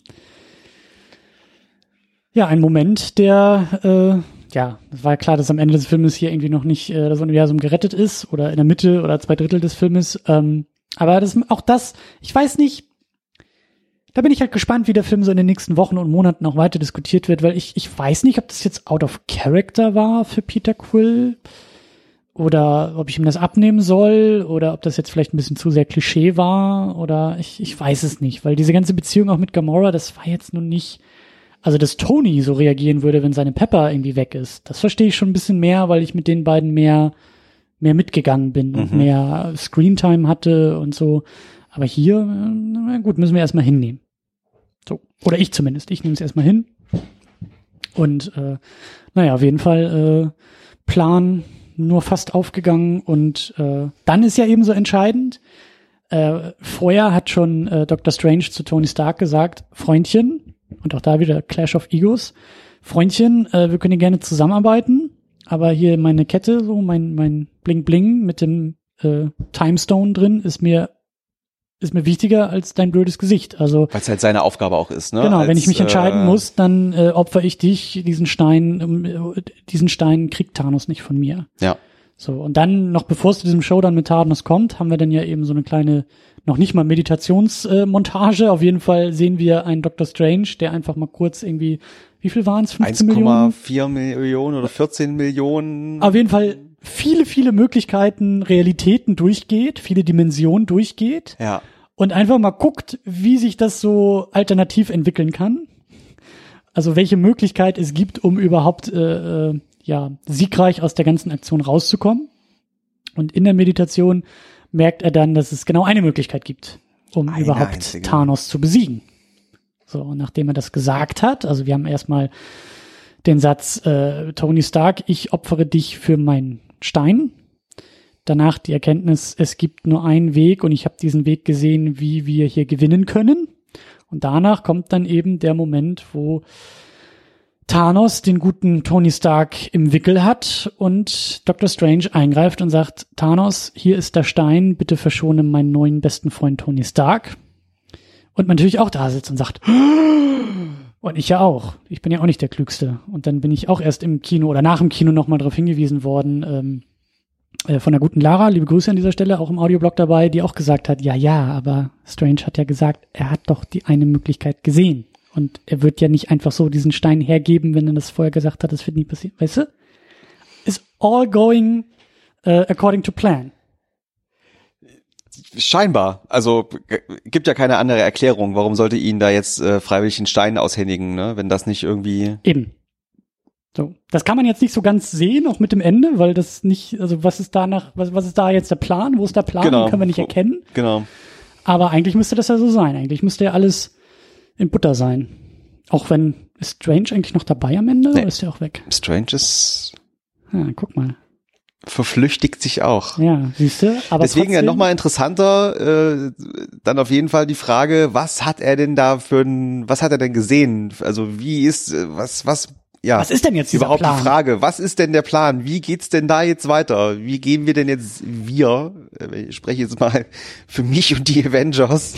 ja, ein Moment, der, äh, ja, es war klar, dass am Ende des Filmes hier irgendwie noch nicht äh, das Universum gerettet ist oder in der Mitte oder zwei Drittel des Filmes. Ähm, aber das, auch das, ich weiß nicht, da bin ich halt gespannt, wie der Film so in den nächsten Wochen und Monaten auch weiter diskutiert wird, weil ich, ich weiß nicht, ob das jetzt out of character war für Peter Quill oder ob ich ihm das abnehmen soll oder ob das jetzt vielleicht ein bisschen zu sehr Klischee war oder ich, ich weiß es nicht, weil diese ganze Beziehung auch mit Gamora, das war jetzt nun nicht, also dass Tony so reagieren würde, wenn seine Pepper irgendwie weg ist, das verstehe ich schon ein bisschen mehr, weil ich mit den beiden mehr, mehr mitgegangen bin mhm. und mehr Screentime hatte und so. Aber hier, na gut, müssen wir erstmal hinnehmen. So. Oder ich zumindest. Ich nehme es erstmal hin. Und äh, naja, auf jeden Fall äh, Plan nur fast aufgegangen und äh, dann ist ja eben so entscheidend. Äh, vorher hat schon äh, Dr. Strange zu Tony Stark gesagt, Freundchen, und auch da wieder Clash of Egos, Freundchen, äh, wir können gerne zusammenarbeiten, aber hier meine Kette, so mein, mein Bling Bling mit dem äh, Timestone drin, ist mir ist mir wichtiger als dein blödes Gesicht. Also weil es halt seine Aufgabe auch ist, ne? Genau, als, wenn ich mich entscheiden äh, muss, dann äh, opfer ich dich, diesen Stein, äh, diesen Stein kriegt Thanos nicht von mir. Ja. So und dann noch bevor es zu diesem Showdown mit Thanos kommt, haben wir dann ja eben so eine kleine noch nicht mal Meditationsmontage. Äh, Auf jeden Fall sehen wir einen Doctor Strange, der einfach mal kurz irgendwie, wie viel waren es? 15 Millionen? 1,4 Millionen oder 14 Millionen. Auf jeden Fall viele, viele Möglichkeiten, Realitäten durchgeht, viele Dimensionen durchgeht. Ja und einfach mal guckt, wie sich das so alternativ entwickeln kann. Also welche Möglichkeit es gibt, um überhaupt äh, äh, ja siegreich aus der ganzen Aktion rauszukommen. Und in der Meditation merkt er dann, dass es genau eine Möglichkeit gibt, um eine überhaupt einzige. Thanos zu besiegen. So, und nachdem er das gesagt hat, also wir haben erstmal den Satz, äh, Tony Stark, ich opfere dich für meinen Stein danach die Erkenntnis, es gibt nur einen Weg und ich habe diesen Weg gesehen, wie wir hier gewinnen können. Und danach kommt dann eben der Moment, wo Thanos den guten Tony Stark im Wickel hat und Dr. Strange eingreift und sagt, Thanos, hier ist der Stein, bitte verschone meinen neuen besten Freund Tony Stark. Und man natürlich auch da sitzt und sagt, und ich ja auch. Ich bin ja auch nicht der Klügste. Und dann bin ich auch erst im Kino oder nach dem Kino nochmal darauf hingewiesen worden, ähm, äh, von der guten Lara, liebe Grüße an dieser Stelle, auch im Audioblog dabei, die auch gesagt hat, ja, ja, aber Strange hat ja gesagt, er hat doch die eine Möglichkeit gesehen. Und er wird ja nicht einfach so diesen Stein hergeben, wenn er das vorher gesagt hat, das wird nie passieren. Weißt du? Is all going uh, according to plan. Scheinbar. Also gibt ja keine andere Erklärung. Warum sollte ihn da jetzt äh, freiwillig einen Stein aushändigen, ne? wenn das nicht irgendwie. Eben. So, das kann man jetzt nicht so ganz sehen, auch mit dem Ende, weil das nicht, also was ist da nach, was, was ist da jetzt der Plan? Wo ist der Plan? Genau. Können wir nicht erkennen. Genau. Aber eigentlich müsste das ja so sein. Eigentlich müsste ja alles in Butter sein. Auch wenn, ist Strange eigentlich noch dabei am Ende nee. oder ist er auch weg? Strange ist. Ja, guck mal. Verflüchtigt sich auch. Ja, siehst du? Aber Deswegen trotzdem, ja nochmal interessanter, äh, dann auf jeden Fall die Frage, was hat er denn da für ein, was hat er denn gesehen? Also wie ist, was, was ja, was ist denn jetzt dieser überhaupt Plan? die Frage? Was ist denn der Plan? Wie geht's denn da jetzt weiter? Wie gehen wir denn jetzt wir? Ich spreche jetzt mal für mich und die Avengers.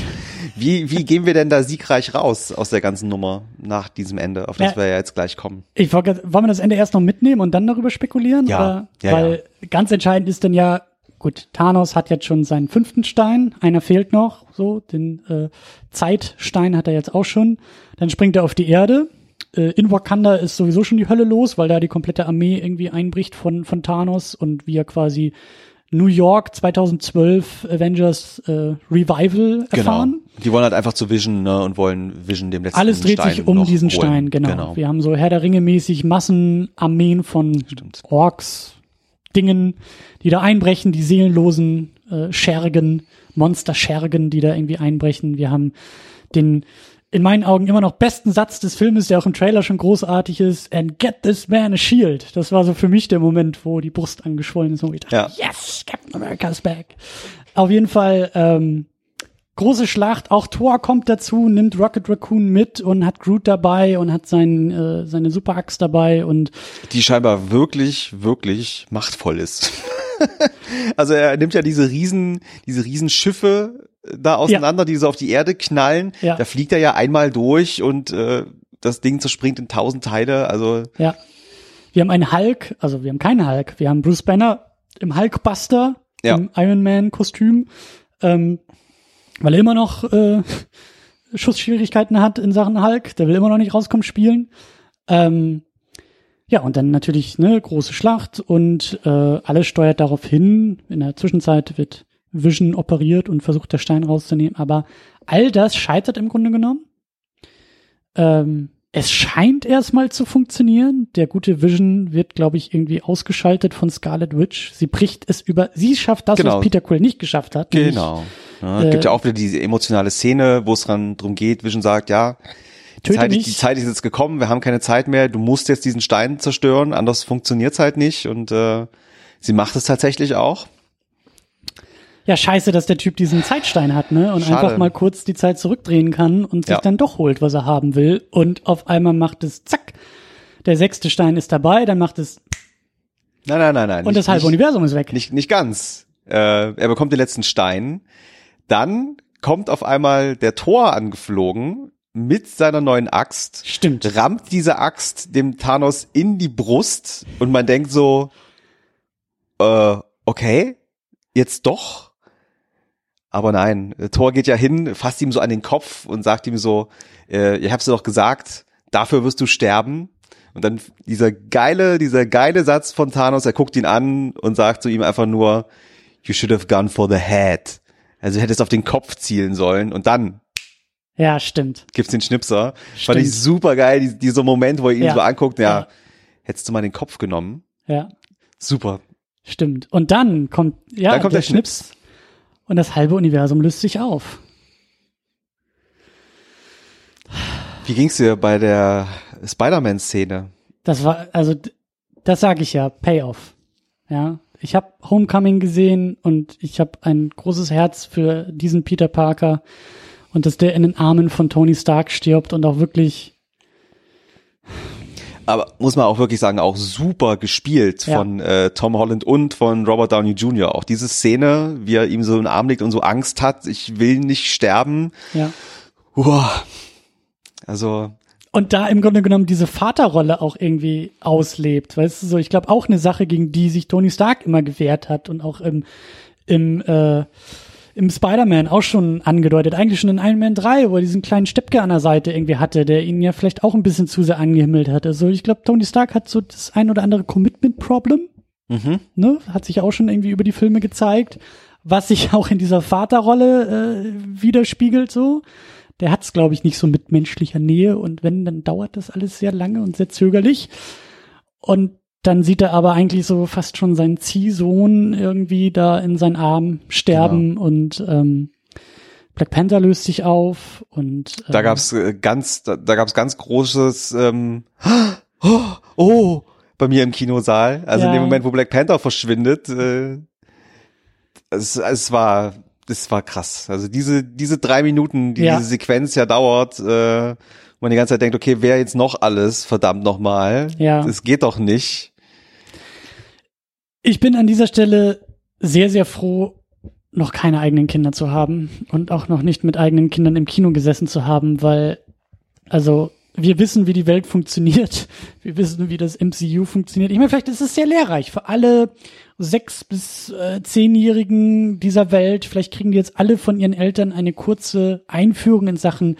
Wie wie gehen wir denn da siegreich raus aus der ganzen Nummer nach diesem Ende, auf das ja, wir ja jetzt gleich kommen? Ich wollte, wollen wir das Ende erst noch mitnehmen und dann darüber spekulieren? Ja, oder? ja weil ja. ganz entscheidend ist dann ja gut, Thanos hat jetzt schon seinen fünften Stein, einer fehlt noch, so, den äh, Zeitstein hat er jetzt auch schon. Dann springt er auf die Erde, äh, in Wakanda ist sowieso schon die Hölle los, weil da die komplette Armee irgendwie einbricht von, von Thanos und wir quasi New York 2012 Avengers äh, Revival genau. erfahren. Genau. Die wollen halt einfach zu Vision ne, und wollen Vision dem letzten Alles dreht Stein sich um diesen holen. Stein, genau. Wir haben so Herr der Ringe mäßig Massenarmeen von Stimmt. Orks, Dingen, die da einbrechen, die seelenlosen äh, Schergen, Monster-Schergen, die da irgendwie einbrechen. Wir haben den in meinen Augen immer noch besten Satz des Filmes, der auch im Trailer schon großartig ist, and get this man a shield. Das war so für mich der Moment, wo die Brust angeschwollen ist und ich dachte, Ja. yes, Captain America's back. Auf jeden Fall, ähm, große Schlacht, auch Thor kommt dazu, nimmt Rocket Raccoon mit und hat Groot dabei und hat sein, äh, seine Superaxt dabei und die scheinbar wirklich, wirklich machtvoll ist. also er nimmt ja diese riesen, diese riesen Schiffe da auseinander, die so auf die Erde knallen. Ja. Da fliegt er ja einmal durch und äh, das Ding zerspringt in tausend Teile. Also Ja. Wir haben einen Hulk, also wir haben keinen Hulk, wir haben Bruce Banner im Hulkbuster, Ja. im Iron Man Kostüm, ähm, weil er immer noch äh, Schussschwierigkeiten hat in Sachen Hulk, der will immer noch nicht rauskommen spielen. Ähm, ja, und dann natürlich ne große Schlacht und äh, alles steuert darauf hin. In der Zwischenzeit wird Vision operiert und versucht, der Stein rauszunehmen, aber all das scheitert im Grunde genommen. Ähm, es scheint erstmal zu funktionieren. Der gute Vision wird, glaube ich, irgendwie ausgeschaltet von Scarlet Witch. Sie bricht es über. Sie schafft das, Genau. was Peter Quill nicht geschafft hat. genau. Ja, es gibt äh, ja auch wieder diese emotionale Szene, wo es dran drum geht, Vision sagt, ja, die Zeit, die Zeit ist jetzt gekommen, wir haben keine Zeit mehr, du musst jetzt diesen Stein zerstören, anders funktioniert's halt nicht. Und äh, sie macht es tatsächlich auch. Ja, scheiße, dass der Typ diesen Zeitstein hat, ne? Und Schade. einfach mal kurz die Zeit zurückdrehen kann und sich Ja. dann doch holt, was er haben will. Und auf einmal macht es zack. Der sechste Stein ist dabei, dann macht es Nein, nein, nein, nein. und nicht- das halbe nicht- Universum ist weg. Nicht, nicht ganz. Äh, er bekommt den letzten Stein. Dann kommt auf einmal der Tor angeflogen mit seiner neuen Axt, Stimmt. rammt diese Axt dem Thanos in die Brust und man denkt so, äh, okay, jetzt doch. Aber nein, äh, Thor geht ja hin, fasst ihm so an den Kopf und sagt ihm so, äh, ihr habt's doch gesagt, dafür wirst du sterben. Und dann dieser geile, dieser geile Satz von Thanos, er guckt ihn an und sagt zu ihm einfach nur, you should have gone for the head. Also hättest auf den Kopf zielen sollen und dann Ja, stimmt. gibt's den Schnipser. Fand Stimmt. ich super geil, die- dieser Moment, wo er ihn Ja. so anguckt, ja, Ja. hättest du mal den Kopf genommen. Ja, Super. stimmt. Und dann kommt, ja, Dann kommt der Schnips. Und das halbe Universum löst sich auf. Wie ging's dir bei der Spider-Man-Szene? Das war, also, das sage ich ja, Payoff. Ja, ich habe Homecoming gesehen und ich habe ein großes Herz für diesen Peter Parker und dass der in den Armen von Tony Stark stirbt und auch wirklich, Aber muss man auch wirklich sagen, auch super gespielt Ja. von äh, Tom Holland und von Robert Downey Jr. Auch diese Szene, wie er ihm so im Arm liegt und so Angst hat, ich will nicht sterben. ja. Uah. Also, Und da im Grunde genommen diese Vaterrolle auch irgendwie auslebt, weißt du so, ich glaube auch eine Sache, gegen die sich Tony Stark immer gewehrt hat und auch im, im, äh, im Spider-Man auch schon angedeutet, eigentlich schon in Iron Man 3, wo er diesen kleinen Steppke an der Seite irgendwie hatte, der ihn ja vielleicht auch ein bisschen zu sehr angehimmelt hat. Also ich glaube, Tony Stark hat so das ein oder andere Commitment-Problem, mhm. ne? Hat sich auch schon irgendwie über die Filme gezeigt, was sich auch in dieser Vaterrolle äh, widerspiegelt so. Der hat's, glaube ich, nicht so mit menschlicher Nähe und wenn, dann dauert das alles sehr lange und sehr zögerlich. Und dann sieht er aber eigentlich so fast schon seinen Ziehsohn irgendwie da in seinen Arm sterben und ähm, Black Panther löst sich auf und da ähm, gab's äh, ganz, da, da gab's ganz großes ähm, oh, oh, bei mir im Kinosaal. Also in Ja. dem Moment, wo Black Panther verschwindet, äh, es, es war, das war krass. Also diese, diese drei Minuten, die Ja. diese Sequenz ja dauert, äh, wo man die ganze Zeit denkt, okay, wer jetzt noch alles, verdammt nochmal. Ja. Das geht doch nicht. Ich bin an dieser Stelle sehr, sehr froh, noch keine eigenen Kinder zu haben und auch noch nicht mit eigenen Kindern im Kino gesessen zu haben, weil, also, wir wissen, wie die Welt funktioniert. Wir wissen, wie das MCU funktioniert. Ich meine, vielleicht ist es sehr lehrreich für alle sechs bis äh, zehnjährigen dieser Welt. Vielleicht kriegen die jetzt alle von ihren Eltern eine kurze Einführung in Sachen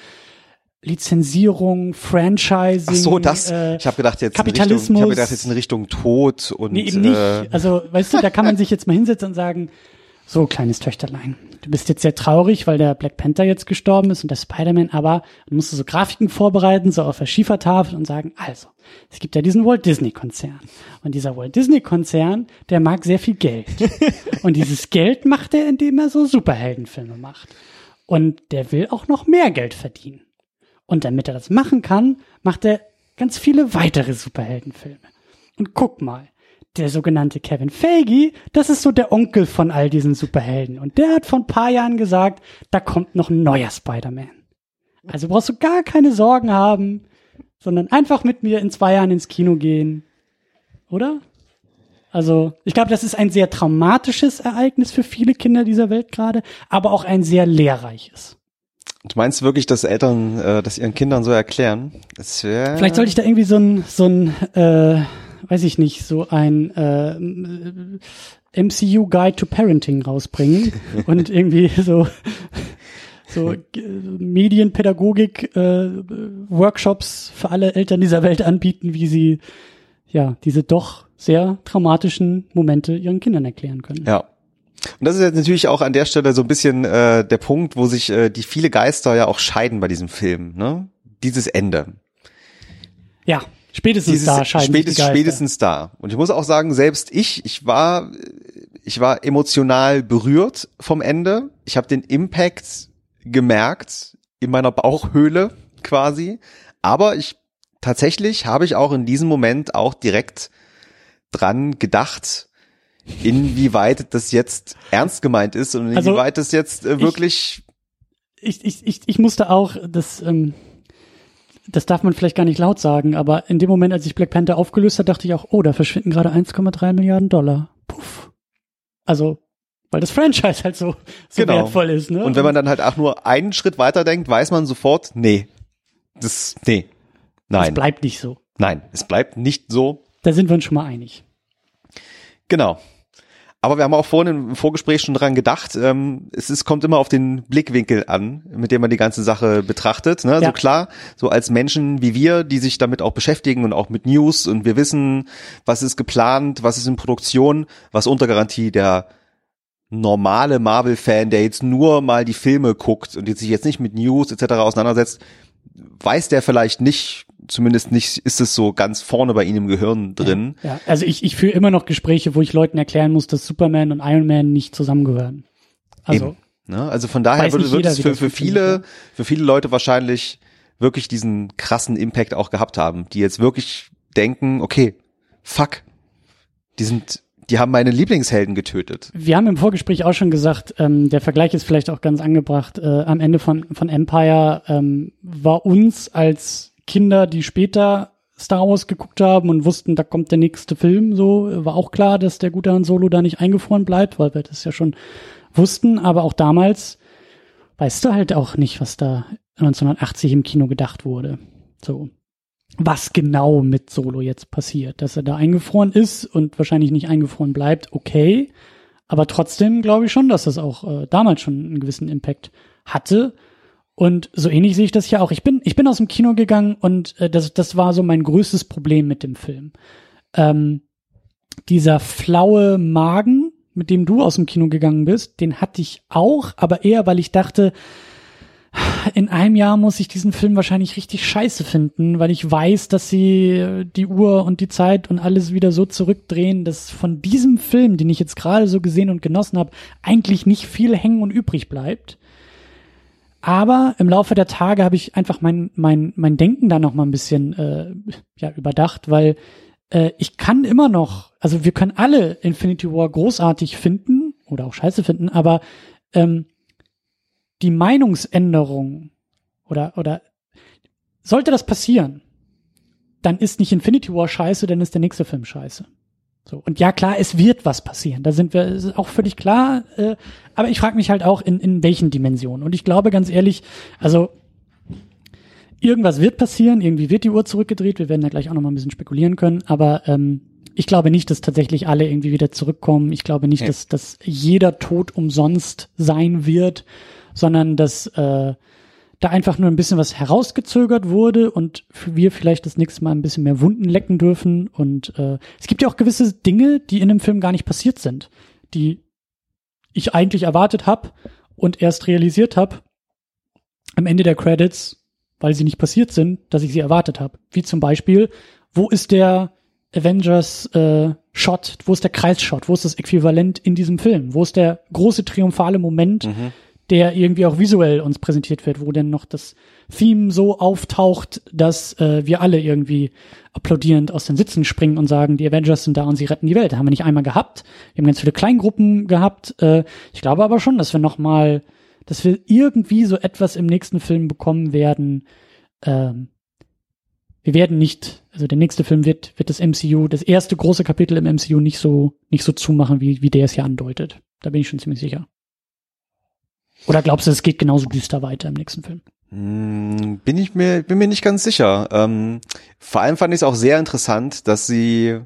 Lizenzierung, Franchising. Ach so, das. äh, ich habe gedacht jetzt in Richtung, ich Kapitalismus. habe gedacht jetzt in Richtung Tod und Nee, eben nicht. Äh, Also, weißt du, da kann man sich jetzt mal hinsetzen und sagen, so kleines Töchterlein, du bist jetzt sehr traurig, weil der Black Panther jetzt gestorben ist und der Spider-Man, aber dann musst du so Grafiken vorbereiten, so auf der Schiefertafel und sagen, also, es gibt ja diesen Walt Disney Konzern. Und dieser Walt Disney Konzern, der mag sehr viel Geld. und dieses Geld macht er, indem er so Superheldenfilme macht. Und der will auch noch mehr Geld verdienen. Und damit er das machen kann, macht er ganz viele weitere Superheldenfilme. Und guck mal, der sogenannte Kevin Feige, das ist so der Onkel von all diesen Superhelden. Und der hat vor ein paar Jahren gesagt, da kommt noch ein neuer Spider-Man. Also brauchst du gar keine Sorgen haben, sondern einfach mit mir in zwei Jahren ins Kino gehen. Oder? Also, ich glaube, das ist ein sehr traumatisches Ereignis für viele Kinder dieser Welt gerade, aber auch ein sehr lehrreiches. Du meinst wirklich, dass Eltern äh, das ihren Kindern so erklären? Vielleicht sollte ich da irgendwie so ein, so ein äh, weiß ich nicht, so ein äh, MCU Guide to Parenting rausbringen und irgendwie so so Medienpädagogik äh, Workshops für alle Eltern dieser Welt anbieten, wie sie ja diese doch sehr traumatischen Momente ihren Kindern erklären können. Ja. Und das ist jetzt natürlich auch an der Stelle so ein bisschen äh, der Punkt, wo sich äh, die viele Geister ja auch scheiden bei diesem Film, ne? Dieses Ende. Ja. Spätestens Dieses, da scheiden spätestens, spätestens da. Und ich muss auch sagen, selbst ich, ich war, ich war emotional berührt vom Ende. Ich habe den Impact gemerkt in meiner Bauchhöhle quasi. Aber ich tatsächlich habe ich auch in diesem Moment auch direkt dran gedacht, inwieweit das jetzt ernst gemeint ist und also inwieweit also, das jetzt äh, wirklich. Ich, ich, ich, ich musste auch das. Ähm das darf man vielleicht gar nicht laut sagen, aber in dem Moment, als ich Black Panther aufgelöst hat, dachte ich auch, oh, da verschwinden gerade 1,3 Milliarden Dollar. Puff. Also, weil das Franchise halt so, so genau. wertvoll ist. Ne? Und wenn man dann halt auch nur einen Schritt weiter denkt, weiß man sofort, nee, das, nee, nein. Es bleibt nicht so. Nein, es bleibt nicht so. Da sind wir uns schon mal einig. Genau. Aber wir haben auch vorhin im Vorgespräch schon dran gedacht, ähm, es ist, kommt immer auf den Blickwinkel an, mit dem man die ganze Sache betrachtet. Ne? Ja. So klar, so als Menschen wie wir, die sich damit auch beschäftigen und auch mit News und wir wissen, was ist geplant, was ist in Produktion, was unter Garantie der normale Marvel-Fan, der jetzt nur mal die Filme guckt und sich jetzt nicht mit News etc. auseinandersetzt, weiß der vielleicht nicht, zumindest nicht, ist es so ganz vorne bei ihnen im Gehirn drin. Ja, ja. also ich, ich führe immer noch Gespräche, wo ich Leuten erklären muss, dass Superman und Iron Man nicht zusammengehören. Also, Eben, ne? also von daher wird, wird es für, für viele, für viele Leute wahrscheinlich wirklich diesen krassen Impact auch gehabt haben, die jetzt wirklich denken, okay, fuck, die sind die haben meine Lieblingshelden getötet. Wir haben im Vorgespräch auch schon gesagt, ähm, der Vergleich ist vielleicht auch ganz angebracht. Äh, am Ende von, von Empire ähm, war uns als Kinder, die später Star Wars geguckt haben und wussten, da kommt der nächste Film, so war auch klar, dass der gute Han Solo da nicht eingefroren bleibt, weil wir das ja schon wussten, aber auch damals weißt du halt auch nicht, was da 1980 im Kino gedacht wurde. So. Was genau mit Solo jetzt passiert, dass er da eingefroren ist und wahrscheinlich nicht eingefroren bleibt, okay. Aber trotzdem glaube ich schon, dass das auch äh, damals schon einen gewissen Impact hatte. Und so ähnlich sehe ich das ja auch. Ich bin, ich bin aus dem Kino gegangen und äh, das, das war so mein größtes Problem mit dem Film. Ähm, dieser flaue Magen, mit dem du aus dem Kino gegangen bist, den hatte ich auch, aber eher, weil ich dachte, in einem Jahr muss ich diesen Film wahrscheinlich richtig scheiße finden, weil ich weiß, dass sie die Uhr und die Zeit und alles wieder so zurückdrehen, dass von diesem Film, den ich jetzt gerade so gesehen und genossen habe, eigentlich nicht viel hängen und übrig bleibt. Aber im Laufe der Tage habe ich einfach mein, mein, mein Denken da noch mal ein bisschen äh, ja, überdacht, weil äh, ich kann immer noch, also wir können alle Infinity War großartig finden oder auch scheiße finden, aber ähm, die Meinungsänderung oder, oder sollte das passieren, dann ist nicht Infinity War scheiße, dann ist der nächste Film scheiße. So, und ja, klar, es wird was passieren. Da sind wir ist auch völlig klar. Äh, aber ich frage mich halt auch, in, in welchen Dimensionen. Und ich glaube ganz ehrlich, also irgendwas wird passieren, irgendwie wird die Uhr zurückgedreht. Wir werden da gleich auch noch mal ein bisschen spekulieren können. Aber ähm, ich glaube nicht, dass tatsächlich alle irgendwie wieder zurückkommen. Ich glaube nicht, ja. dass, dass jeder Tod umsonst sein wird, sondern dass äh, da einfach nur ein bisschen was herausgezögert wurde und wir vielleicht das nächste Mal ein bisschen mehr Wunden lecken dürfen. Und äh, es gibt ja auch gewisse Dinge, die in dem Film gar nicht passiert sind, die ich eigentlich erwartet habe und erst realisiert habe am Ende der Credits, weil sie nicht passiert sind, dass ich sie erwartet habe. Wie zum Beispiel, wo ist der Avengers äh, Shot, wo ist der Kreisshot, wo ist das Äquivalent in diesem Film, wo ist der große triumphale Moment, Mhm. Der irgendwie auch visuell uns präsentiert wird, wo dann noch das Theme so auftaucht, dass äh, wir alle irgendwie applaudierend aus den Sitzen springen und sagen, die Avengers sind da und sie retten die Welt. Haben wir nicht einmal gehabt. Wir haben ganz viele Kleingruppen gehabt. Äh, ich glaube aber schon, dass wir noch mal, dass wir irgendwie so etwas im nächsten Film bekommen werden. Ähm, wir werden nicht, also der nächste Film wird, wird das MCU, das erste große Kapitel im MCU nicht so, nicht so zumachen, wie, wie der es hier andeutet. Da bin ich schon ziemlich sicher. Oder glaubst du, es geht genauso düster weiter im nächsten Film? Hm, Bin ich mir, bin mir nicht ganz sicher. Ähm, vor allem fand ich es auch sehr interessant, dass sie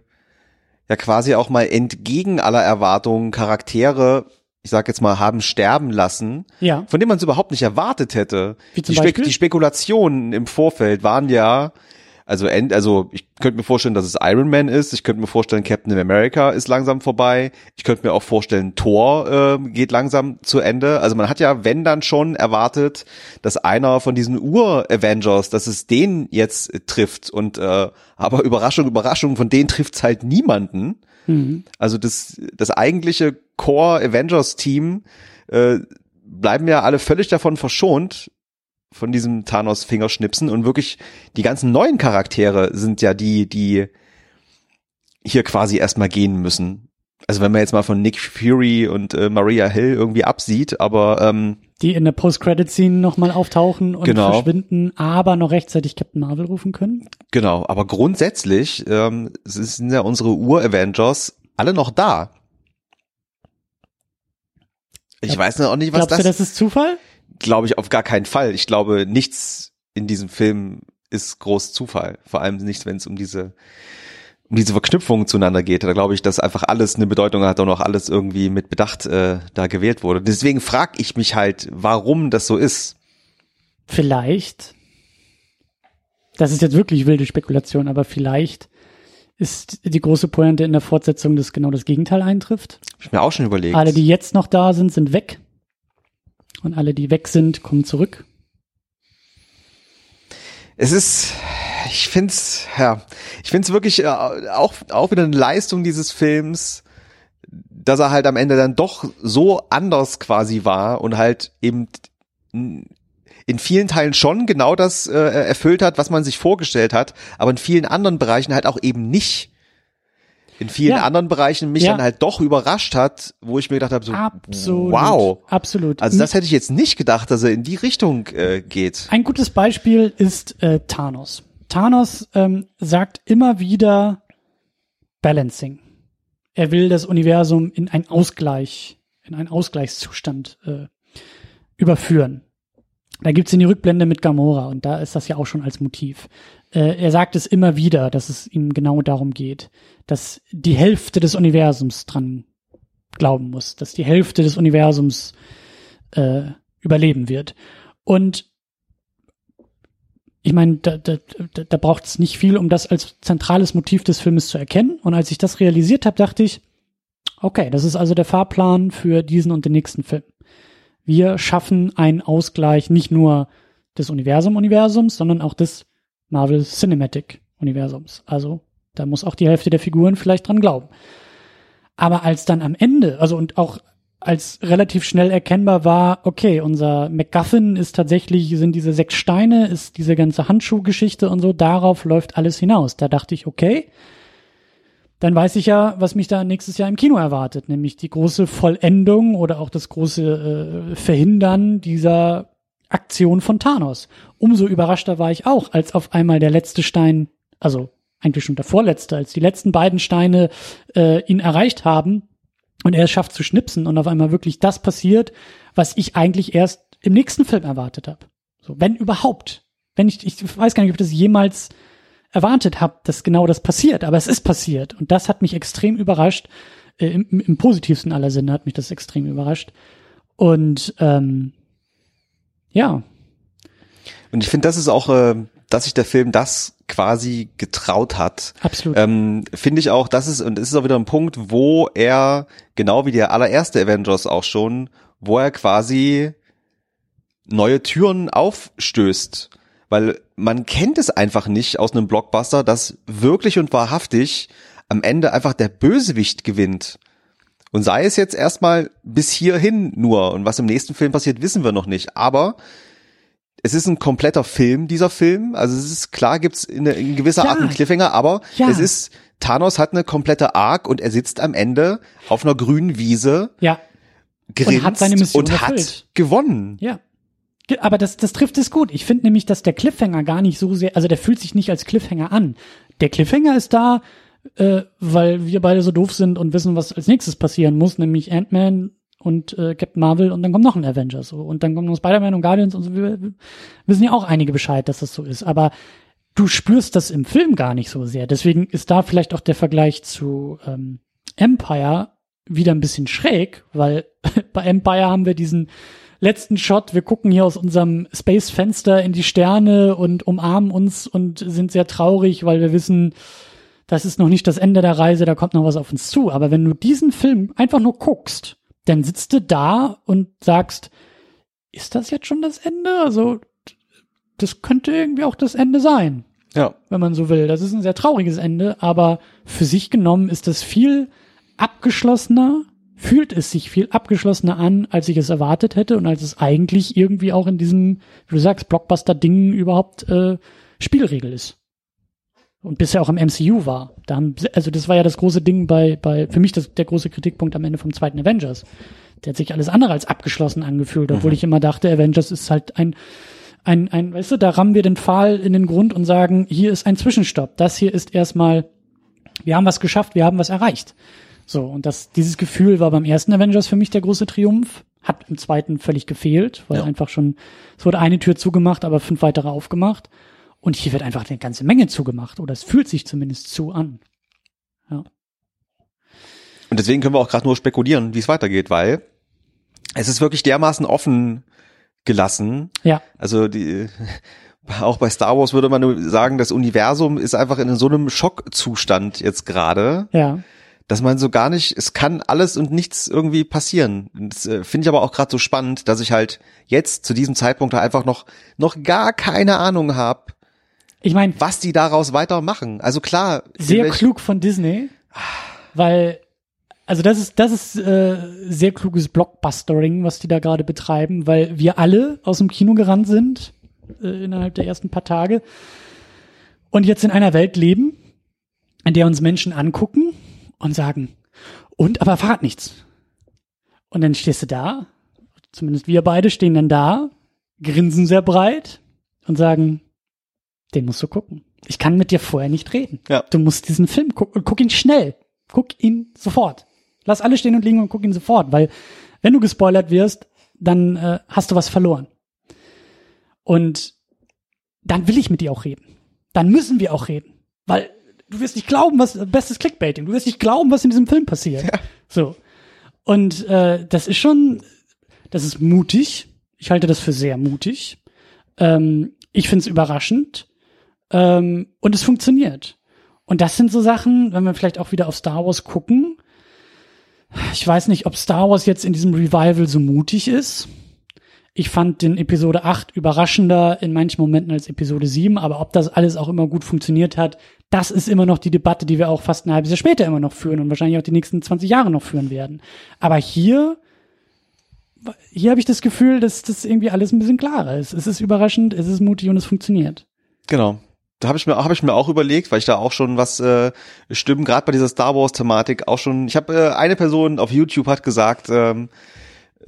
ja quasi auch mal entgegen aller Erwartungen Charaktere, ich sag jetzt mal, haben sterben lassen, Ja. von denen man es überhaupt nicht erwartet hätte. Wie zum die, Spek Beispiel? die Spekulationen im Vorfeld waren ja, also end, also ich könnte mir vorstellen, dass es Iron Man ist. Ich könnte mir vorstellen, Captain America ist langsam vorbei. Ich könnte mir auch vorstellen, Thor äh, geht langsam zu Ende. Also man hat ja, wenn dann schon erwartet, dass einer von diesen Ur-Avengers, dass es den jetzt äh, trifft. Und äh, aber Überraschung, Überraschung, von denen trifft's halt niemanden. Mhm. Also das, das eigentliche Core Avengers Team äh, bleiben ja alle völlig davon verschont von diesem Thanos Fingerschnipsen und wirklich die ganzen neuen Charaktere sind ja die, die hier quasi erstmal gehen müssen. Also wenn man jetzt mal von Nick Fury und äh, Maria Hill irgendwie absieht, aber ähm, Die in der Post-Credit-Scene nochmal auftauchen und Genau. verschwinden, aber noch rechtzeitig Captain Marvel rufen können. genau, aber grundsätzlich ähm, sind ja unsere Ur-Avengers alle noch da. Ich Glaub- weiß noch auch nicht, was Glaubst du, das ist Zufall? Glaube ich auf gar keinen Fall. Ich glaube, nichts in diesem Film ist groß Zufall. Vor allem nicht, wenn es um diese um diese Verknüpfungen zueinander geht. Da glaube ich, dass einfach alles eine Bedeutung hat und auch alles irgendwie mit Bedacht äh, da gewählt wurde. Deswegen frage ich mich halt, warum das so ist. Vielleicht. Das ist jetzt wirklich wilde Spekulation, aber vielleicht ist die große Pointe in der Fortsetzung, dass genau das Gegenteil eintrifft. Hab ich mir auch schon überlegt. Alle, die jetzt noch da sind, sind weg. Und alle, die weg sind, kommen zurück. Es ist, ich find's, ja, ich find's wirklich äh, auch, auch wieder eine Leistung dieses Films, dass er halt am Ende dann doch so anders quasi war und halt eben in vielen Teilen schon genau das äh, erfüllt hat, was man sich vorgestellt hat, aber in vielen anderen Bereichen halt auch eben nicht. In vielen Ja. anderen Bereichen mich Ja. dann halt doch überrascht hat, wo ich mir gedacht habe, so, Absolut. wow. Absolut. Also das hätte ich jetzt nicht gedacht, dass er in die Richtung äh, geht. Ein gutes Beispiel ist äh, Thanos. Thanos ähm, sagt immer wieder Balancing. Er will das Universum in ein Ausgleich, in einen Ausgleichszustand äh, überführen. Da gibt's in die Rückblende mit Gamora und da ist das ja auch schon als Motiv. Äh, er sagt es immer wieder, dass es ihm genau darum geht, dass die Hälfte des Universums dran glauben muss, dass die Hälfte des Universums äh, überleben wird. Und ich meine, da, da, da, braucht es nicht viel, um das als zentrales Motiv des Filmes zu erkennen. Und als ich das realisiert habe, dachte ich, okay, das ist also der Fahrplan für diesen und den nächsten Film. Wir schaffen einen Ausgleich nicht nur des Universum-Universums, sondern auch des Marvel Cinematic Universums. Also da muss auch die Hälfte der Figuren vielleicht dran glauben. Aber als dann am Ende, also und auch als relativ schnell erkennbar war, okay, unser MacGuffin ist tatsächlich, sind diese sechs Steine, ist diese ganze Handschuhgeschichte und so, darauf läuft alles hinaus. Da dachte ich, okay, dann weiß ich ja, was mich da nächstes Jahr im Kino erwartet, nämlich die große Vollendung oder auch das große äh, Verhindern dieser Aktion von Thanos. Umso überraschter war ich auch, als auf einmal der letzte Stein, also eigentlich schon der vorletzte, als die letzten beiden Steine äh, ihn erreicht haben und er es schafft zu schnipsen und auf einmal wirklich das passiert, was ich eigentlich erst im nächsten Film erwartet habe. So, wenn überhaupt. Wenn ich, ich weiß gar nicht, ob ich das jemals erwartet habe, dass genau das passiert, aber es ist passiert. Und das hat mich extrem überrascht. Äh, im, Im positivsten aller Sinne hat mich das extrem überrascht. Und ähm, ja, Und ich finde, das ist auch äh, dass sich der Film das quasi getraut hat. Absolut. Ähm, Finde ich auch, das ist, und es ist auch wieder ein Punkt, wo er, genau wie der allererste Avengers auch schon, wo er quasi neue Türen aufstößt. Weil man kennt es einfach nicht aus einem Blockbuster, dass wirklich und wahrhaftig am Ende einfach der Bösewicht gewinnt. Und sei es jetzt erstmal bis hierhin nur. Und was im nächsten Film passiert, wissen wir noch nicht. Aber es ist ein kompletter Film, dieser Film. Also es ist klar, gibt's in, in gewisser Ja. Art einen Cliffhanger, aber Ja. es ist, Thanos hat eine komplette Arc und er sitzt am Ende auf einer grünen Wiese, ja, grinst hat seine Mission und hat gewonnen. ja. Aber das, das trifft es gut. Ich finde nämlich, dass der Cliffhanger gar nicht so sehr, also der fühlt sich nicht als Cliffhanger an. Der Cliffhanger ist da, äh, weil wir beide so doof sind und wissen, was als nächstes passieren muss, nämlich Ant-Man und äh, Captain Marvel und dann kommt noch ein Avenger so und dann kommen noch Spider-Man und Guardians und so. Wir wir wissen ja auch einige Bescheid, dass das so ist. Aber du spürst das im Film gar nicht so sehr. Deswegen ist da vielleicht auch der Vergleich zu ähm, Empire wieder ein bisschen schräg, weil bei Empire haben wir diesen letzten Shot, wir gucken hier aus unserem Space-Fenster in die Sterne und umarmen uns und sind sehr traurig, weil wir wissen, das ist noch nicht das Ende der Reise, da kommt noch was auf uns zu. Aber wenn du diesen Film einfach nur guckst, dann sitzt du da und sagst, ist das jetzt schon das Ende? Also, das könnte irgendwie auch das Ende sein Ja. wenn man so will. Das ist ein sehr trauriges Ende, aber für sich genommen ist das viel abgeschlossener, fühlt es sich viel abgeschlossener an, als ich es erwartet hätte und als es eigentlich irgendwie auch in diesem, wie du sagst, Blockbuster-Ding überhaupt äh, Spielregel ist. Und bisher auch im MCU war. Da haben, also das war ja das große Ding bei, bei, für mich das, der große Kritikpunkt am Ende vom zweiten Avengers. Der hat sich alles andere als abgeschlossen angefühlt, obwohl ich immer dachte, Avengers ist halt ein, ein, ein, weißt du, da rammen wir den Pfahl in den Grund und sagen, hier ist ein Zwischenstopp. Das hier ist erstmal, wir haben was geschafft, wir haben was erreicht. So, und das, dieses Gefühl war beim ersten Avengers für mich der große Triumph. Hat im zweiten völlig gefehlt, weil Ja. einfach schon, es wurde eine Tür zugemacht, aber fünf weitere aufgemacht. Und hier wird einfach eine ganze Menge zugemacht, oder es fühlt sich zumindest zu an. Und deswegen können wir auch gerade nur spekulieren, wie es weitergeht, weil es ist wirklich dermaßen offen gelassen. Ja, Also die, auch bei Star Wars würde man nur sagen, das Universum ist einfach in so einem Schockzustand jetzt gerade, ja, dass man so gar nicht, es kann alles und nichts irgendwie passieren. Das äh, finde ich aber auch gerade so spannend, dass ich halt jetzt zu diesem Zeitpunkt da einfach noch noch gar keine Ahnung habe, ich meine, was die daraus weitermachen. Also klar, sehr klug von Disney, weil also das ist das ist äh, sehr kluges Blockbustering, was die da gerade betreiben, weil wir alle aus dem Kino gerannt sind äh, innerhalb der ersten paar Tage und jetzt in einer Welt leben, in der uns Menschen angucken und sagen und aber verrat nichts. Und dann stehst du da, zumindest wir beide stehen dann da, grinsen sehr breit und sagen, den musst du gucken. Ich kann mit dir vorher nicht reden. Ja. Du musst diesen Film gucken und guck ihn schnell. Guck ihn sofort. Lass alle stehen und liegen und guck ihn sofort, weil wenn du gespoilert wirst, dann äh, hast du was verloren. Und dann will ich mit dir auch reden. Dann müssen wir auch reden, weil du wirst nicht glauben, was bestes Clickbaiting. Du wirst nicht glauben, was in diesem Film passiert. So. Und äh, das ist schon, das ist mutig. Ich halte das für sehr mutig. Ähm, ich finde es überraschend. Ähm, und es funktioniert. Und das sind so Sachen, wenn wir vielleicht auch wieder auf Star Wars gucken. Ich weiß nicht, ob Star Wars jetzt in diesem Revival so mutig ist. Ich fand den Episode 8 überraschender in manchen Momenten als Episode 7, aber ob das alles auch immer gut funktioniert hat, das ist immer noch die Debatte, die wir auch fast ein halbes Jahr später immer noch führen und wahrscheinlich auch die nächsten 20 Jahre noch führen werden. Aber hier, hier habe ich das Gefühl, dass das irgendwie alles ein bisschen klarer ist. Es ist überraschend, es ist mutig und es funktioniert. Genau. Da habe ich mir habe ich mir auch überlegt, weil ich da auch schon was äh, stimmen gerade bei dieser Star Wars Thematik auch schon. Ich habe äh, eine Person auf YouTube hat gesagt, ähm,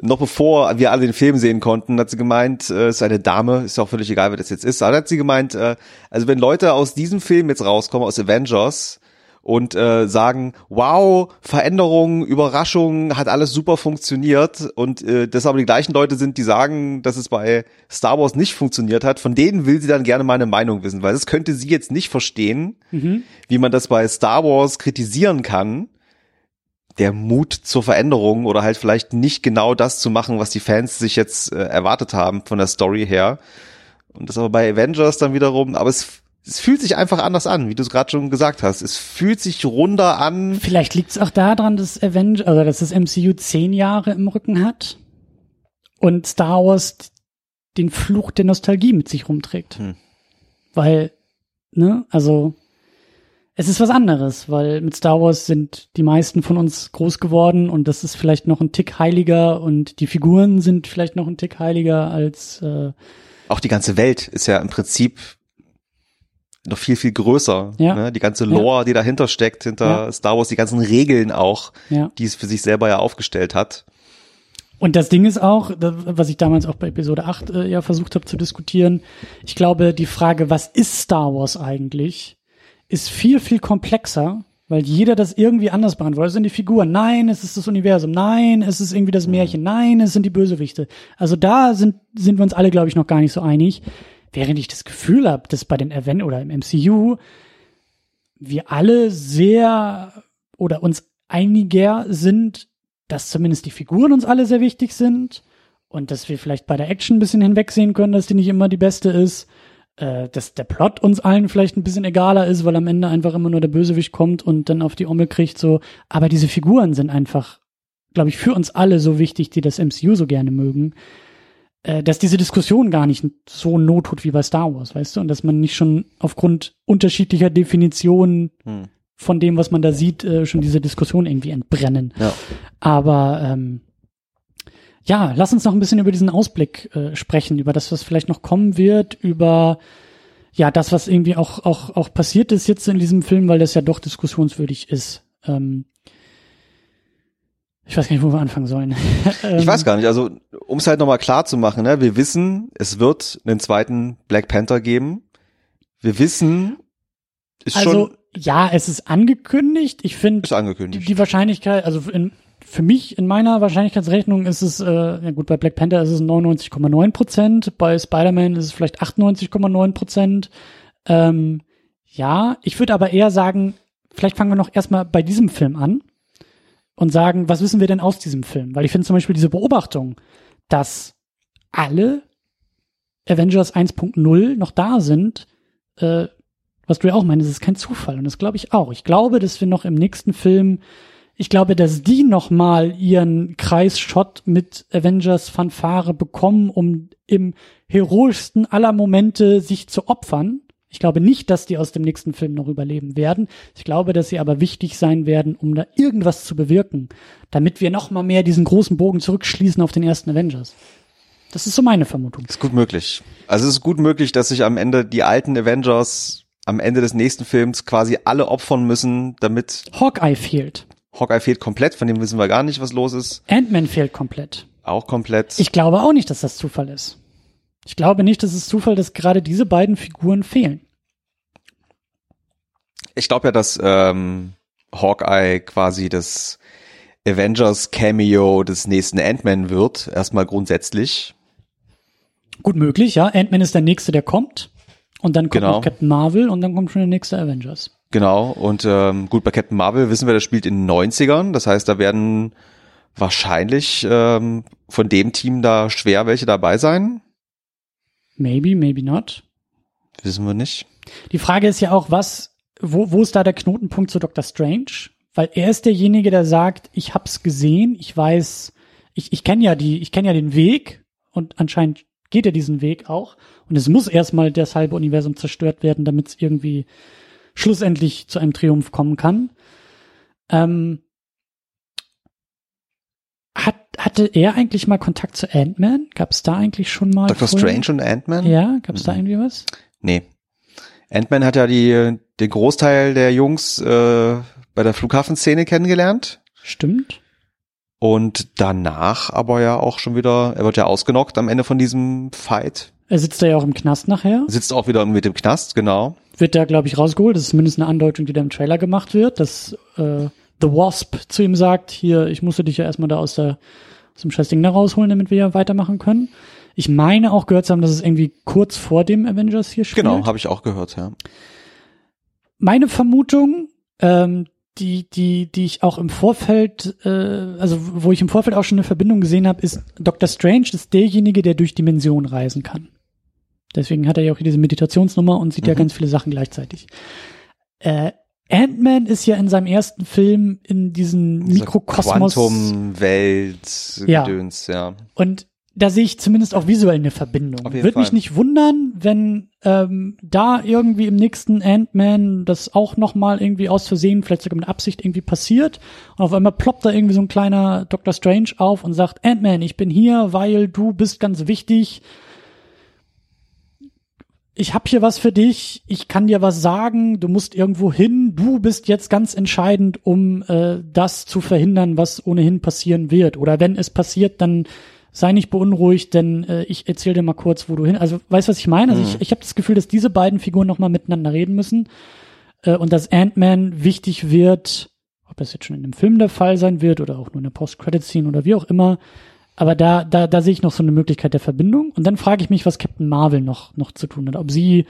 noch bevor wir alle den Film sehen konnten, hat sie gemeint, äh, ist eine Dame, ist auch völlig egal, wer das jetzt ist, aber hat sie gemeint, äh, also wenn Leute aus diesem Film jetzt rauskommen, aus Avengers und äh, sagen, wow, Veränderung, Überraschung, hat alles super funktioniert und äh, das aber die gleichen Leute sind, die sagen, dass es bei Star Wars nicht funktioniert hat, von denen will sie dann gerne meine Meinung wissen, weil das könnte sie jetzt nicht verstehen, wie man das bei Star Wars kritisieren kann, der Mut zur Veränderung oder halt vielleicht nicht genau das zu machen, was die Fans sich jetzt äh, erwartet haben von der Story her. Und das aber bei Avengers dann wiederum, aber es, es fühlt sich einfach anders an, wie du es gerade schon gesagt hast. Es fühlt sich runder an. Vielleicht liegt es auch daran, dass Avengers, also dass das MCU zehn Jahre im Rücken hat und Star Wars den Fluch der Nostalgie mit sich rumträgt. Hm. Weil, ne, also es ist was anderes, weil mit Star Wars sind die meisten von uns groß geworden und das ist vielleicht noch ein Tick heiliger und die Figuren sind vielleicht noch ein Tick heiliger als äh, Auch die ganze Welt ist ja im Prinzip noch viel, viel größer. Ja. Ne? Die ganze Lore, die dahinter steckt, hinter Ja. Star Wars, die ganzen Regeln auch, ja. die es für sich selber ja aufgestellt hat. Und das Ding ist auch, was ich damals auch bei Episode 8 äh, ja versucht habe zu diskutieren, ich glaube, die Frage, was ist Star Wars eigentlich, ist viel, viel komplexer, weil jeder das irgendwie anders beantwortet. Es sind die Figuren, nein, es ist das Universum, nein, es ist irgendwie das Märchen, nein, es sind die Bösewichte. Also da sind, sind wir uns alle, glaube ich, noch gar nicht so einig. Während ich das Gefühl habe, dass bei den Event oder im MCU wir alle sehr oder uns einiger sind, dass zumindest die Figuren uns alle sehr wichtig sind und dass wir vielleicht bei der Action ein bisschen hinwegsehen können, dass die nicht immer die beste ist, äh, dass der Plot uns allen vielleicht ein bisschen egaler ist, weil am Ende einfach immer nur der Bösewicht kommt und dann auf die Ommel kriegt, so. Aber diese Figuren sind einfach, glaube ich, für uns alle so wichtig, die das MCU so gerne mögen, äh, dass diese Diskussion gar nicht so not tut wie bei Star Wars, weißt du? Und dass man nicht schon aufgrund unterschiedlicher Definitionen Hm. von dem, was man da sieht, äh, schon diese Diskussion irgendwie entbrennen. Ja. Aber ähm, ja, lass uns noch ein bisschen über diesen Ausblick äh, sprechen, über das, was vielleicht noch kommen wird, über ja das, was irgendwie auch auch auch passiert ist jetzt in diesem Film, weil das ja doch diskussionswürdig ist. Ähm, ich weiß gar nicht, wo wir anfangen sollen. Ähm, Ich weiß gar nicht, also um es halt nochmal klar zu machen, ne, wir wissen, es wird einen zweiten Black Panther geben. Wir wissen, ist Also schon ja, es ist angekündigt. Ich finde ist die, angekündigt. die Wahrscheinlichkeit, also in, für mich in meiner Wahrscheinlichkeitsrechnung ist es, äh, ja gut, bei Black Panther ist es 99,9 Prozent, bei Spider-Man ist es vielleicht 98,9 Prozent. Ähm, ja, ich würde aber eher sagen, vielleicht fangen wir noch erstmal bei diesem Film an und sagen, was wissen wir denn aus diesem Film? Weil ich finde zum Beispiel diese Beobachtung, dass alle Avengers 1.0 noch da sind, äh, was du ja auch meinst, ist kein Zufall. Und das glaube ich auch. Ich glaube, dass wir noch im nächsten Film, ich glaube, dass die noch mal ihren Kreisshot mit Avengers Fanfare bekommen, um im heroischsten aller Momente sich zu opfern. Ich glaube nicht, dass die aus dem nächsten Film noch überleben werden. Ich glaube, dass sie aber wichtig sein werden, um da irgendwas zu bewirken, damit wir noch mal mehr diesen großen Bogen zurückschließen auf den ersten Avengers. Das ist so meine Vermutung. Ist gut möglich. Also es ist gut möglich, dass sich am Ende die alten Avengers am Ende des nächsten Films quasi alle opfern müssen, damit Hawkeye fehlt. Hawkeye fehlt komplett, von dem wissen wir gar nicht, was los ist. Ant-Man fehlt komplett. Auch komplett. Ich glaube auch nicht, dass das Zufall ist. Ich glaube nicht, dass es Zufall, dass gerade diese beiden Figuren fehlen. Ich glaube ja, dass ähm, Hawkeye quasi das Avengers Cameo des nächsten Ant-Man wird, erstmal grundsätzlich. Gut möglich, ja. Ant-Man ist der nächste, der kommt. Und dann kommt Genau. noch Captain Marvel und dann kommt schon der nächste Avengers. Genau. Und ähm, gut, bei Captain Marvel wissen wir, das spielt in den 90ern. Das heißt, da werden wahrscheinlich ähm, von dem Team da schwer welche dabei sein. Maybe, maybe not. Wissen wir nicht. Die Frage ist ja auch, was, wo, wo ist da der Knotenpunkt zu Dr. Strange? Weil er ist derjenige, der sagt, ich hab's gesehen, ich weiß, ich, ich kenne ja die, ich kenne ja den Weg und anscheinend geht er diesen Weg auch. Und es muss erstmal das halbe Universum zerstört werden, damit es irgendwie schlussendlich zu einem Triumph kommen kann. Ähm, hat, hatte er eigentlich mal Kontakt zu Ant-Man? Gab es da eigentlich schon mal? Dr. vorher? Strange und Ant-Man? Ja, gab es da Mhm. irgendwie was? Nee. Ant-Man hat ja die, den Großteil der Jungs äh, bei der Flughafenszene kennengelernt. Stimmt. Und danach aber ja auch schon wieder, er wird ja ausgenockt am Ende von diesem Fight. Er sitzt da ja auch im Knast nachher. Sitzt auch wieder mit dem Knast, genau. Wird da, glaube ich, rausgeholt. Das ist zumindest eine Andeutung, die da im Trailer gemacht wird, dass äh, The Wasp zu ihm sagt, hier, ich musste dich ja erstmal da aus, der, aus dem scheiß Ding da rausholen, damit wir ja weitermachen können. Ich meine auch gehört zu haben, dass es irgendwie kurz vor dem Avengers hier spielt. Genau, habe ich auch gehört, ja. Meine Vermutung, ähm, die, die, die ich auch im Vorfeld, äh, also wo ich im Vorfeld auch schon eine Verbindung gesehen habe, ist, Dr. Strange ist derjenige, der durch Dimensionen reisen kann. Deswegen hat er ja auch hier diese Meditationsnummer und sieht mhm. ja ganz viele Sachen gleichzeitig. Äh, Ant-Man ist ja in seinem ersten Film in diesen Mikrokosmos. Quantum-Welt, ja. Gedöns, ja. Und da sehe ich zumindest auch visuell eine Verbindung. Würde mich nicht wundern, wenn ähm, da irgendwie im nächsten Ant-Man das auch nochmal irgendwie aus Versehen, vielleicht sogar mit Absicht irgendwie passiert. Und auf einmal ploppt da irgendwie so ein kleiner Dr. Strange auf und sagt, Ant-Man, ich bin hier, weil du bist ganz wichtig ich habe hier was für dich, ich kann dir was sagen, du musst irgendwo hin, du bist jetzt ganz entscheidend, um äh, das zu verhindern, was ohnehin passieren wird. Oder wenn es passiert, dann sei nicht beunruhigt, denn äh, ich erzähle dir mal kurz, wo du hin. Also weißt was ich meine? Also mhm. ich, ich habe das Gefühl, dass diese beiden Figuren nochmal miteinander reden müssen äh, und dass Ant-Man wichtig wird, ob das jetzt schon in dem Film der Fall sein wird oder auch nur in der Post-Credit-Scene oder wie auch immer, aber da, da, da sehe ich noch so eine Möglichkeit der Verbindung. Und dann frage ich mich, was Captain Marvel noch, noch zu tun hat. Ob sie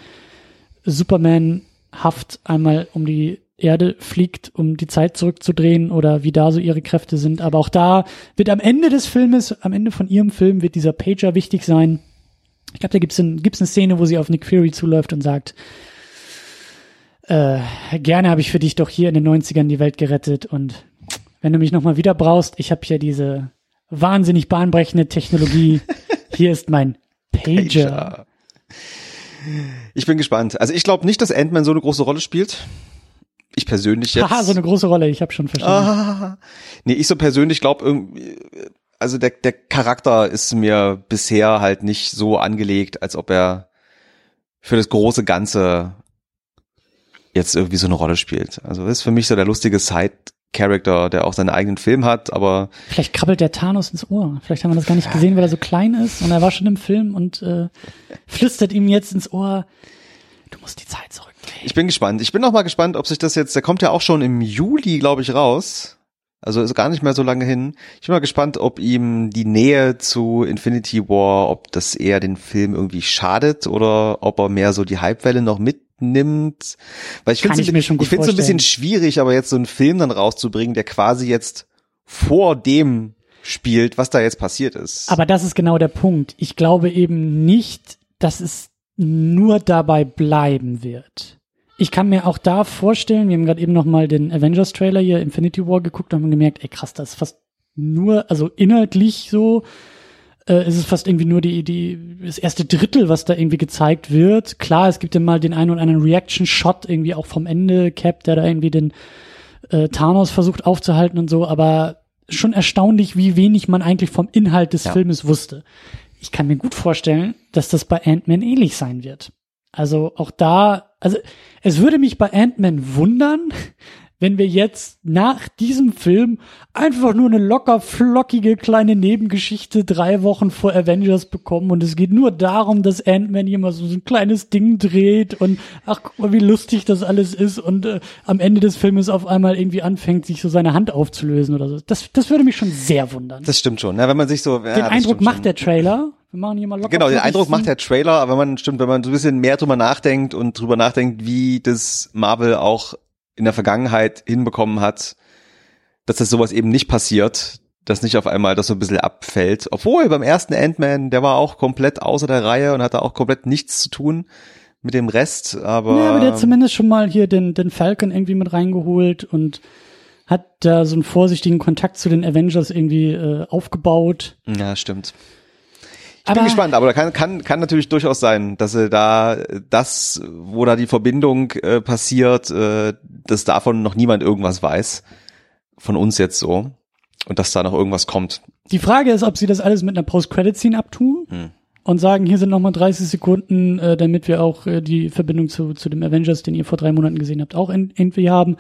Superman haft einmal um die Erde fliegt, um die Zeit zurückzudrehen oder wie da so ihre Kräfte sind. Aber auch da wird am Ende des Filmes, am Ende von ihrem Film wird dieser Pager wichtig sein. Ich glaube, da gibt's ein, gibt's eine Szene, wo sie auf Nick Fury zuläuft und sagt, äh, gerne habe ich für dich doch hier in den 90ern die Welt gerettet und wenn du mich nochmal wieder brauchst, ich habe hier diese wahnsinnig bahnbrechende Technologie. Hier ist mein Pager. Pager. Ich bin gespannt. Also ich glaube nicht, dass Ant-Man so eine große Rolle spielt. Ich persönlich jetzt. Haha, so eine große Rolle, ich habe schon verstanden. Ah, nee, ich so persönlich glaube irgendwie, also der, der Charakter ist mir bisher halt nicht so angelegt, als ob er für das große Ganze jetzt irgendwie so eine Rolle spielt. Also das ist für mich so der lustige Side Character, der auch seinen eigenen Film hat, aber. Vielleicht krabbelt der Thanos ins Ohr. Vielleicht haben wir das gar nicht gesehen, weil er so klein ist und er war schon im Film und äh, flüstert ihm jetzt ins Ohr, du musst die Zeit zurückdrehen. Ich bin gespannt. Ich bin auch mal gespannt, ob sich das jetzt, der kommt ja auch schon im Juli, glaube ich, raus. Also ist gar nicht mehr so lange hin. Ich bin mal gespannt, ob ihm die Nähe zu Infinity War, ob das eher den Film irgendwie schadet oder ob er mehr so die Hypewelle noch mit nimmt. Weil ich finde es ich, ich ein bisschen schwierig, aber jetzt so einen Film dann rauszubringen, der quasi jetzt vor dem spielt, was da jetzt passiert ist. Aber das ist genau der Punkt. Ich glaube eben nicht, dass es nur dabei bleiben wird. Ich kann mir auch da vorstellen, wir haben gerade eben noch mal den Avengers Trailer hier Infinity War geguckt und haben gemerkt, ey krass, das ist fast nur, also inhaltlich so äh, ist es fast irgendwie nur die, die, das erste Drittel, was da irgendwie gezeigt wird. Klar, es gibt ja mal den einen oder anderen Reaction-Shot irgendwie auch vom Ende, Cap, der da irgendwie den äh, Thanos versucht aufzuhalten und so, aber schon erstaunlich, wie wenig man eigentlich vom Inhalt des ja. Filmes wusste. Ich kann mir gut vorstellen, dass das bei Ant-Man ähnlich sein wird. Also auch da, also es würde mich bei Ant-Man wundern, wenn wir jetzt nach diesem Film einfach nur eine locker flockige kleine Nebengeschichte drei Wochen vor Avengers bekommen und es geht nur darum, dass Ant-Man hier mal so ein kleines Ding dreht und ach guck mal, wie lustig das alles ist und äh, am Ende des Filmes auf einmal irgendwie anfängt, sich so seine Hand aufzulösen oder so. Das, das würde mich schon sehr wundern. Das stimmt schon, ja, wenn man sich so. Ja, Den Eindruck macht schon. der Trailer. Wir machen hier mal locker. Genau, den Eindruck macht der Trailer, aber wenn man stimmt, wenn man so ein bisschen mehr drüber nachdenkt und drüber nachdenkt, wie das Marvel auch in der Vergangenheit hinbekommen hat, dass das sowas eben nicht passiert, dass nicht auf einmal das so ein bisschen abfällt. Obwohl beim ersten Ant-Man, der war auch komplett außer der Reihe und hatte auch komplett nichts zu tun mit dem Rest, aber. Ja, aber der hat zumindest schon mal hier den, den Falcon irgendwie mit reingeholt und hat da so einen vorsichtigen Kontakt zu den Avengers irgendwie äh, aufgebaut. Ja, stimmt. Ich bin gespannt, aber da kann, kann, kann natürlich durchaus sein, dass er da das, wo da die Verbindung äh, passiert, äh, dass davon noch niemand irgendwas weiß. Von uns jetzt so. Und dass da noch irgendwas kommt. Die Frage ist, ob sie das alles mit einer Post-Credit-Scene abtun hm. und sagen, hier sind nochmal 30 Sekunden, äh, damit wir auch äh, die Verbindung zu, zu dem Avengers, den ihr vor drei Monaten gesehen habt, auch irgendwie haben.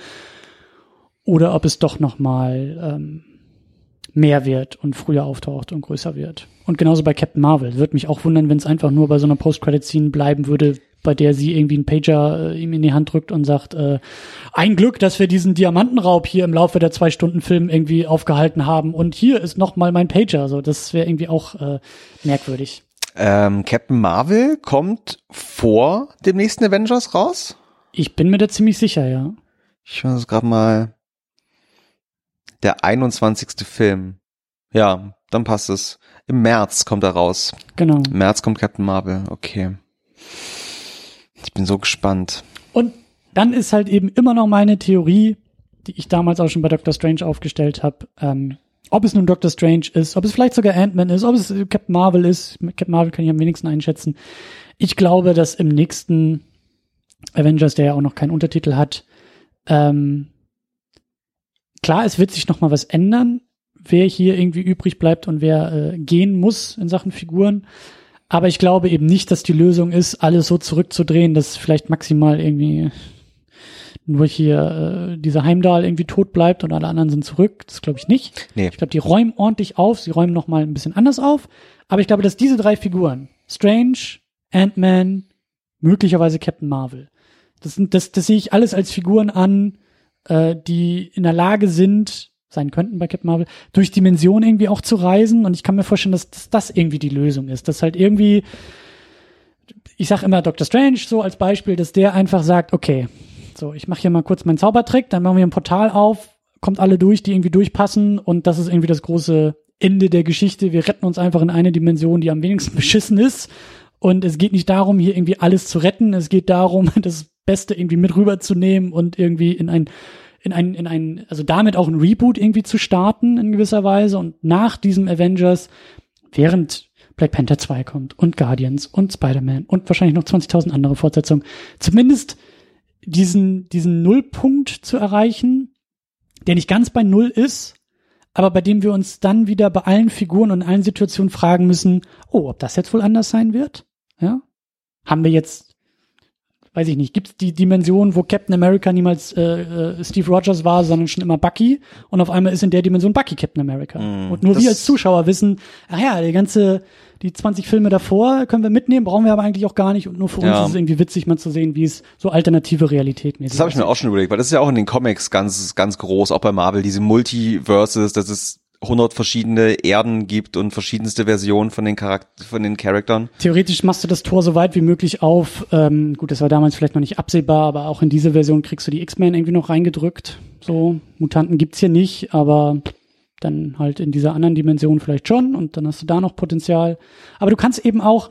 Oder ob es doch nochmal ähm, mehr wird und früher auftaucht und größer wird. Und genauso bei Captain Marvel. Würde mich auch wundern, wenn es einfach nur bei so einer Post-Credit-Scene bleiben würde, bei der sie irgendwie einen Pager äh, ihm in die Hand drückt und sagt, äh, ein Glück, dass wir diesen Diamantenraub hier im Laufe der zwei Stunden Film irgendwie aufgehalten haben und hier ist noch mal mein Pager. So, das wäre irgendwie auch äh, merkwürdig. Ähm, Captain Marvel kommt vor dem nächsten Avengers raus? Ich bin mir da ziemlich sicher, ja. Ich muss gerade mal der 21. Film. Ja, dann passt es. Im März kommt er raus. Genau. Im März kommt Captain Marvel, okay. Ich bin so gespannt. Und dann ist halt eben immer noch meine Theorie, die ich damals auch schon bei Doctor Strange aufgestellt habe, ähm, ob es nun Doctor Strange ist, ob es vielleicht sogar Ant-Man ist, ob es Captain Marvel ist. Captain Marvel kann ich am wenigsten einschätzen. Ich glaube, dass im nächsten Avengers, der ja auch noch keinen Untertitel hat, ähm, klar, es wird sich noch mal was ändern, wer hier irgendwie übrig bleibt und wer äh, gehen muss in Sachen Figuren. Aber ich glaube eben nicht, dass die Lösung ist, alles so zurückzudrehen, dass vielleicht maximal irgendwie nur hier äh, dieser Heimdall irgendwie tot bleibt und alle anderen sind zurück. Das glaube ich nicht. Nee. Ich glaube, die räumen ordentlich auf. Sie räumen noch mal ein bisschen anders auf. Aber ich glaube, dass diese drei Figuren, Strange, Ant-Man, möglicherweise Captain Marvel, das, das, das sehe ich alles als Figuren an, äh, die in der Lage sind, sein könnten bei Captain Marvel, durch Dimensionen irgendwie auch zu reisen. Und ich kann mir vorstellen, dass, dass das irgendwie die Lösung ist. Dass halt irgendwie, ich sag immer Doctor Strange so als Beispiel, dass der einfach sagt, okay, so, ich mache hier mal kurz meinen Zaubertrick, dann machen wir ein Portal auf, kommt alle durch, die irgendwie durchpassen und das ist irgendwie das große Ende der Geschichte. Wir retten uns einfach in eine Dimension, die am wenigsten beschissen ist. Und es geht nicht darum, hier irgendwie alles zu retten. Es geht darum, das Beste irgendwie mit rüberzunehmen und irgendwie in ein in ein, in ein, also damit auch ein Reboot irgendwie zu starten in gewisser Weise und nach diesem Avengers, während Black Panther 2 kommt und Guardians und Spider-Man und wahrscheinlich noch 20.000 andere Fortsetzungen, zumindest diesen, diesen Nullpunkt zu erreichen, der nicht ganz bei Null ist, aber bei dem wir uns dann wieder bei allen Figuren und allen Situationen fragen müssen, oh, ob das jetzt wohl anders sein wird? Ja? Haben wir jetzt, weiß ich nicht, gibt es die Dimension, wo Captain America niemals äh, äh, Steve Rogers war, sondern schon immer Bucky und auf einmal ist in der Dimension Bucky Captain America. Mm, und nur wir als Zuschauer wissen, ah ja, die ganze, die 20 Filme davor können wir mitnehmen, brauchen wir aber eigentlich auch gar nicht und nur für ja. uns ist es irgendwie witzig, mal zu sehen, wie es so alternative Realitäten ist. Das habe ich mir auch schon überlegt, weil das ist ja auch in den Comics ganz, ganz groß, auch bei Marvel, diese Multiverses, das ist 100 verschiedene Erden gibt und verschiedenste Versionen von den Charakter von den Charaktern. Theoretisch machst du das Tor so weit wie möglich auf. Ähm, gut, das war damals vielleicht noch nicht absehbar, aber auch in diese Version kriegst du die X-Men irgendwie noch reingedrückt. So Mutanten gibt's hier nicht, aber dann halt in dieser anderen Dimension vielleicht schon und dann hast du da noch Potenzial. Aber du kannst eben auch,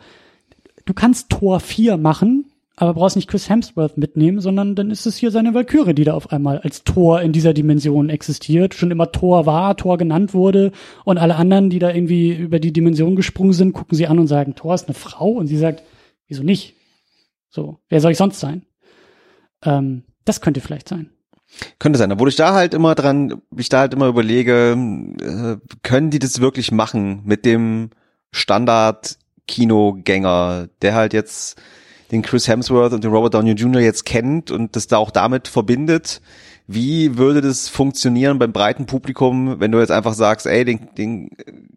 du kannst Tor 4 machen aber brauchst nicht Chris Hemsworth mitnehmen, sondern dann ist es hier seine Valkyrie, die da auf einmal als Tor in dieser Dimension existiert, schon immer Tor war, Tor genannt wurde und alle anderen, die da irgendwie über die Dimension gesprungen sind, gucken sie an und sagen, Tor ist eine Frau und sie sagt, wieso nicht? So, wer soll ich sonst sein? Ähm, das könnte vielleicht sein. Könnte sein, obwohl ich da halt immer dran, ich da halt immer überlege, äh, können die das wirklich machen mit dem Standard-Kinogänger, der halt jetzt den Chris Hemsworth und den Robert Downey Jr. jetzt kennt und das da auch damit verbindet. Wie würde das funktionieren beim breiten Publikum, wenn du jetzt einfach sagst, ey, den, den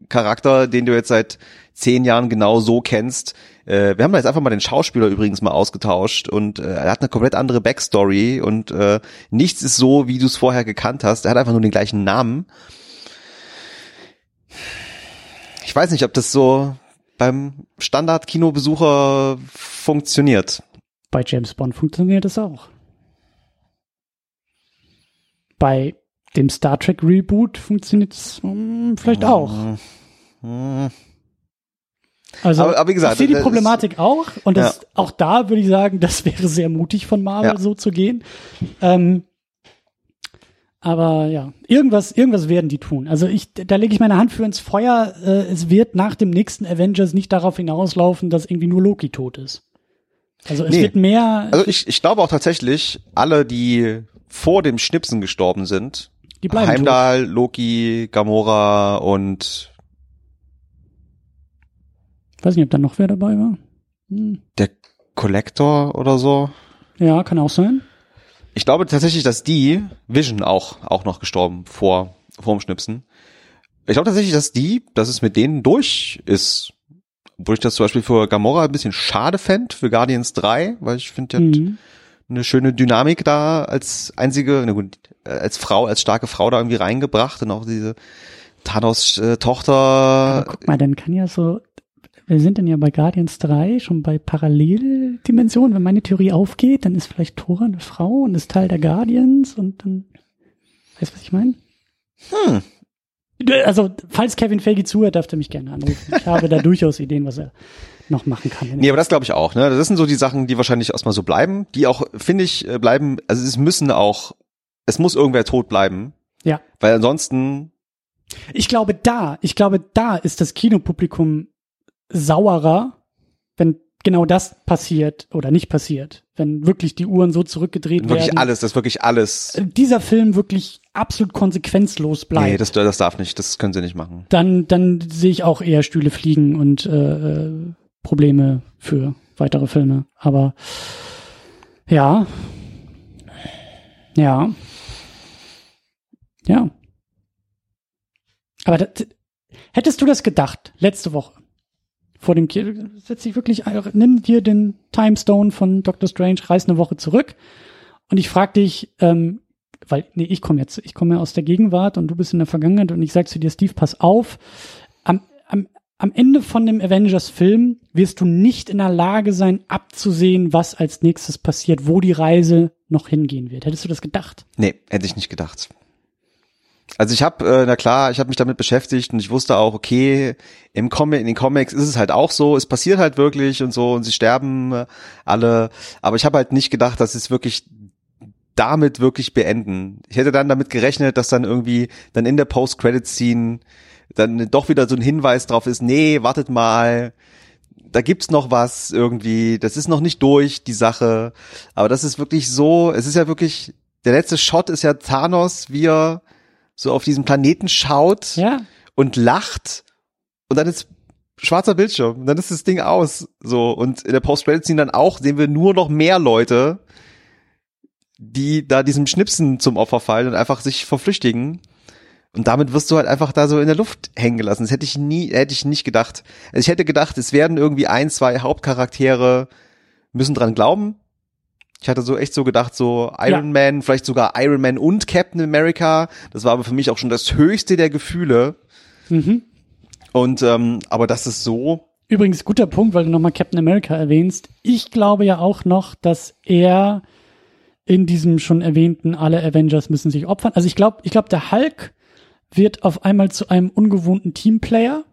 Charakter, den du jetzt seit zehn Jahren genau so kennst, äh, wir haben da jetzt einfach mal den Schauspieler übrigens mal ausgetauscht und äh, er hat eine komplett andere Backstory und äh, nichts ist so, wie du es vorher gekannt hast. Er hat einfach nur den gleichen Namen. Ich weiß nicht, ob das so beim Standard-Kinobesucher funktioniert. Bei James Bond funktioniert das auch. Bei dem Star Trek Reboot funktioniert es hm, vielleicht auch. Hm. Also Aber- aber wie gesagt, ich sehe die das ist- Problematik auch und das, auch da würde ich sagen, das wäre sehr mutig von Marvel Ja. so zu gehen. Ähm, aber ja, irgendwas, irgendwas werden die tun. Also ich, da lege ich meine Hand für ins Feuer. Äh, es wird nach dem nächsten Avengers nicht darauf hinauslaufen, dass irgendwie nur Loki tot ist. Also es Nee. wird mehr, Also ich, ich glaube auch tatsächlich, alle, die vor dem Schnipsen gestorben sind, die bleiben tot. Heimdall, Loki, Gamora und Weiß nicht, ob da noch wer dabei war. Hm. der Collector oder so. Ja, kann auch sein. Ich glaube tatsächlich, dass die Vision auch auch noch gestorben vor vor dem Schnipsen. Ich glaube tatsächlich, dass die, dass es mit denen durch ist. Obwohl ich das zum Beispiel für Gamora ein bisschen schade fände, für Guardians 3, weil ich finde, die hat Mhm. eine schöne Dynamik da als einzige, na gut, äh, als Frau, als starke Frau da irgendwie reingebracht und auch diese Thanos-Tochter. Aber guck mal, dann kann ja so, wir sind dann ja bei Guardians 3 schon bei Paralleldimensionen. Wenn meine Theorie aufgeht, dann ist vielleicht Thora eine Frau und ist Teil der Guardians und dann, weißt du, was ich meine? Hm. Also, falls Kevin Feige zuhört, darf er mich gerne anrufen. Ich habe da durchaus Ideen, was er noch machen kann. Nee, aber das glaube ich auch. Ne? Das sind so die Sachen, die wahrscheinlich erstmal so bleiben, die auch, finde ich, äh, bleiben, also es müssen auch, es muss irgendwer tot bleiben. Ja. Weil ansonsten. Ich glaube da, ich glaube da ist das Kinopublikum sauerer, wenn genau das passiert oder nicht passiert. Wenn wirklich die Uhren so zurückgedreht wirklich werden. Wirklich alles, das wirklich alles. Dieser Film wirklich absolut konsequenzlos bleibt. Nee, das, das darf nicht, das können sie nicht machen. Dann, dann sehe ich auch eher Stühle fliegen und äh, äh Probleme für weitere Filme. Aber ja. Ja. Ja. Aber das, hättest du das gedacht, letzte Woche? Vor dem Kino, setz dich wirklich, nimm dir den Timestone von Doctor Strange, reiß eine Woche zurück. Und ich frag dich, ähm, weil, nee, ich komme jetzt, ich komme ja aus der Gegenwart und du bist in der Vergangenheit und ich sag zu dir, Steve, pass auf, am, am, am Ende von dem Avengers-Film wirst du nicht in der Lage sein, abzusehen, was als nächstes passiert, wo die Reise noch hingehen wird. Hättest du das gedacht? Nee, hätte ich nicht gedacht. Also ich habe, äh, na klar, ich habe mich damit beschäftigt und ich wusste auch, okay, im Comic, in den Comics ist es halt auch so, es passiert halt wirklich und so und sie sterben äh, alle, aber ich habe halt nicht gedacht, dass es wirklich damit wirklich beenden. Ich hätte dann damit gerechnet, dass dann irgendwie dann in der Post-Credit-Scene dann doch wieder so ein Hinweis drauf ist, nee, wartet mal, da gibt's noch was irgendwie, das ist noch nicht durch, die Sache, aber das ist wirklich so, es ist ja wirklich, der letzte Shot ist ja Thanos, wie er so auf diesen Planeten schaut ja. und lacht und dann ist schwarzer Bildschirm und dann ist das Ding aus. So und in der Post-Credit-Scene dann auch sehen wir nur noch mehr Leute, die da diesem Schnipsen zum Opfer fallen und einfach sich verflüchtigen. Und damit wirst du halt einfach da so in der Luft hängen gelassen. Das hätte ich nie, hätte ich nicht gedacht. Also ich hätte gedacht, es werden irgendwie ein, zwei Hauptcharaktere müssen dran glauben, ich hatte so echt so gedacht, so Iron ja. Man, vielleicht sogar Iron Man und Captain America. Das war aber für mich auch schon das höchste der Gefühle. Mhm. Und ähm, aber das ist so. Übrigens guter Punkt, weil du nochmal Captain America erwähnst. Ich glaube ja auch noch, dass er in diesem schon erwähnten alle Avengers müssen sich opfern. Also ich glaube, ich glaube, der Hulk wird auf einmal zu einem ungewohnten Teamplayer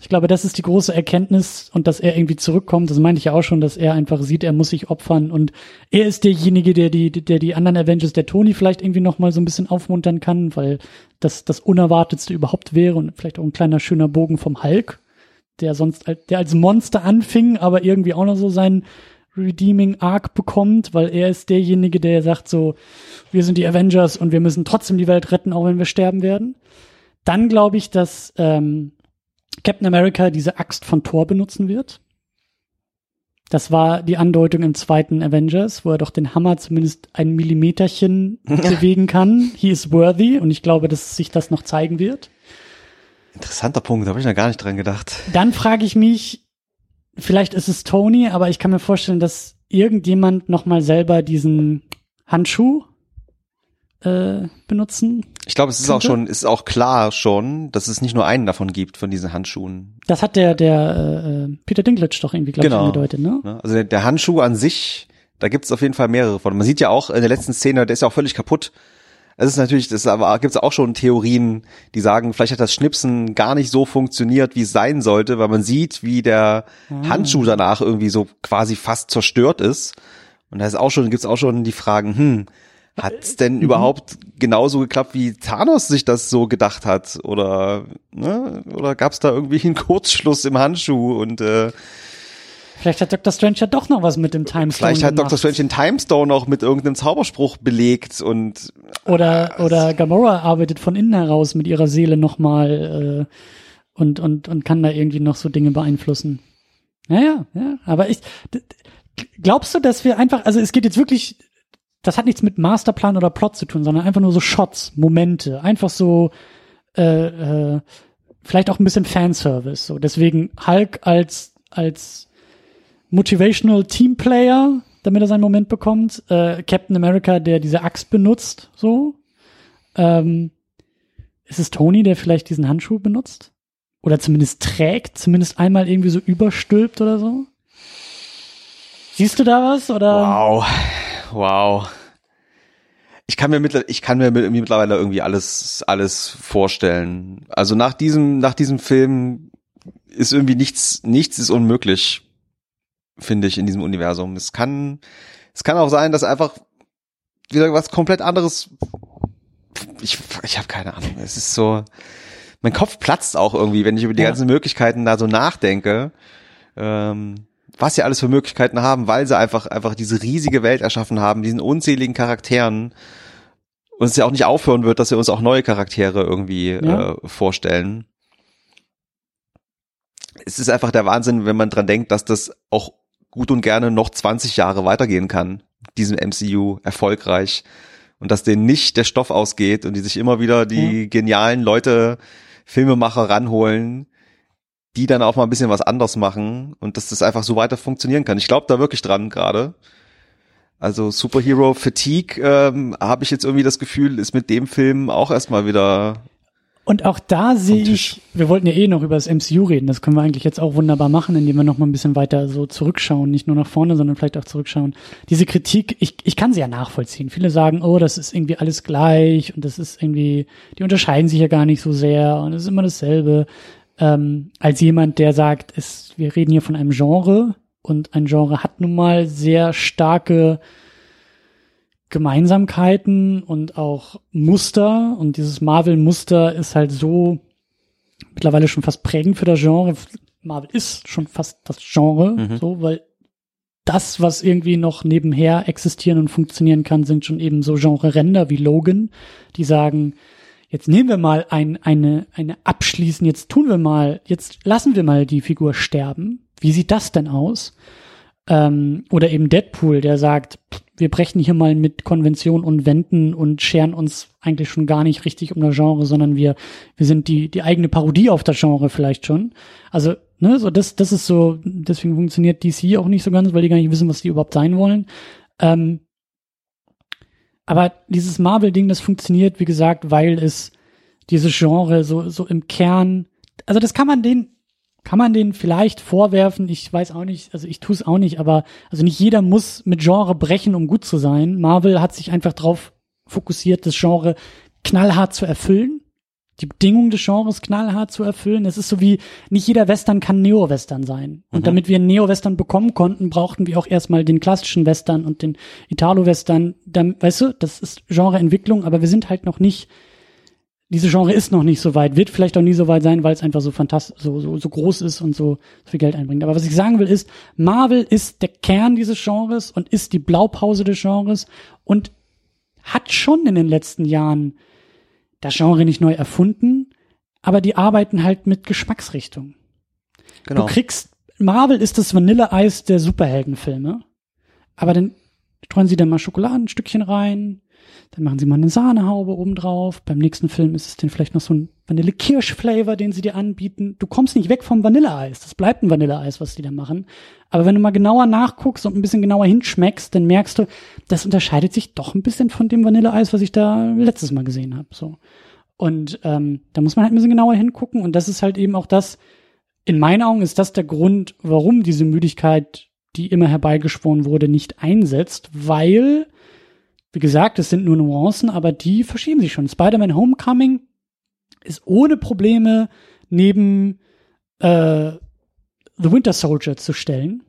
ich glaube, das ist die große Erkenntnis und dass er irgendwie zurückkommt. Das meinte ich ja auch schon, dass er einfach sieht, er muss sich opfern und er ist derjenige, der die, der die anderen Avengers, der Tony vielleicht irgendwie noch mal so ein bisschen aufmuntern kann, weil das das Unerwartetste überhaupt wäre und vielleicht auch ein kleiner schöner Bogen vom Hulk, der sonst, der als Monster anfing, aber irgendwie auch noch so seinen Redeeming Arc bekommt, weil er ist derjenige, der sagt so, wir sind die Avengers und wir müssen trotzdem die Welt retten, auch wenn wir sterben werden. Dann glaube ich, dass ähm, Captain America diese Axt von Thor benutzen wird. Das war die Andeutung im zweiten Avengers, wo er doch den Hammer zumindest ein Millimeterchen bewegen kann. He is worthy und ich glaube, dass sich das noch zeigen wird. Interessanter Punkt, da habe ich noch gar nicht dran gedacht. Dann frage ich mich, vielleicht ist es Tony, aber ich kann mir vorstellen, dass irgendjemand noch mal selber diesen Handschuh äh, benutzen. Ich glaube, es ist könnte. auch schon, ist auch klar schon, dass es nicht nur einen davon gibt von diesen Handschuhen. Das hat der der äh, Peter Dinklage doch irgendwie glaube genau. ich angedeutet, ne? Also der, der Handschuh an sich, da gibt es auf jeden Fall mehrere von. Man sieht ja auch in der letzten Szene, der ist ja auch völlig kaputt. Es ist natürlich, das aber gibt es auch schon Theorien, die sagen, vielleicht hat das Schnipsen gar nicht so funktioniert, wie es sein sollte, weil man sieht, wie der ah. Handschuh danach irgendwie so quasi fast zerstört ist. Und da ist auch schon, gibt's auch schon die Fragen, hm, Hat's denn mhm. überhaupt genauso geklappt, wie Thanos sich das so gedacht hat? Oder, ne? Oder gab's da irgendwie einen Kurzschluss im Handschuh und äh, Vielleicht hat Dr. Strange ja doch noch was mit dem Timestone Vielleicht hat gemacht. Dr. Strange den Timestone auch mit irgendeinem Zauberspruch belegt und oder äh, oder Gamora arbeitet von innen heraus mit ihrer Seele nochmal äh, und und und kann da irgendwie noch so Dinge beeinflussen. Naja, ja, aber ich glaubst du, dass wir einfach, also es geht jetzt wirklich das hat nichts mit Masterplan oder Plot zu tun, sondern einfach nur so Shots, Momente, einfach so äh, äh, vielleicht auch ein bisschen Fanservice. So deswegen Hulk als als motivational Teamplayer, damit er seinen Moment bekommt. Äh, Captain America, der diese Axt benutzt, so. Ähm, ist es Tony, der vielleicht diesen Handschuh benutzt? Oder zumindest trägt, zumindest einmal irgendwie so überstülpt oder so? Siehst du da was? Oder? Wow wow. Ich kann mir mittlerweile, ich kann mir mittlerweile irgendwie alles, alles vorstellen. Also nach diesem, nach diesem Film ist irgendwie nichts, nichts ist unmöglich, finde ich, in diesem Universum. Es kann, es kann auch sein, dass einfach wieder was komplett anderes. Ich, ich habe keine Ahnung. Es ist so, mein Kopf platzt auch irgendwie, wenn ich über die ja. ganzen Möglichkeiten da so nachdenke. Ähm, was sie alles für Möglichkeiten haben, weil sie einfach, einfach diese riesige Welt erschaffen haben, diesen unzähligen Charakteren. Und es ja auch nicht aufhören wird, dass sie uns auch neue Charaktere irgendwie ja. äh, vorstellen. Es ist einfach der Wahnsinn, wenn man dran denkt, dass das auch gut und gerne noch 20 Jahre weitergehen kann, diesem MCU erfolgreich. Und dass denen nicht der Stoff ausgeht und die sich immer wieder die ja. genialen Leute, Filmemacher ranholen, die dann auch mal ein bisschen was anders machen und dass das einfach so weiter funktionieren kann. Ich glaube da wirklich dran gerade. Also Superhero Fatigue ähm, habe ich jetzt irgendwie das Gefühl, ist mit dem Film auch erstmal wieder. Und auch da sehe ich, wir wollten ja eh noch über das MCU reden, das können wir eigentlich jetzt auch wunderbar machen, indem wir noch mal ein bisschen weiter so zurückschauen, nicht nur nach vorne, sondern vielleicht auch zurückschauen. Diese Kritik, ich, ich kann sie ja nachvollziehen. Viele sagen, oh, das ist irgendwie alles gleich und das ist irgendwie, die unterscheiden sich ja gar nicht so sehr und es ist immer dasselbe ähm, als jemand, der sagt, es, wir reden hier von einem Genre und ein Genre hat nun mal sehr starke Gemeinsamkeiten und auch Muster und dieses Marvel-Muster ist halt so mittlerweile schon fast prägend für das Genre. Marvel ist schon fast das Genre, mhm. so, weil das, was irgendwie noch nebenher existieren und funktionieren kann, sind schon eben so Genre-Ränder wie Logan, die sagen, jetzt nehmen wir mal ein, eine, eine abschließen, jetzt tun wir mal, jetzt lassen wir mal die Figur sterben. Wie sieht das denn aus? Ähm, oder eben Deadpool, der sagt, wir brechen hier mal mit Konvention und Wänden und scheren uns eigentlich schon gar nicht richtig um das Genre, sondern wir, wir sind die, die eigene Parodie auf das Genre vielleicht schon. Also, ne, so das, das ist so, deswegen funktioniert DC auch nicht so ganz, weil die gar nicht wissen, was die überhaupt sein wollen. Ähm, aber dieses Marvel-Ding, das funktioniert, wie gesagt, weil es dieses Genre so, so im Kern, also das kann man den, kann man den vielleicht vorwerfen, ich weiß auch nicht, also ich tue es auch nicht, aber also nicht jeder muss mit Genre brechen, um gut zu sein. Marvel hat sich einfach drauf fokussiert, das Genre knallhart zu erfüllen die Bedingungen des Genres knallhart zu erfüllen. Es ist so wie, nicht jeder Western kann Neo-Western sein. Und mhm. damit wir einen Neo-Western bekommen konnten, brauchten wir auch erstmal den klassischen Western und den Italo-Western. Weißt du, das ist Genreentwicklung, aber wir sind halt noch nicht, diese Genre ist noch nicht so weit, wird vielleicht auch nie so weit sein, weil es einfach so fantastisch, so, so, so groß ist und so, so viel Geld einbringt. Aber was ich sagen will ist, Marvel ist der Kern dieses Genres und ist die Blaupause des Genres und hat schon in den letzten Jahren das Genre nicht neu erfunden, aber die arbeiten halt mit Geschmacksrichtung. Genau. Du kriegst, Marvel ist das Vanilleeis der Superheldenfilme, aber dann streuen sie dann mal Schokoladenstückchen rein, dann machen sie mal eine Sahnehaube oben drauf. Beim nächsten Film ist es dann vielleicht noch so ein Vanille-Kirsch-Flavor, den sie dir anbieten. Du kommst nicht weg vom Vanilleeis. Das bleibt ein Vanilleeis, was die da machen. Aber wenn du mal genauer nachguckst und ein bisschen genauer hinschmeckst, dann merkst du, das unterscheidet sich doch ein bisschen von dem Vanilleeis, was ich da letztes Mal gesehen habe. So. Und ähm, da muss man halt ein bisschen genauer hingucken. Und das ist halt eben auch das, in meinen Augen ist das der Grund, warum diese Müdigkeit, die immer herbeigeschworen wurde, nicht einsetzt, weil wie gesagt, es sind nur Nuancen, aber die verschieben sich schon. Spider-Man Homecoming ist ohne Probleme neben äh, The Winter Soldier zu stellen.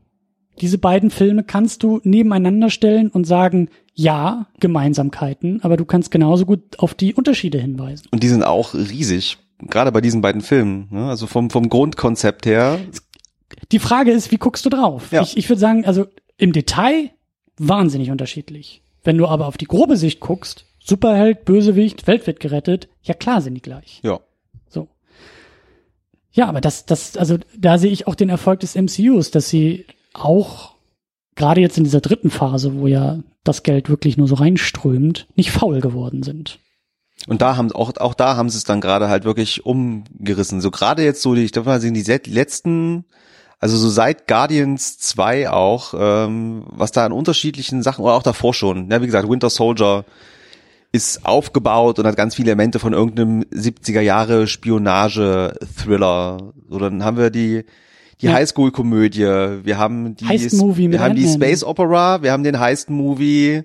Diese beiden Filme kannst du nebeneinander stellen und sagen, ja, Gemeinsamkeiten, aber du kannst genauso gut auf die Unterschiede hinweisen. Und die sind auch riesig, gerade bei diesen beiden Filmen. Ne? Also vom, vom Grundkonzept her. Die Frage ist, wie guckst du drauf? Ja. Ich, ich würde sagen, also im Detail wahnsinnig unterschiedlich. Wenn du aber auf die grobe Sicht guckst, Superheld, Bösewicht, Welt wird gerettet, ja klar sind die gleich. Ja. So. Ja, aber das, das, also da sehe ich auch den Erfolg des MCUs, dass sie auch gerade jetzt in dieser dritten Phase, wo ja das Geld wirklich nur so reinströmt, nicht faul geworden sind. Und da haben auch auch da haben sie es dann gerade halt wirklich umgerissen. So gerade jetzt so die ich glaube mal sind die letzten also so seit Guardians 2 auch, ähm, was da an unterschiedlichen Sachen, oder auch davor schon, ja, wie gesagt, Winter Soldier ist aufgebaut und hat ganz viele Elemente von irgendeinem 70er Jahre Spionage-Thriller. So, dann haben wir die, die ja. Highschool-Komödie, wir haben die, wir haben die Space Opera, wir haben den Heist-Movie.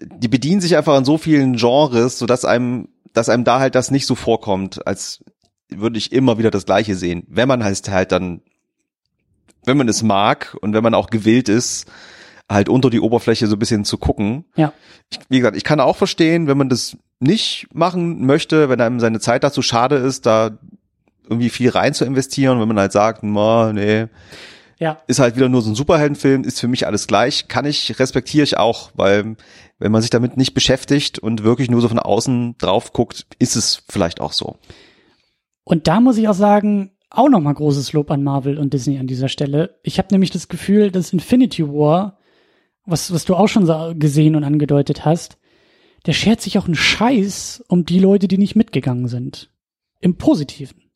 Die bedienen sich einfach an so vielen Genres, so dass einem, dass einem da halt das nicht so vorkommt, als würde ich immer wieder das Gleiche sehen. Wenn man halt halt dann, wenn man es mag und wenn man auch gewillt ist, halt unter die Oberfläche so ein bisschen zu gucken. Ja. Ich, wie gesagt, ich kann auch verstehen, wenn man das nicht machen möchte, wenn einem seine Zeit dazu schade ist, da irgendwie viel rein zu investieren, wenn man halt sagt, ma, nee, Ja. ist halt wieder nur so ein Superheldenfilm, ist für mich alles gleich, kann ich, respektiere ich auch, weil wenn man sich damit nicht beschäftigt und wirklich nur so von außen drauf guckt, ist es vielleicht auch so. Und da muss ich auch sagen, auch nochmal großes Lob an Marvel und Disney an dieser Stelle. Ich habe nämlich das Gefühl, dass Infinity War, was, was du auch schon gesehen und angedeutet hast, der schert sich auch einen Scheiß um die Leute, die nicht mitgegangen sind. Im Positiven.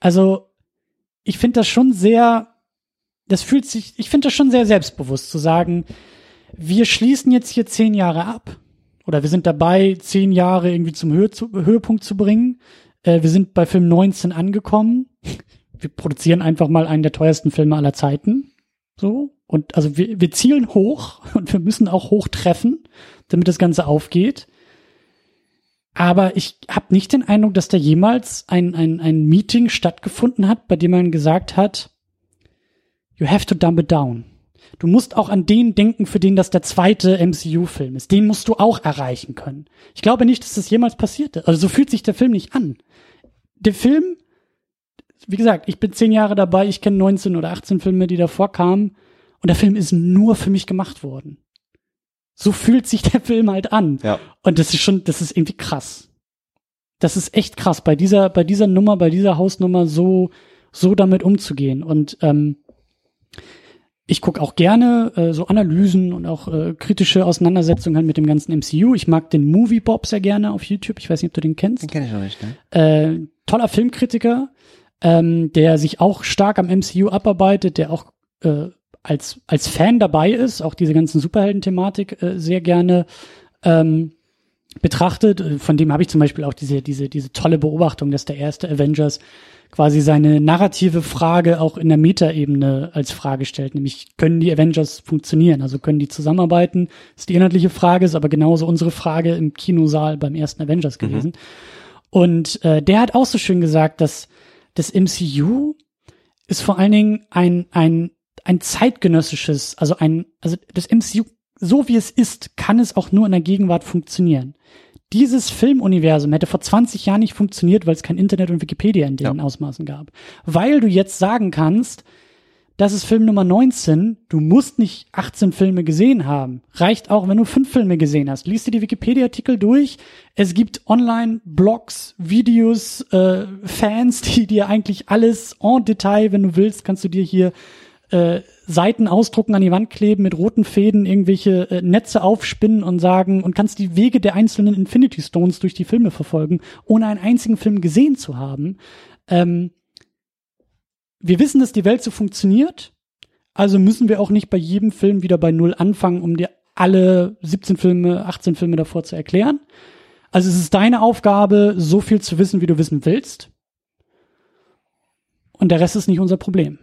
Also, ich finde das schon sehr, das fühlt sich, ich finde das schon sehr selbstbewusst zu sagen, wir schließen jetzt hier zehn Jahre ab. Oder wir sind dabei, zehn Jahre irgendwie zum Höhe Höhepunkt zu bringen. Äh, wir sind bei Film 19 angekommen. Wir produzieren einfach mal einen der teuersten Filme aller Zeiten. So. Und also wir, wir zielen hoch und wir müssen auch hoch treffen, damit das Ganze aufgeht. Aber ich habe nicht den Eindruck, dass da jemals ein, ein, ein Meeting stattgefunden hat, bei dem man gesagt hat, you have to dumb it down. Du musst auch an den denken, für den das der zweite MCU-Film ist. Den musst du auch erreichen können. Ich glaube nicht, dass das jemals passierte. Also so fühlt sich der Film nicht an. Der Film, wie gesagt, ich bin zehn Jahre dabei, ich kenne 19 oder 18 Filme, die davor kamen, und der Film ist nur für mich gemacht worden. So fühlt sich der Film halt an. Ja. Und das ist schon, das ist irgendwie krass. Das ist echt krass, bei dieser, bei dieser Nummer, bei dieser Hausnummer so, so damit umzugehen. Und ähm, ich gucke auch gerne äh, so Analysen und auch äh, kritische Auseinandersetzungen halt mit dem ganzen MCU. Ich mag den Movie Bob sehr gerne auf YouTube. Ich weiß nicht, ob du den kennst. kenne ich noch nicht, ne? Äh, toller Filmkritiker, ähm, der sich auch stark am MCU abarbeitet, der auch äh, als, als Fan dabei ist, auch diese ganzen Superhelden-Thematik äh, sehr gerne ähm, betrachtet. Äh, Von dem habe ich zum Beispiel auch diese, diese, diese tolle Beobachtung, dass der erste Avengers quasi seine narrative Frage auch in der Metaebene als Frage stellt, nämlich können die Avengers funktionieren, also können die zusammenarbeiten, ist die inhaltliche Frage, ist aber genauso unsere Frage im Kinosaal beim ersten Avengers gewesen. Und äh, der hat auch so schön gesagt, dass das MCU ist vor allen Dingen ein, ein, ein zeitgenössisches, also ein, also das MCU, so wie es ist, kann es auch nur in der Gegenwart funktionieren. Dieses Filmuniversum hätte vor 20 Jahren nicht funktioniert, weil es kein Internet und Wikipedia in den Ja. Ausmaßen gab. Weil du jetzt sagen kannst, das ist Film Nummer 19, du musst nicht 18 Filme gesehen haben. Reicht auch, wenn du fünf Filme gesehen hast. Lies dir die Wikipedia-Artikel durch. Es gibt online Blogs, Videos, äh, Fans, die dir eigentlich alles en Detail, wenn du willst, kannst du dir hier äh, Seiten ausdrucken, an die Wand kleben, mit roten Fäden irgendwelche äh, Netze aufspinnen und sagen und kannst die Wege der einzelnen Infinity Stones durch die Filme verfolgen, ohne einen einzigen Film gesehen zu haben. Ähm, wir wissen, dass die Welt so funktioniert, also müssen wir auch nicht bei jedem Film wieder bei Null anfangen, um dir alle 17 Filme, 18 Filme davor zu erklären. Also es ist deine Aufgabe, so viel zu wissen, wie du wissen willst. Und der Rest ist nicht unser Problem.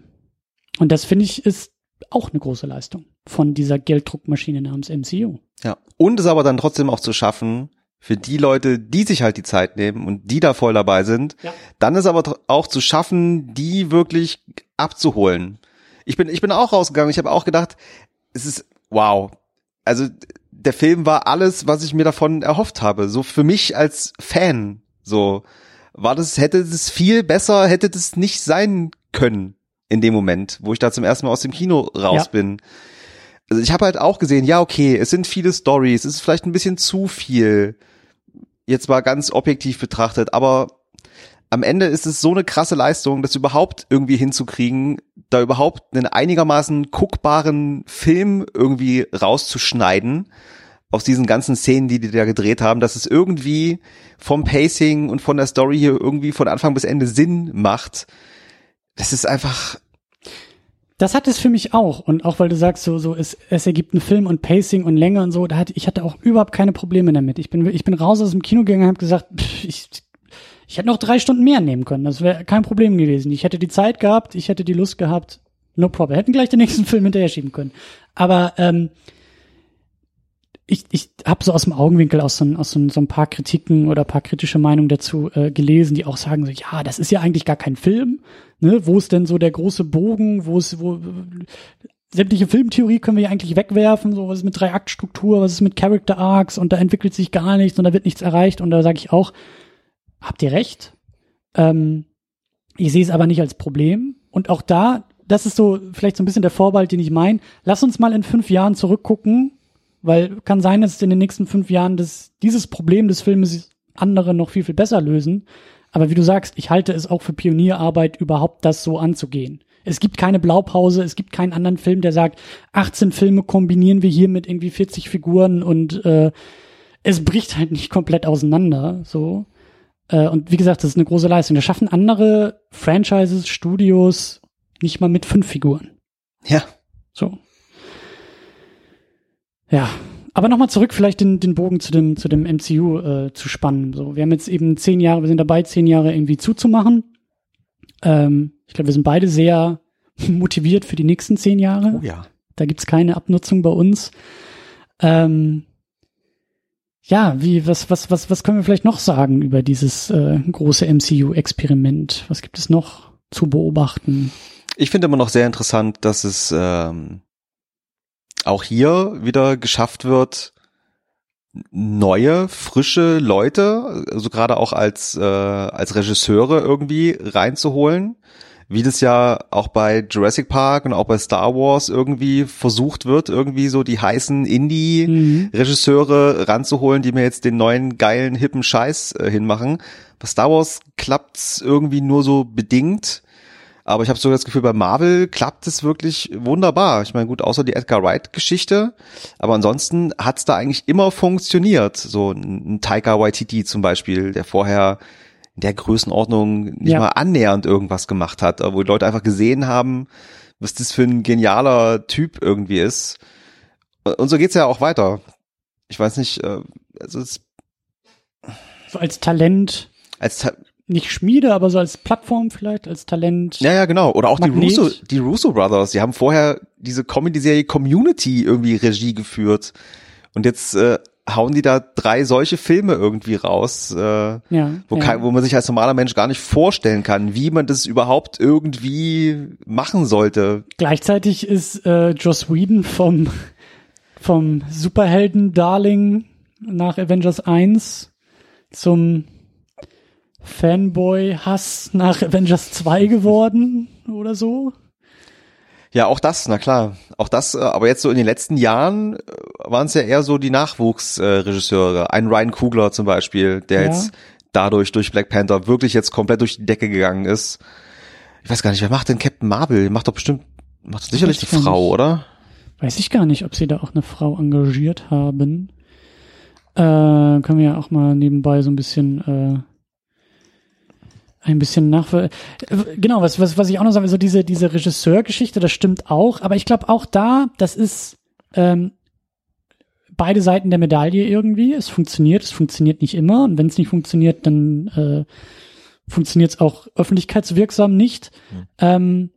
Und das finde ich ist auch eine große Leistung von dieser Gelddruckmaschine namens MCU. Ja. Und es aber dann trotzdem auch zu schaffen, für die Leute, die sich halt die Zeit nehmen und die da voll dabei sind, Ja. dann ist aber auch zu schaffen, die wirklich abzuholen. Ich bin, ich bin auch rausgegangen, ich habe auch gedacht, es ist, wow. Also der Film war alles, was ich mir davon erhofft habe. So für mich als Fan, so war das, hätte es viel besser, hätte das nicht sein können in dem Moment, wo ich da zum ersten Mal aus dem Kino raus Ja. bin. Also ich habe halt auch gesehen, ja, okay, es sind viele Stories, es ist vielleicht ein bisschen zu viel, jetzt mal ganz objektiv betrachtet, aber am Ende ist es so eine krasse Leistung, das überhaupt irgendwie hinzukriegen, da überhaupt einen einigermaßen guckbaren Film irgendwie rauszuschneiden aus diesen ganzen Szenen, die die da gedreht haben, dass es irgendwie vom Pacing und von der Story hier irgendwie von Anfang bis Ende Sinn macht. Das ist einfach, Das hat es für mich auch. Und auch weil du sagst, so, so es, es ergibt einen Film und Pacing und Länge und so, da hatte, ich hatte auch überhaupt keine Probleme damit. Ich bin, ich bin raus aus dem Kino gegangen und habe gesagt, pff, ich, ich hätte noch drei Stunden mehr nehmen können. Das wäre kein Problem gewesen. Ich hätte die Zeit gehabt, ich hätte die Lust gehabt. No problem. Hätten gleich den nächsten Film hinterher schieben können. Aber ähm, ich, ich habe so aus dem Augenwinkel aus so, aus so, so ein paar Kritiken oder paar kritische Meinungen dazu äh, gelesen, die auch sagen so, ja, das ist ja eigentlich gar kein Film. Ne? Wo ist denn so der große Bogen? Wo ist, wo sämtliche Filmtheorie können wir ja eigentlich wegwerfen. So was ist mit Drei-Akt-Struktur, was ist mit Character Arcs und da entwickelt sich gar nichts und da wird nichts erreicht. Und da sage ich auch, habt ihr recht? Ähm, ich sehe es aber nicht als Problem. Und auch da, das ist so vielleicht so ein bisschen der Vorbehalt, den ich meine. Lass uns mal in fünf Jahren zurückgucken weil kann sein, dass in den nächsten fünf Jahren das, dieses Problem des Filmes andere noch viel, viel besser lösen. Aber wie du sagst, ich halte es auch für Pionierarbeit, überhaupt das so anzugehen. Es gibt keine Blaupause, es gibt keinen anderen Film, der sagt, 18 Filme kombinieren wir hier mit irgendwie 40 Figuren und äh, es bricht halt nicht komplett auseinander. So. Äh, und wie gesagt, das ist eine große Leistung. Das schaffen andere Franchises, Studios nicht mal mit fünf Figuren. Ja. So. Ja, aber nochmal zurück, vielleicht den, den Bogen zu dem, zu dem MCU äh, zu spannen. So, wir haben jetzt eben zehn Jahre, wir sind dabei, zehn Jahre irgendwie zuzumachen. Ähm, ich glaube, wir sind beide sehr motiviert für die nächsten zehn Jahre. Oh ja. Da gibt's keine Abnutzung bei uns. Ähm, ja, wie, was, was, was, was können wir vielleicht noch sagen über dieses äh, große MCU-Experiment? Was gibt es noch zu beobachten? Ich finde immer noch sehr interessant, dass es ähm, auch hier wieder geschafft wird, neue, frische Leute, also gerade auch als, äh, als Regisseure irgendwie reinzuholen, wie das ja auch bei Jurassic Park und auch bei Star Wars irgendwie versucht wird, irgendwie so die heißen Indie-Regisseure mhm. ranzuholen, die mir jetzt den neuen geilen, hippen Scheiß äh, hinmachen. Bei Star Wars klappt's irgendwie nur so bedingt. Aber ich habe sogar das Gefühl, bei Marvel klappt es wirklich wunderbar. Ich meine, gut, außer die Edgar Wright-Geschichte, aber ansonsten hat's da eigentlich immer funktioniert. So ein Taika Waititi zum Beispiel, der vorher in der Größenordnung nicht ja. mal annähernd irgendwas gemacht hat, wo die Leute einfach gesehen haben, was das für ein genialer Typ irgendwie ist. Und so geht's ja auch weiter. Ich weiß nicht, äh, also es so als Talent. Als Ta nicht Schmiede, aber so als Plattform vielleicht, als Talent. Ja, ja, genau. Oder auch die Russo, die Russo Brothers. Die haben vorher diese Comedy-Serie Community irgendwie Regie geführt. Und jetzt äh, hauen die da drei solche Filme irgendwie raus, äh, ja, wo, ja. Kein, wo man sich als normaler Mensch gar nicht vorstellen kann, wie man das überhaupt irgendwie machen sollte. Gleichzeitig ist äh, Joss Whedon vom, vom Superhelden-Darling nach Avengers 1 zum Fanboy-Hass nach Avengers 2 geworden oder so. Ja, auch das, na klar. Auch das, äh, aber jetzt so in den letzten Jahren äh, waren es ja eher so die Nachwuchsregisseure. Ein Ryan Kugler zum Beispiel, der ja. jetzt dadurch durch Black Panther wirklich jetzt komplett durch die Decke gegangen ist. Ich weiß gar nicht, wer macht denn Captain Marvel? Macht doch bestimmt, macht sicherlich die Frau, nicht. oder? Weiß ich gar nicht, ob sie da auch eine Frau engagiert haben. Äh, können wir ja auch mal nebenbei so ein bisschen äh, ein bisschen nach genau was was was ich auch noch sagen will so diese diese Regisseurgeschichte das stimmt auch aber ich glaube auch da das ist ähm, beide Seiten der Medaille irgendwie. Es funktioniert es funktioniert nicht immer. Und wenn es nicht funktioniert dann äh, funktioniert es auch öffentlichkeitswirksam nicht. Mhm. ähm,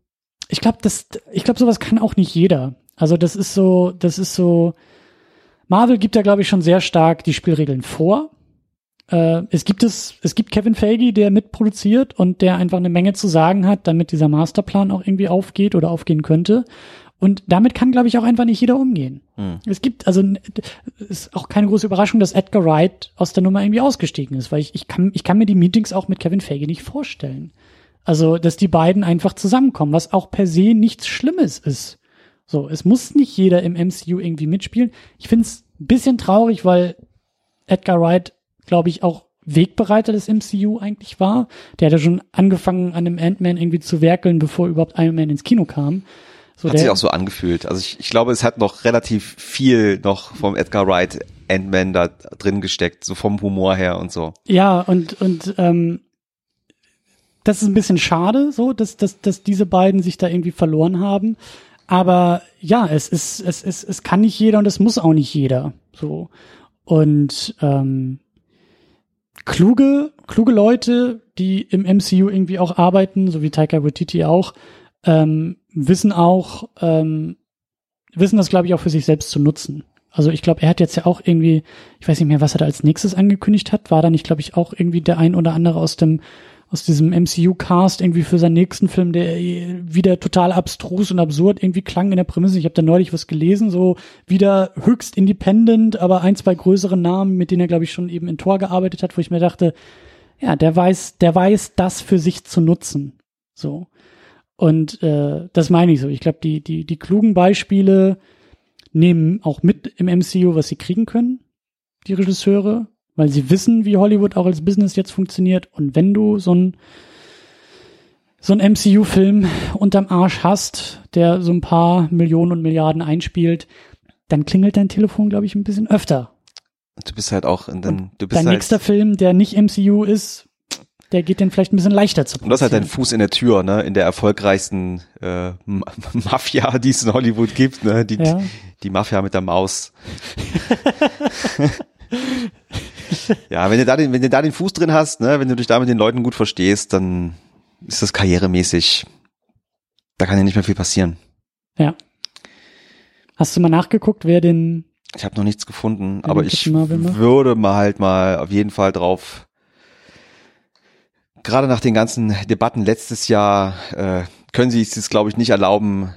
ich glaube das ich glaube sowas kann auch nicht jeder. Also das ist so das ist so Marvel gibt da glaube ich schon sehr stark die Spielregeln vor äh, es gibt es, es gibt Kevin Feige, der mitproduziert und der einfach eine Menge zu sagen hat, damit dieser Masterplan auch irgendwie aufgeht oder aufgehen könnte. Und damit kann, glaube ich, auch einfach nicht jeder umgehen. Hm. Es gibt, also ist auch keine große Überraschung, dass Edgar Wright aus der Nummer irgendwie ausgestiegen ist, weil ich, ich, kann, ich kann mir die Meetings auch mit Kevin Feige nicht vorstellen. Also, dass die beiden einfach zusammenkommen, was auch per se nichts Schlimmes ist. So, es muss nicht jeder im MCU irgendwie mitspielen. Ich finde es ein bisschen traurig, weil Edgar Wright glaube ich, auch Wegbereiter des MCU eigentlich war. Der hat ja schon angefangen, an dem Ant-Man irgendwie zu werkeln, bevor überhaupt Iron Man ins Kino kam. So hat sich auch so angefühlt. Also ich, ich glaube, es hat noch relativ viel noch vom Edgar Wright Ant-Man da drin gesteckt, so vom Humor her und so. Ja, und, und ähm, das ist ein bisschen schade, so, dass, dass, dass diese beiden sich da irgendwie verloren haben. Aber ja, es ist, es ist, es kann nicht jeder und es muss auch nicht jeder. So. Und ähm, kluge, kluge Leute, die im MCU irgendwie auch arbeiten, so wie Taika Waititi auch, ähm, wissen auch, ähm, wissen das, glaube ich, auch für sich selbst zu nutzen. Also ich glaube, er hat jetzt ja auch irgendwie, ich weiß nicht mehr, was er da als nächstes angekündigt hat, war da nicht, glaube ich, auch irgendwie der ein oder andere aus dem aus diesem MCU-Cast irgendwie für seinen nächsten Film, der wieder total abstrus und absurd irgendwie klang in der Prämisse. Ich habe da neulich was gelesen, so wieder höchst independent, aber ein, zwei größere Namen, mit denen er, glaube ich, schon eben in Tor gearbeitet hat, wo ich mir dachte, ja, der weiß, der weiß, das für sich zu nutzen. So. Und äh, das meine ich so. Ich glaube, die, die, die klugen Beispiele nehmen auch mit im MCU, was sie kriegen können, die Regisseure, weil sie wissen, wie Hollywood auch als Business jetzt funktioniert. Und wenn du so ein so ein MCU-Film unterm Arsch hast, der so ein paar Millionen und Milliarden einspielt, dann klingelt dein Telefon, glaube ich, ein bisschen öfter. Du bist halt auch in den, du bist Dein halt, nächster Film, der nicht MCU ist, der geht dann vielleicht ein bisschen leichter zu und das ist halt dein produzieren. Fuß in der Tür, ne, in der erfolgreichsten äh, Ma- Mafia, die es in Hollywood gibt, ne, die, Ja. die Mafia mit der Maus. ja, wenn du da den, wenn du da den Fuß drin hast, ne, wenn du dich da mit den Leuten gut verstehst, dann ist das karrieremäßig, da kann ja nicht mehr viel passieren. Ja. Hast du mal nachgeguckt, wer den Ich habe noch nichts gefunden, aber ich würde mal halt mal auf jeden Fall drauf, gerade nach den ganzen Debatten letztes Jahr, äh, können sie es glaube ich, nicht erlauben,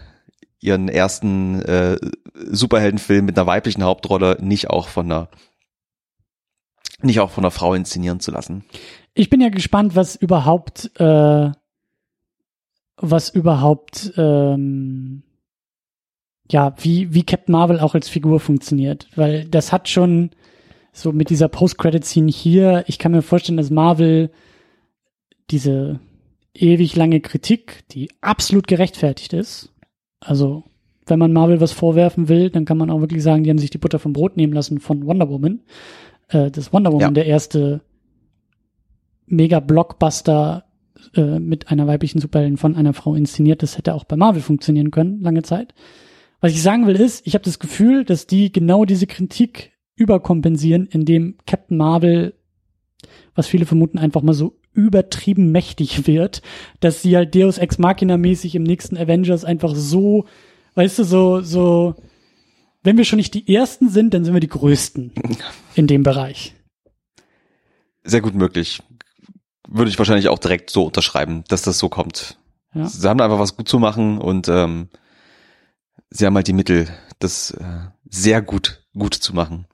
ihren ersten äh, Superheldenfilm mit einer weiblichen Hauptrolle nicht auch von einer nicht auch von einer Frau inszenieren zu lassen. Ich bin ja gespannt, was überhaupt, äh, was überhaupt, ähm, ja, wie, wie Captain Marvel auch als Figur funktioniert. Weil das hat schon so mit dieser Post-Credit-Scene hier, ich kann mir vorstellen, dass Marvel diese ewig lange Kritik, die absolut gerechtfertigt ist, also wenn man Marvel was vorwerfen will, dann kann man auch wirklich sagen, die haben sich die Butter vom Brot nehmen lassen von Wonder Woman. Äh, das Wonder Woman Ja. der erste Mega-Blockbuster äh, mit einer weiblichen Superheldin von einer Frau inszeniert. Das hätte auch bei Marvel funktionieren können, lange Zeit. Was ich sagen will ist, ich habe das Gefühl, dass die genau diese Kritik überkompensieren, indem Captain Marvel, was viele vermuten, einfach mal so übertrieben mächtig wird, dass sie halt Deus Ex Machina mäßig im nächsten Avengers einfach so, weißt du, so, so, wenn wir schon nicht die Ersten sind, dann sind wir die Größten in dem Bereich. Sehr gut möglich. Würde ich wahrscheinlich auch direkt so unterschreiben, dass das so kommt. Ja. Sie haben einfach was gut zu machen und ähm, sie haben halt die Mittel, das äh, sehr gut gut zu machen.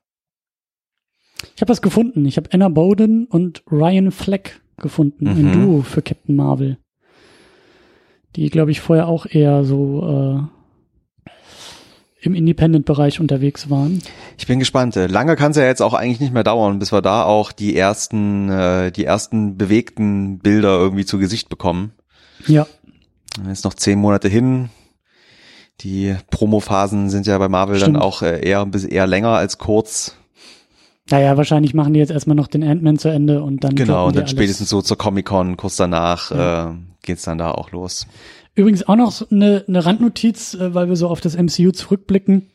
Ich habe was gefunden. Ich habe Anna Bowden und Ryan Fleck gefunden, ein Mhm. Duo für Captain Marvel. Die, glaube ich, vorher auch eher so äh, im Independent-Bereich unterwegs waren. Ich bin gespannt. Äh, Lange kann es ja jetzt auch eigentlich nicht mehr dauern, bis wir da auch die ersten, äh, die ersten bewegten Bilder irgendwie zu Gesicht bekommen. Ja, Jetzt noch zehn Monate hin. Die Promophasen sind ja bei Marvel Stimmt. dann auch äh, eher eher länger als kurz. naja, wahrscheinlich machen die jetzt erstmal noch den Ant-Man zu Ende und dann Genau, und dann spätestens so zur Comic-Con, kurz danach, Ja. äh, geht's dann da auch los. Übrigens auch noch eine, eine Randnotiz, äh, weil wir so auf das MCU zurückblicken.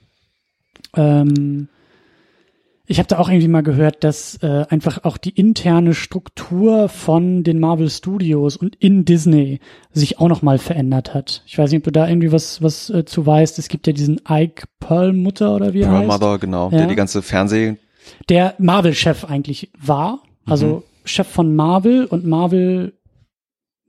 Ähm, ich habe da auch irgendwie mal gehört, dass äh, einfach auch die interne Struktur von den Marvel Studios und in Disney sich auch noch mal verändert hat. Ich weiß nicht, ob du da irgendwie was was äh, zu weißt. Es gibt ja diesen Ike Perlmutter oder wie er Pearl heißt, Mother, genau, Ja. der die ganze Fernseh, der Marvel-Chef eigentlich war. Also Chef von Marvel und Marvel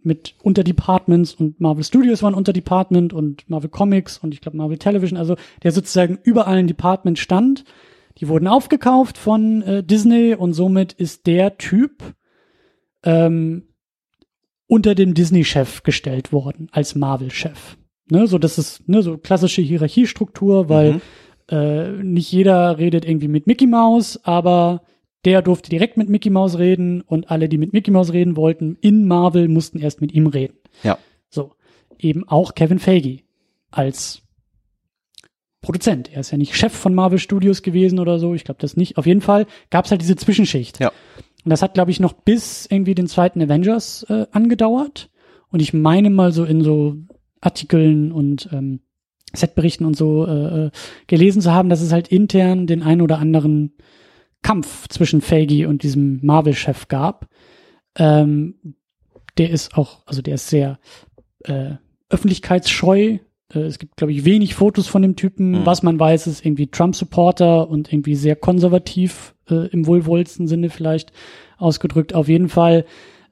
mit Unterdepartments und Marvel Studios waren Unterdepartment und Marvel Comics und ich glaube Marvel Television, also der sozusagen überall ein Department stand. Die wurden aufgekauft von äh, Disney und somit ist der Typ ähm, unter dem Disney-Chef gestellt worden als Marvel-Chef. Ne, so das ist ne, so klassische Hierarchiestruktur, weil Mhm. äh, nicht jeder redet irgendwie mit Mickey Mouse, aber der durfte direkt mit Mickey Mouse reden und alle, die mit Mickey Mouse reden wollten, in Marvel mussten erst mit ihm reden. Ja. So. Eben auch Kevin Feige als Produzent. Er ist ja nicht Chef von Marvel Studios gewesen oder so. Ich glaube das nicht. Auf jeden Fall gab es halt diese Zwischenschicht. Ja. Und das hat, glaube ich, noch bis irgendwie den zweiten Avengers äh, angedauert. Und ich meine mal so in so Artikeln und ähm, Setberichten und so äh, äh, gelesen zu haben, dass es halt intern den einen oder anderen Kampf zwischen Feige und diesem Marvel-Chef gab. Ähm, der ist auch, also der ist sehr äh, öffentlichkeitsscheu Äh, es gibt, glaube ich, wenig Fotos von dem Typen. Mhm. Was man weiß, ist irgendwie Trump-Supporter und irgendwie sehr konservativ äh, im wohlwollsten Sinne vielleicht ausgedrückt. Auf jeden Fall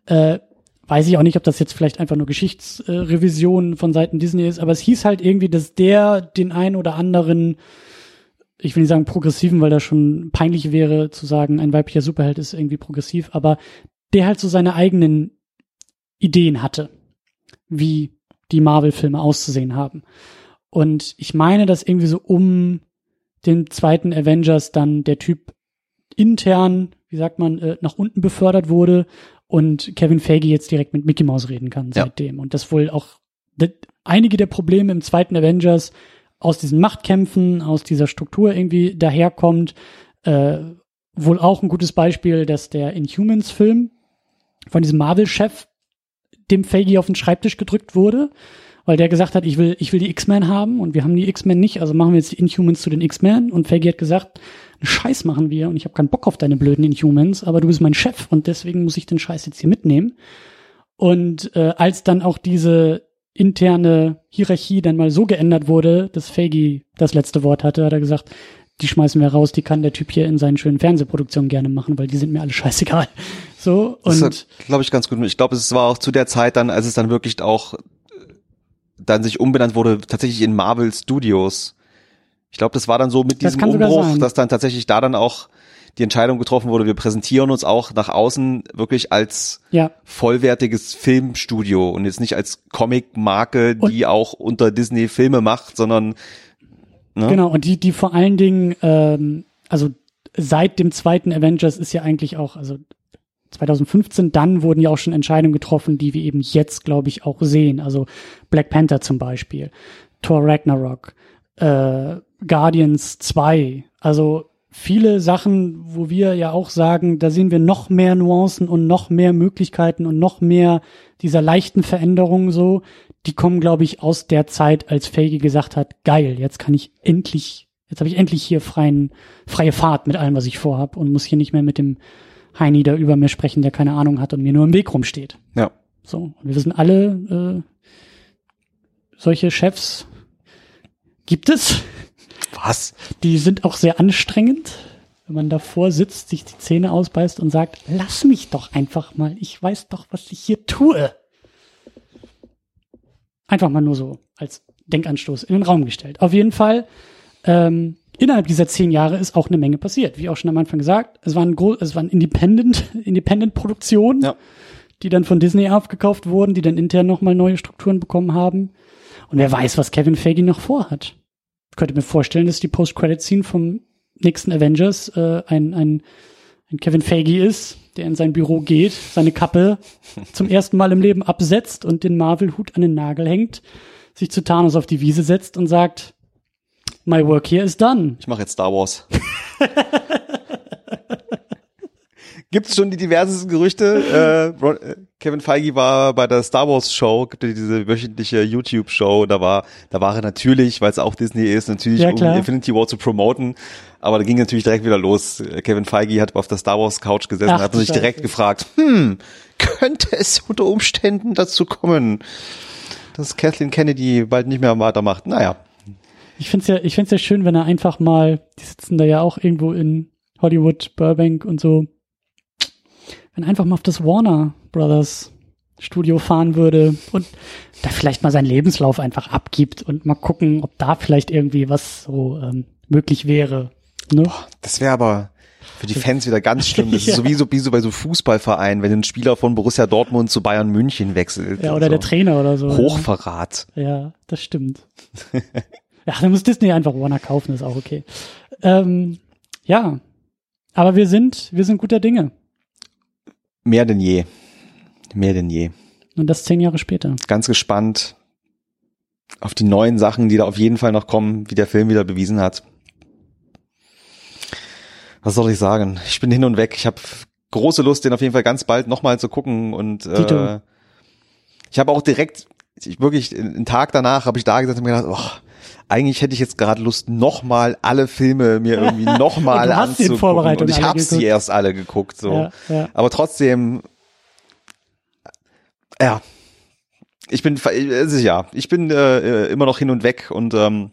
äh, weiß ich auch nicht, ob das jetzt vielleicht einfach nur Geschichtsrevision von Seiten Disney ist, aber es hieß halt irgendwie, dass der den ein oder anderen, ich will nicht sagen progressiven, weil das schon peinlich wäre zu sagen, ein weiblicher Superheld ist irgendwie progressiv, aber der halt so seine eigenen Ideen hatte, wie die Marvel-Filme auszusehen haben. Und ich meine, dass irgendwie so um den zweiten Avengers dann der Typ intern, wie sagt man, äh, nach unten befördert wurde und Kevin Feige jetzt direkt mit Mickey Mouse reden kann Ja. seitdem. Und das wohl auch einige der Probleme im zweiten Avengers aus diesen Machtkämpfen, aus dieser Struktur irgendwie daherkommt. Äh, wohl auch ein gutes Beispiel, dass der Inhumans-Film von diesem Marvel-Chef dem Feige auf den Schreibtisch gedrückt wurde, weil der gesagt hat, ich will, ich will die X-Men haben und wir haben die X-Men nicht, also machen wir jetzt die Inhumans zu den X-Men und Feige hat gesagt, einen Scheiß machen wir und ich habe keinen Bock auf deine blöden Inhumans, aber du bist mein Chef und deswegen muss ich den Scheiß jetzt hier mitnehmen. Und äh, als dann auch diese interne Hierarchie dann mal so geändert wurde, dass Feige das letzte Wort hatte, hat er gesagt, die schmeißen wir raus, die kann der Typ hier in seinen schönen Fernsehproduktionen gerne machen, weil die sind mir alle scheißegal. So, Das und ist, glaube ich, ganz gut. Ich glaube, es war auch zu der Zeit dann, als es dann wirklich auch äh, dann sich umbenannt wurde, tatsächlich in Marvel Studios. Ich glaube, das war dann so mit Das diesem Umbruch, dass dann tatsächlich da dann auch die Entscheidung getroffen wurde, wir präsentieren uns auch nach außen wirklich als ja, vollwertiges Filmstudio und jetzt nicht als Comic-Marke, die auch unter Disney Filme macht, sondern ne? Genau, und die, die vor allen Dingen, ähm, also seit dem zweiten Avengers ist ja eigentlich auch, also 2015, dann wurden ja auch schon Entscheidungen getroffen, die wir eben jetzt, glaube ich, auch sehen. Also Black Panther zum Beispiel, Thor Ragnarok, äh, Guardians 2, also viele Sachen, wo wir ja auch sagen, da sehen wir noch mehr Nuancen und noch mehr Möglichkeiten und noch mehr dieser leichten Veränderungen so, die kommen, glaube ich, aus der Zeit, als Feige gesagt hat, geil, jetzt kann ich endlich, jetzt habe ich endlich hier freien, freie Fahrt mit allem, was ich vorhab und muss hier nicht mehr mit dem Heini da über mir sprechen, der keine Ahnung hat und mir nur im Weg rumsteht. Ja. So, und wir wissen alle, äh, solche Chefs gibt es. Was? Die sind auch sehr anstrengend, wenn man davor sitzt, sich die Zähne ausbeißt und sagt, lass mich doch einfach mal, ich weiß doch, was ich hier tue. Einfach mal nur so als Denkanstoß in den Raum gestellt. Auf jeden Fall, ähm, innerhalb dieser zehn Jahre ist auch eine Menge passiert. Wie auch schon am Anfang gesagt, es waren, es waren Independent, Independent-Produktionen, Ja. die dann von Disney aufgekauft wurden, die dann intern nochmal neue Strukturen bekommen haben. Und wer weiß, was Kevin Feige noch vorhat. Ich könnte mir vorstellen, dass die Post-Credit-Scene vom nächsten Avengers äh, ein, ein, ein Kevin Feige ist, der in sein Büro geht, seine Kappe zum ersten Mal im Leben absetzt und den Marvel-Hut an den Nagel hängt, sich zu Thanos auf die Wiese setzt und sagt, My work here is done. Ich mache jetzt Star Wars. Gibt's schon die diversesten Gerüchte? Äh, Ron, äh, Kevin Feige war bei der Star Wars Show, gibt ja diese wöchentliche YouTube Show, da war, da war er natürlich, weil es auch Disney ist, natürlich Ja, um. Infinity War zu promoten. Aber da ging natürlich direkt wieder los. Kevin Feige hat auf der Star Wars Couch gesessen, Ach, hat sich direkt gefragt, hm, könnte es unter Umständen dazu kommen, dass Kathleen Kennedy bald nicht mehr weitermacht? Naja. Ich find's ja, ich find's ja schön, wenn er einfach mal, die sitzen da ja auch irgendwo in Hollywood, Burbank und so, wenn einfach mal auf das Warner Brothers Studio fahren würde und da vielleicht mal seinen Lebenslauf einfach abgibt und mal gucken, ob da vielleicht irgendwie was so ähm, möglich wäre. Ne? Das wäre aber für die Fans wieder ganz schlimm. Das Ja. ist sowieso wie so bei so Fußballvereinen, wenn ein Spieler von Borussia Dortmund zu Bayern München wechselt. Ja, oder so. der Trainer oder so. Hochverrat. Ja, das stimmt. ja, dann muss Disney einfach Warner kaufen, ist auch okay. Ähm, ja, aber wir sind, wir sind guter Dinge. Mehr denn je. Mehr denn je. Und das zehn Jahre später. Ganz gespannt auf die neuen Sachen, die da auf jeden Fall noch kommen, wie der Film wieder bewiesen hat. Was soll ich sagen? Ich bin hin und weg. Ich habe große Lust, den auf jeden Fall ganz bald nochmal zu gucken und äh, ich habe auch direkt, ich wirklich einen Tag danach habe ich da gesessen und mir gedacht, oh, eigentlich hätte ich jetzt gerade Lust, nochmal alle Filme mir irgendwie nochmal anzugucken. Und ich habe sie erst alle geguckt. So. Ja, ja. Aber trotzdem, ja, ich bin, also ja, ich bin äh, immer noch hin und weg und ähm,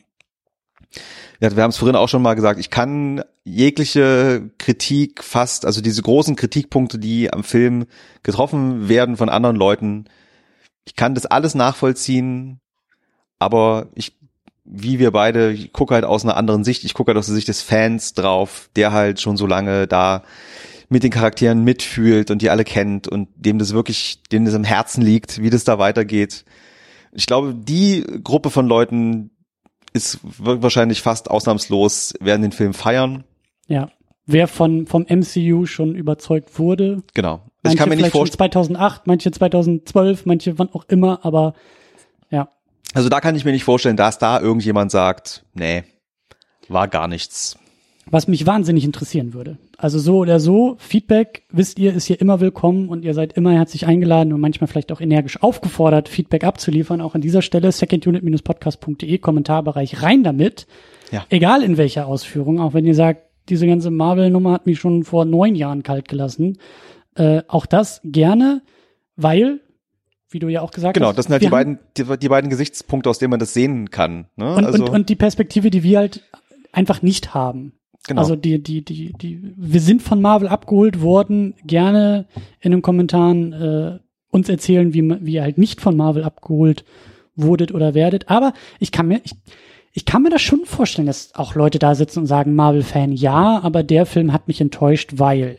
ja, wir haben es vorhin auch schon mal gesagt, ich kann jegliche Kritik fast, also diese großen Kritikpunkte, die am Film getroffen werden von anderen Leuten, ich kann das alles nachvollziehen, aber ich, wie wir beide, ich gucke halt aus einer anderen Sicht, ich gucke halt aus der Sicht des Fans drauf, der halt schon so lange da mit den Charakteren mitfühlt und die alle kennt und dem das wirklich, dem das am Herzen liegt, wie das da weitergeht. Ich glaube, die Gruppe von Leuten ist wahrscheinlich fast ausnahmslos, werden den Film feiern. Ja. Wer von, vom MCU schon überzeugt wurde. Genau. Manche ich kann mir nicht vorstellen. 2008, manche 2012, manche wann auch immer, aber. Also da kann ich mir nicht vorstellen, dass da irgendjemand sagt, nee, war gar nichts. Was mich wahnsinnig interessieren würde. Also so oder so, Feedback, wisst ihr, ist hier immer willkommen und ihr seid immer herzlich eingeladen und manchmal vielleicht auch energisch aufgefordert, Feedback abzuliefern. Auch an dieser Stelle secondunit-podcast.de, Kommentarbereich rein damit. Ja. Egal in welcher Ausführung, auch wenn ihr sagt, diese ganze Marvel-Nummer hat mich schon vor neun Jahren kalt gelassen. Äh, auch das gerne, weil, wie du ja auch gesagt genau, hast. Genau, das sind halt die beiden, die, die, beiden Gesichtspunkte, aus denen man das sehen kann. Ne? Und, also und, und die Perspektive, die wir halt einfach nicht haben. Genau. Also die, die, die, die, wir sind von Marvel abgeholt worden. Gerne in den Kommentaren äh, uns erzählen, wie, wie ihr halt nicht von Marvel abgeholt wurdet oder werdet. Aber ich kann mir, ich, ich kann mir das schon vorstellen, dass auch Leute da sitzen und sagen, Marvel-Fan, ja, aber der Film hat mich enttäuscht, weil.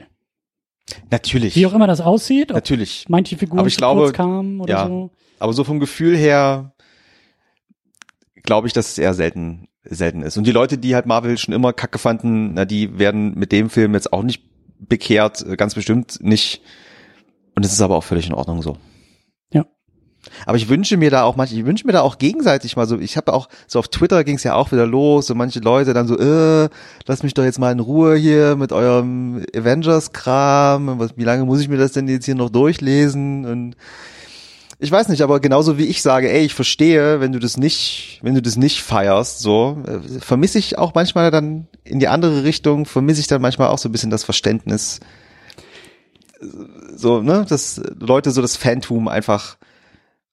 Natürlich. Wie auch immer das aussieht. Natürlich. Manche Figuren aber ich glaube, kurz kamen oder ja, so. Aber so vom Gefühl her glaube ich, dass es eher selten selten ist. Und die Leute, die halt Marvel schon immer kacke fanden, na, die werden mit dem Film jetzt auch nicht bekehrt, äh, ganz bestimmt nicht. Und es ist aber auch völlig in Ordnung so. Aber ich wünsche mir da auch manche, ich wünsche mir da auch gegenseitig mal so, ich habe auch, so auf Twitter ging es ja auch wieder los, so manche Leute dann so, äh, lass mich doch jetzt mal in Ruhe hier mit eurem Avengers-Kram, wie lange muss ich mir das denn jetzt hier noch durchlesen? Und ich weiß nicht, aber genauso wie ich sage, ey, ich verstehe, wenn du das nicht, wenn du das nicht feierst, so, äh, vermisse ich auch manchmal dann in die andere Richtung, vermisse ich dann manchmal auch so ein bisschen das Verständnis, so, ne, dass Leute so das Phantom einfach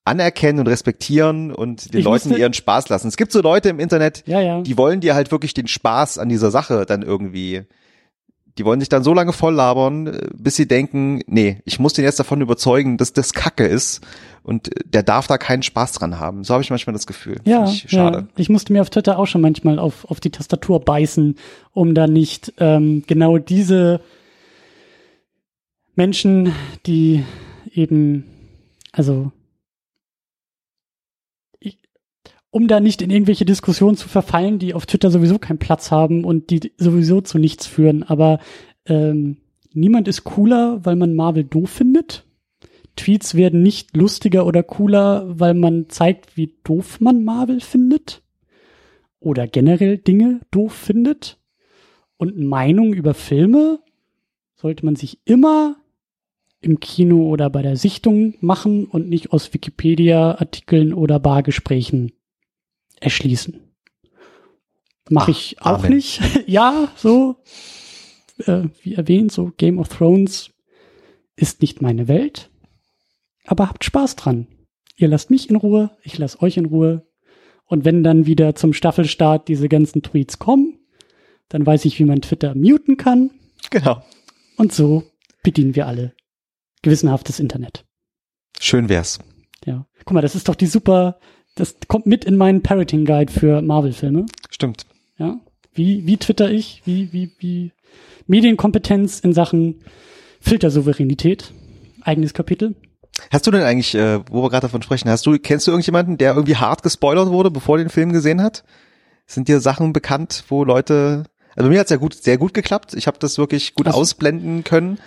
anerkennen und respektieren und den ich Leuten ihren Spaß lassen. Es gibt so Leute im Internet, ja, ja. die wollen dir halt wirklich den Spaß an dieser Sache dann irgendwie die wollen sich dann so lange voll labern, äh, bis sie denken, nee, ich muss den jetzt davon überzeugen, dass das Kacke ist und äh, der darf da keinen Spaß dran haben. So habe ich manchmal das Gefühl. Ja, ich, schade. Ja. Ich musste mir auf Twitter auch schon manchmal auf, auf die Tastatur beißen, um da nicht ähm, genau diese Menschen, die eben, also um da nicht in irgendwelche Diskussionen zu verfallen, die auf Twitter sowieso keinen Platz haben und die sowieso zu nichts führen. Aber ähm, niemand ist cooler, weil man Marvel doof findet. Tweets werden nicht lustiger oder cooler, weil man zeigt, wie doof man Marvel findet. Oder generell Dinge doof findet. Und Meinung über Filme sollte man sich immer im Kino oder bei der Sichtung machen und nicht aus Wikipedia-Artikeln oder Bargesprächen erschließen. Mache ich auch Amen. nicht. ja, so, äh, wie erwähnt, so Game of Thrones ist nicht meine Welt. Aber habt Spaß dran. Ihr lasst mich in Ruhe, ich lasse euch in Ruhe. Und wenn dann wieder zum Staffelstart diese ganzen Tweets kommen, dann weiß ich, wie man Twitter muten kann. Genau. Und so bedienen wir alle gewissenhaftes Internet. Schön wär's. Ja. Guck mal, das ist doch die super das kommt mit in meinen Parroting Guide für Marvel-Filme. Stimmt. Ja. Wie, wie twitter ich? Wie, wie, wie Medienkompetenz in Sachen Filtersouveränität. Eigenes Kapitel. Hast du denn eigentlich, äh, wo wir gerade davon sprechen, hast du, kennst du irgendjemanden, der irgendwie hart gespoilert wurde, bevor er den Film gesehen hat? Sind dir Sachen bekannt, wo Leute, also mir hat's ja gut, sehr gut geklappt. Ich habe das wirklich gut also, ausblenden können.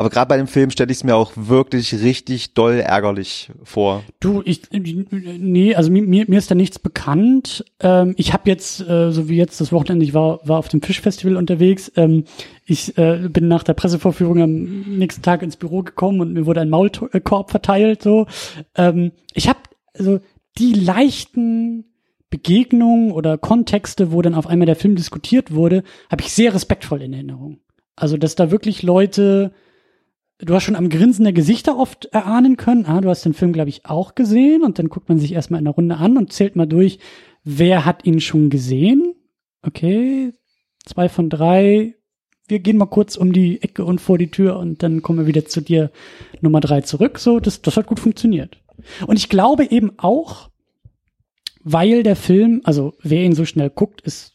Aber gerade bei dem Film stelle ich es mir auch wirklich richtig doll ärgerlich vor. Du, ich, nee, also mir, mir ist da nichts bekannt. Ähm, ich habe jetzt, äh, so wie jetzt das Wochenende, ich war, war auf dem Fischfestival unterwegs. Ähm, ich äh, bin nach der Pressevorführung am nächsten Tag ins Büro gekommen und mir wurde ein Maulkorb verteilt. So, ähm, ich habe also die leichten Begegnungen oder Kontexte, wo dann auf einmal der Film diskutiert wurde, habe ich sehr respektvoll in Erinnerung. Also, dass da wirklich Leute du hast schon am Grinsen der Gesichter oft erahnen können. Ah, du hast den Film, glaube ich, auch gesehen. Und dann guckt man sich erstmal in der Runde an und zählt mal durch, wer hat ihn schon gesehen. Okay, zwei von drei. Wir gehen mal kurz um die Ecke und vor die Tür und dann kommen wir wieder zu dir Nummer drei zurück. So, das, das hat gut funktioniert. Und ich glaube eben auch, weil der Film, also wer ihn so schnell guckt, ist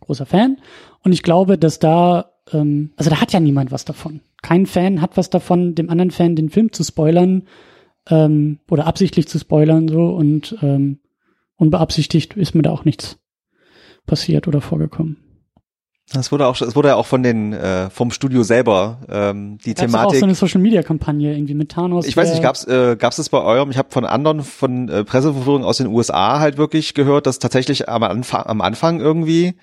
großer Fan. Und ich glaube, dass da, ähm, also da hat ja niemand was davon. Kein Fan hat was davon, dem anderen Fan den Film zu spoilern ähm, oder absichtlich zu spoilern so und ähm, unbeabsichtigt ist mir da auch nichts passiert oder vorgekommen. Das wurde auch, es wurde ja auch von den äh, vom Studio selber ähm, die Gab's Thematik. auch so eine Social Media Kampagne irgendwie mit Thanos. Ich weiß nicht, gab's äh, gab's das bei eurem? Ich habe von anderen von äh, Presseverführungen aus den USA halt wirklich gehört, dass tatsächlich am Anfang am Anfang irgendwie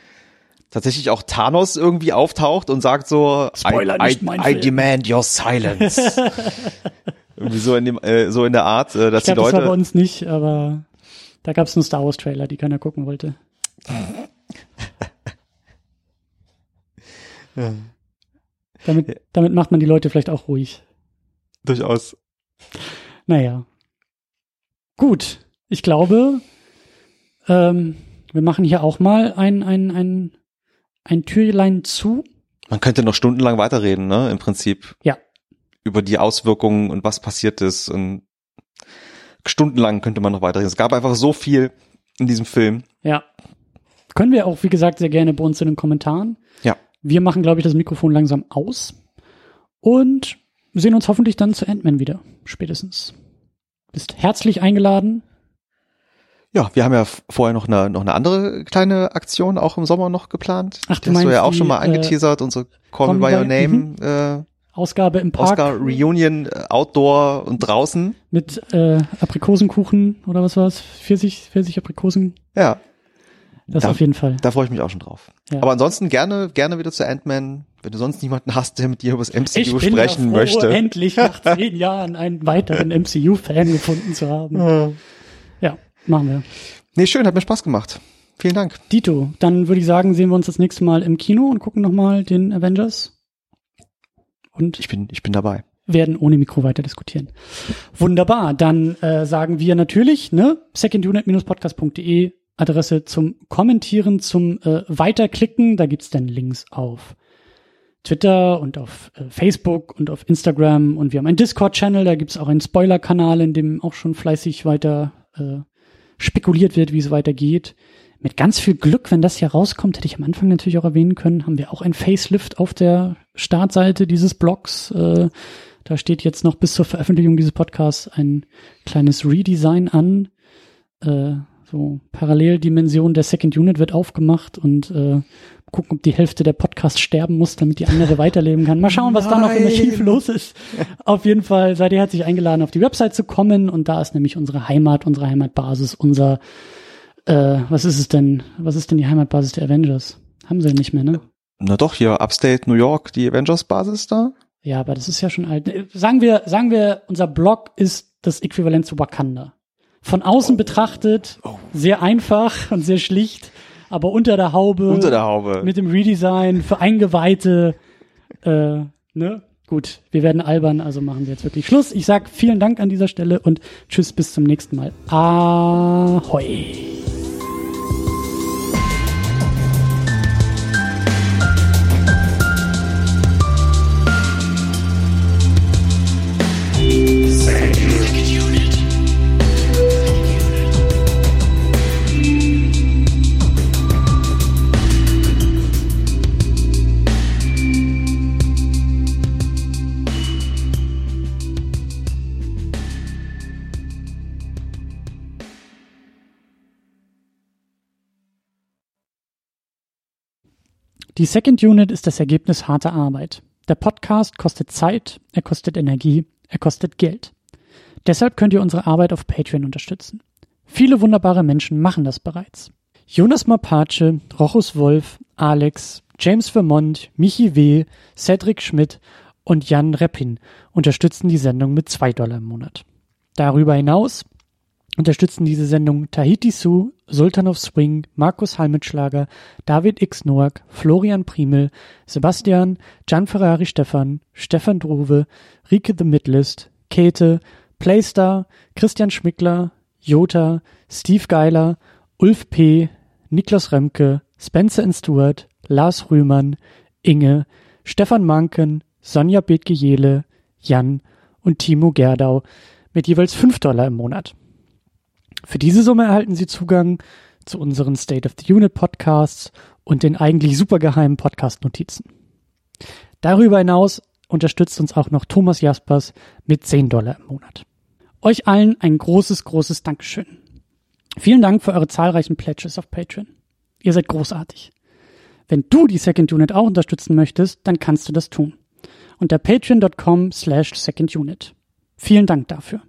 tatsächlich auch Thanos irgendwie auftaucht und sagt so Spoiler, I, nicht I, mein I demand your silence. irgendwie so in dem äh, so in der Art, äh, dass ich glaube, die das war bei Leute uns nicht, aber da gab es einen Star Wars Trailer, die keiner gucken wollte. Damit, damit macht man die Leute vielleicht auch ruhig. durchaus Naja. Gut. Ich glaube, ähm, wir machen hier auch mal ein, ein, ein, ein Türlein zu. Man könnte noch stundenlang weiterreden, ne? Im Prinzip. Ja. Über die Auswirkungen und was passiert ist und stundenlang könnte man noch weiterreden. Es gab einfach so viel in diesem Film. Ja. Können wir auch, wie gesagt, sehr gerne bei uns in den Kommentaren. Ja. Wir machen, glaube ich, das Mikrofon langsam aus und sehen uns hoffentlich dann zu Ant-Man wieder. Spätestens. Bist herzlich eingeladen. Ja, wir haben ja vorher noch eine, noch eine andere kleine Aktion auch im Sommer noch geplant. Ach, du Die hast du ja auch die, schon mal äh, angeteasert, unsere Call, Me By Your Name Ausgabe im äh, Park Oscar Reunion äh, Outdoor und draußen. mit äh, Aprikosenkuchen oder was war's? Pfirsich, Pfirsich Aprikosen. Ja, Das Da- auf jeden Fall. da freue ich mich auch schon drauf. Ja. Aber ansonsten gerne, gerne wieder zu Ant-Man, wenn du sonst niemanden hast, der mit dir über das MCU Ich bin sprechen ja froh, möchte. endlich nach zehn Jahren einen weiteren MCU-Fan gefunden zu haben. Ja, machen wir. Nee, schön, hat mir Spaß gemacht. Vielen Dank. Dito, dann würde ich sagen, sehen wir uns das nächste Mal im Kino und gucken nochmal den Avengers. Und Ich bin, ich bin dabei. werden ohne Mikro weiter diskutieren. Wunderbar. Dann äh, sagen wir natürlich, ne, secondunit-podcast.de Adresse zum Kommentieren, zum äh, Weiterklicken. Da gibt's dann Links auf Twitter und auf äh, Facebook und auf Instagram und wir haben einen Discord-Channel, da gibt's auch einen Spoiler-Kanal, in dem auch schon fleißig weiter äh, spekuliert wird, wie es weitergeht. Mit ganz viel Glück, wenn das hier rauskommt, hätte ich am Anfang natürlich auch erwähnen können, haben wir auch ein Facelift auf der Startseite dieses Blogs. Äh, da steht jetzt noch bis zur Veröffentlichung dieses Podcasts ein kleines Redesign an. Äh, so Paralleldimension der Second Unit wird aufgemacht und äh, gucken, ob die Hälfte der Podcast sterben muss, damit die andere weiterleben kann. Mal schauen, was da noch im Nein. Archiv los ist. Auf jeden Fall seid ihr herzlich eingeladen, auf die Website zu kommen und da ist nämlich unsere Heimat, unsere Heimatbasis, unser äh, was ist es denn? Was ist denn die Heimatbasis der Avengers? Haben sie nicht mehr, ne? Na doch, hier Upstate New York, die Avengers-Basis da. Ja, aber das ist ja schon alt. Sagen wir, sagen wir, unser Blog ist das Äquivalent zu Wakanda. Von außen betrachtet sehr einfach und sehr schlicht, aber unter der Haube Unter der Haube. mit dem Redesign für Eingeweihte. Äh, ne? Gut, wir werden albern, also machen wir jetzt wirklich Schluss. Ich sag vielen Dank an dieser Stelle und tschüss bis zum nächsten Mal. Ahoi. Die Second Unit ist das Ergebnis harter Arbeit. Der Podcast kostet Zeit, er kostet Energie, er kostet Geld. Deshalb könnt ihr unsere Arbeit auf Patreon unterstützen. Viele wunderbare Menschen machen das bereits. Jonas Mapace, Rochus Wolf, Alex, James Vermont, Michi W., Cedric Schmidt und Jan Reppin unterstützen die Sendung mit zwei Dollar im Monat. Darüber hinaus unterstützen diese Sendung Tahiti Su, Sultan of Swing, Markus Halmitschlager, David X. Noack, Florian Primel, Sebastian, Gian Ferrari Stefan, Stefan Druwe, Rike The Midlist, Käthe, Playstar, Christian Schmickler, Jota, Steve Geiler, Ulf P., Niklas Remke, Spencer and Stewart, Lars Rühmann, Inge, Stefan Manken, Sonja Bethge-Jele, Jan und Timo Gerdau mit jeweils 5 Dollar im Monat. Für diese Summe erhalten Sie Zugang zu unseren State of the Unit Podcasts und den eigentlich supergeheimen Podcast-Notizen. Darüber hinaus unterstützt uns auch noch Thomas Jaspers mit 10 Dollar im Monat. Euch allen ein großes, großes Dankeschön. Vielen Dank für eure zahlreichen Pledges auf Patreon. Ihr seid großartig. Wenn du die Second Unit auch unterstützen möchtest, dann kannst du das tun. Unter patreon.com slash secondunit. Vielen Dank dafür.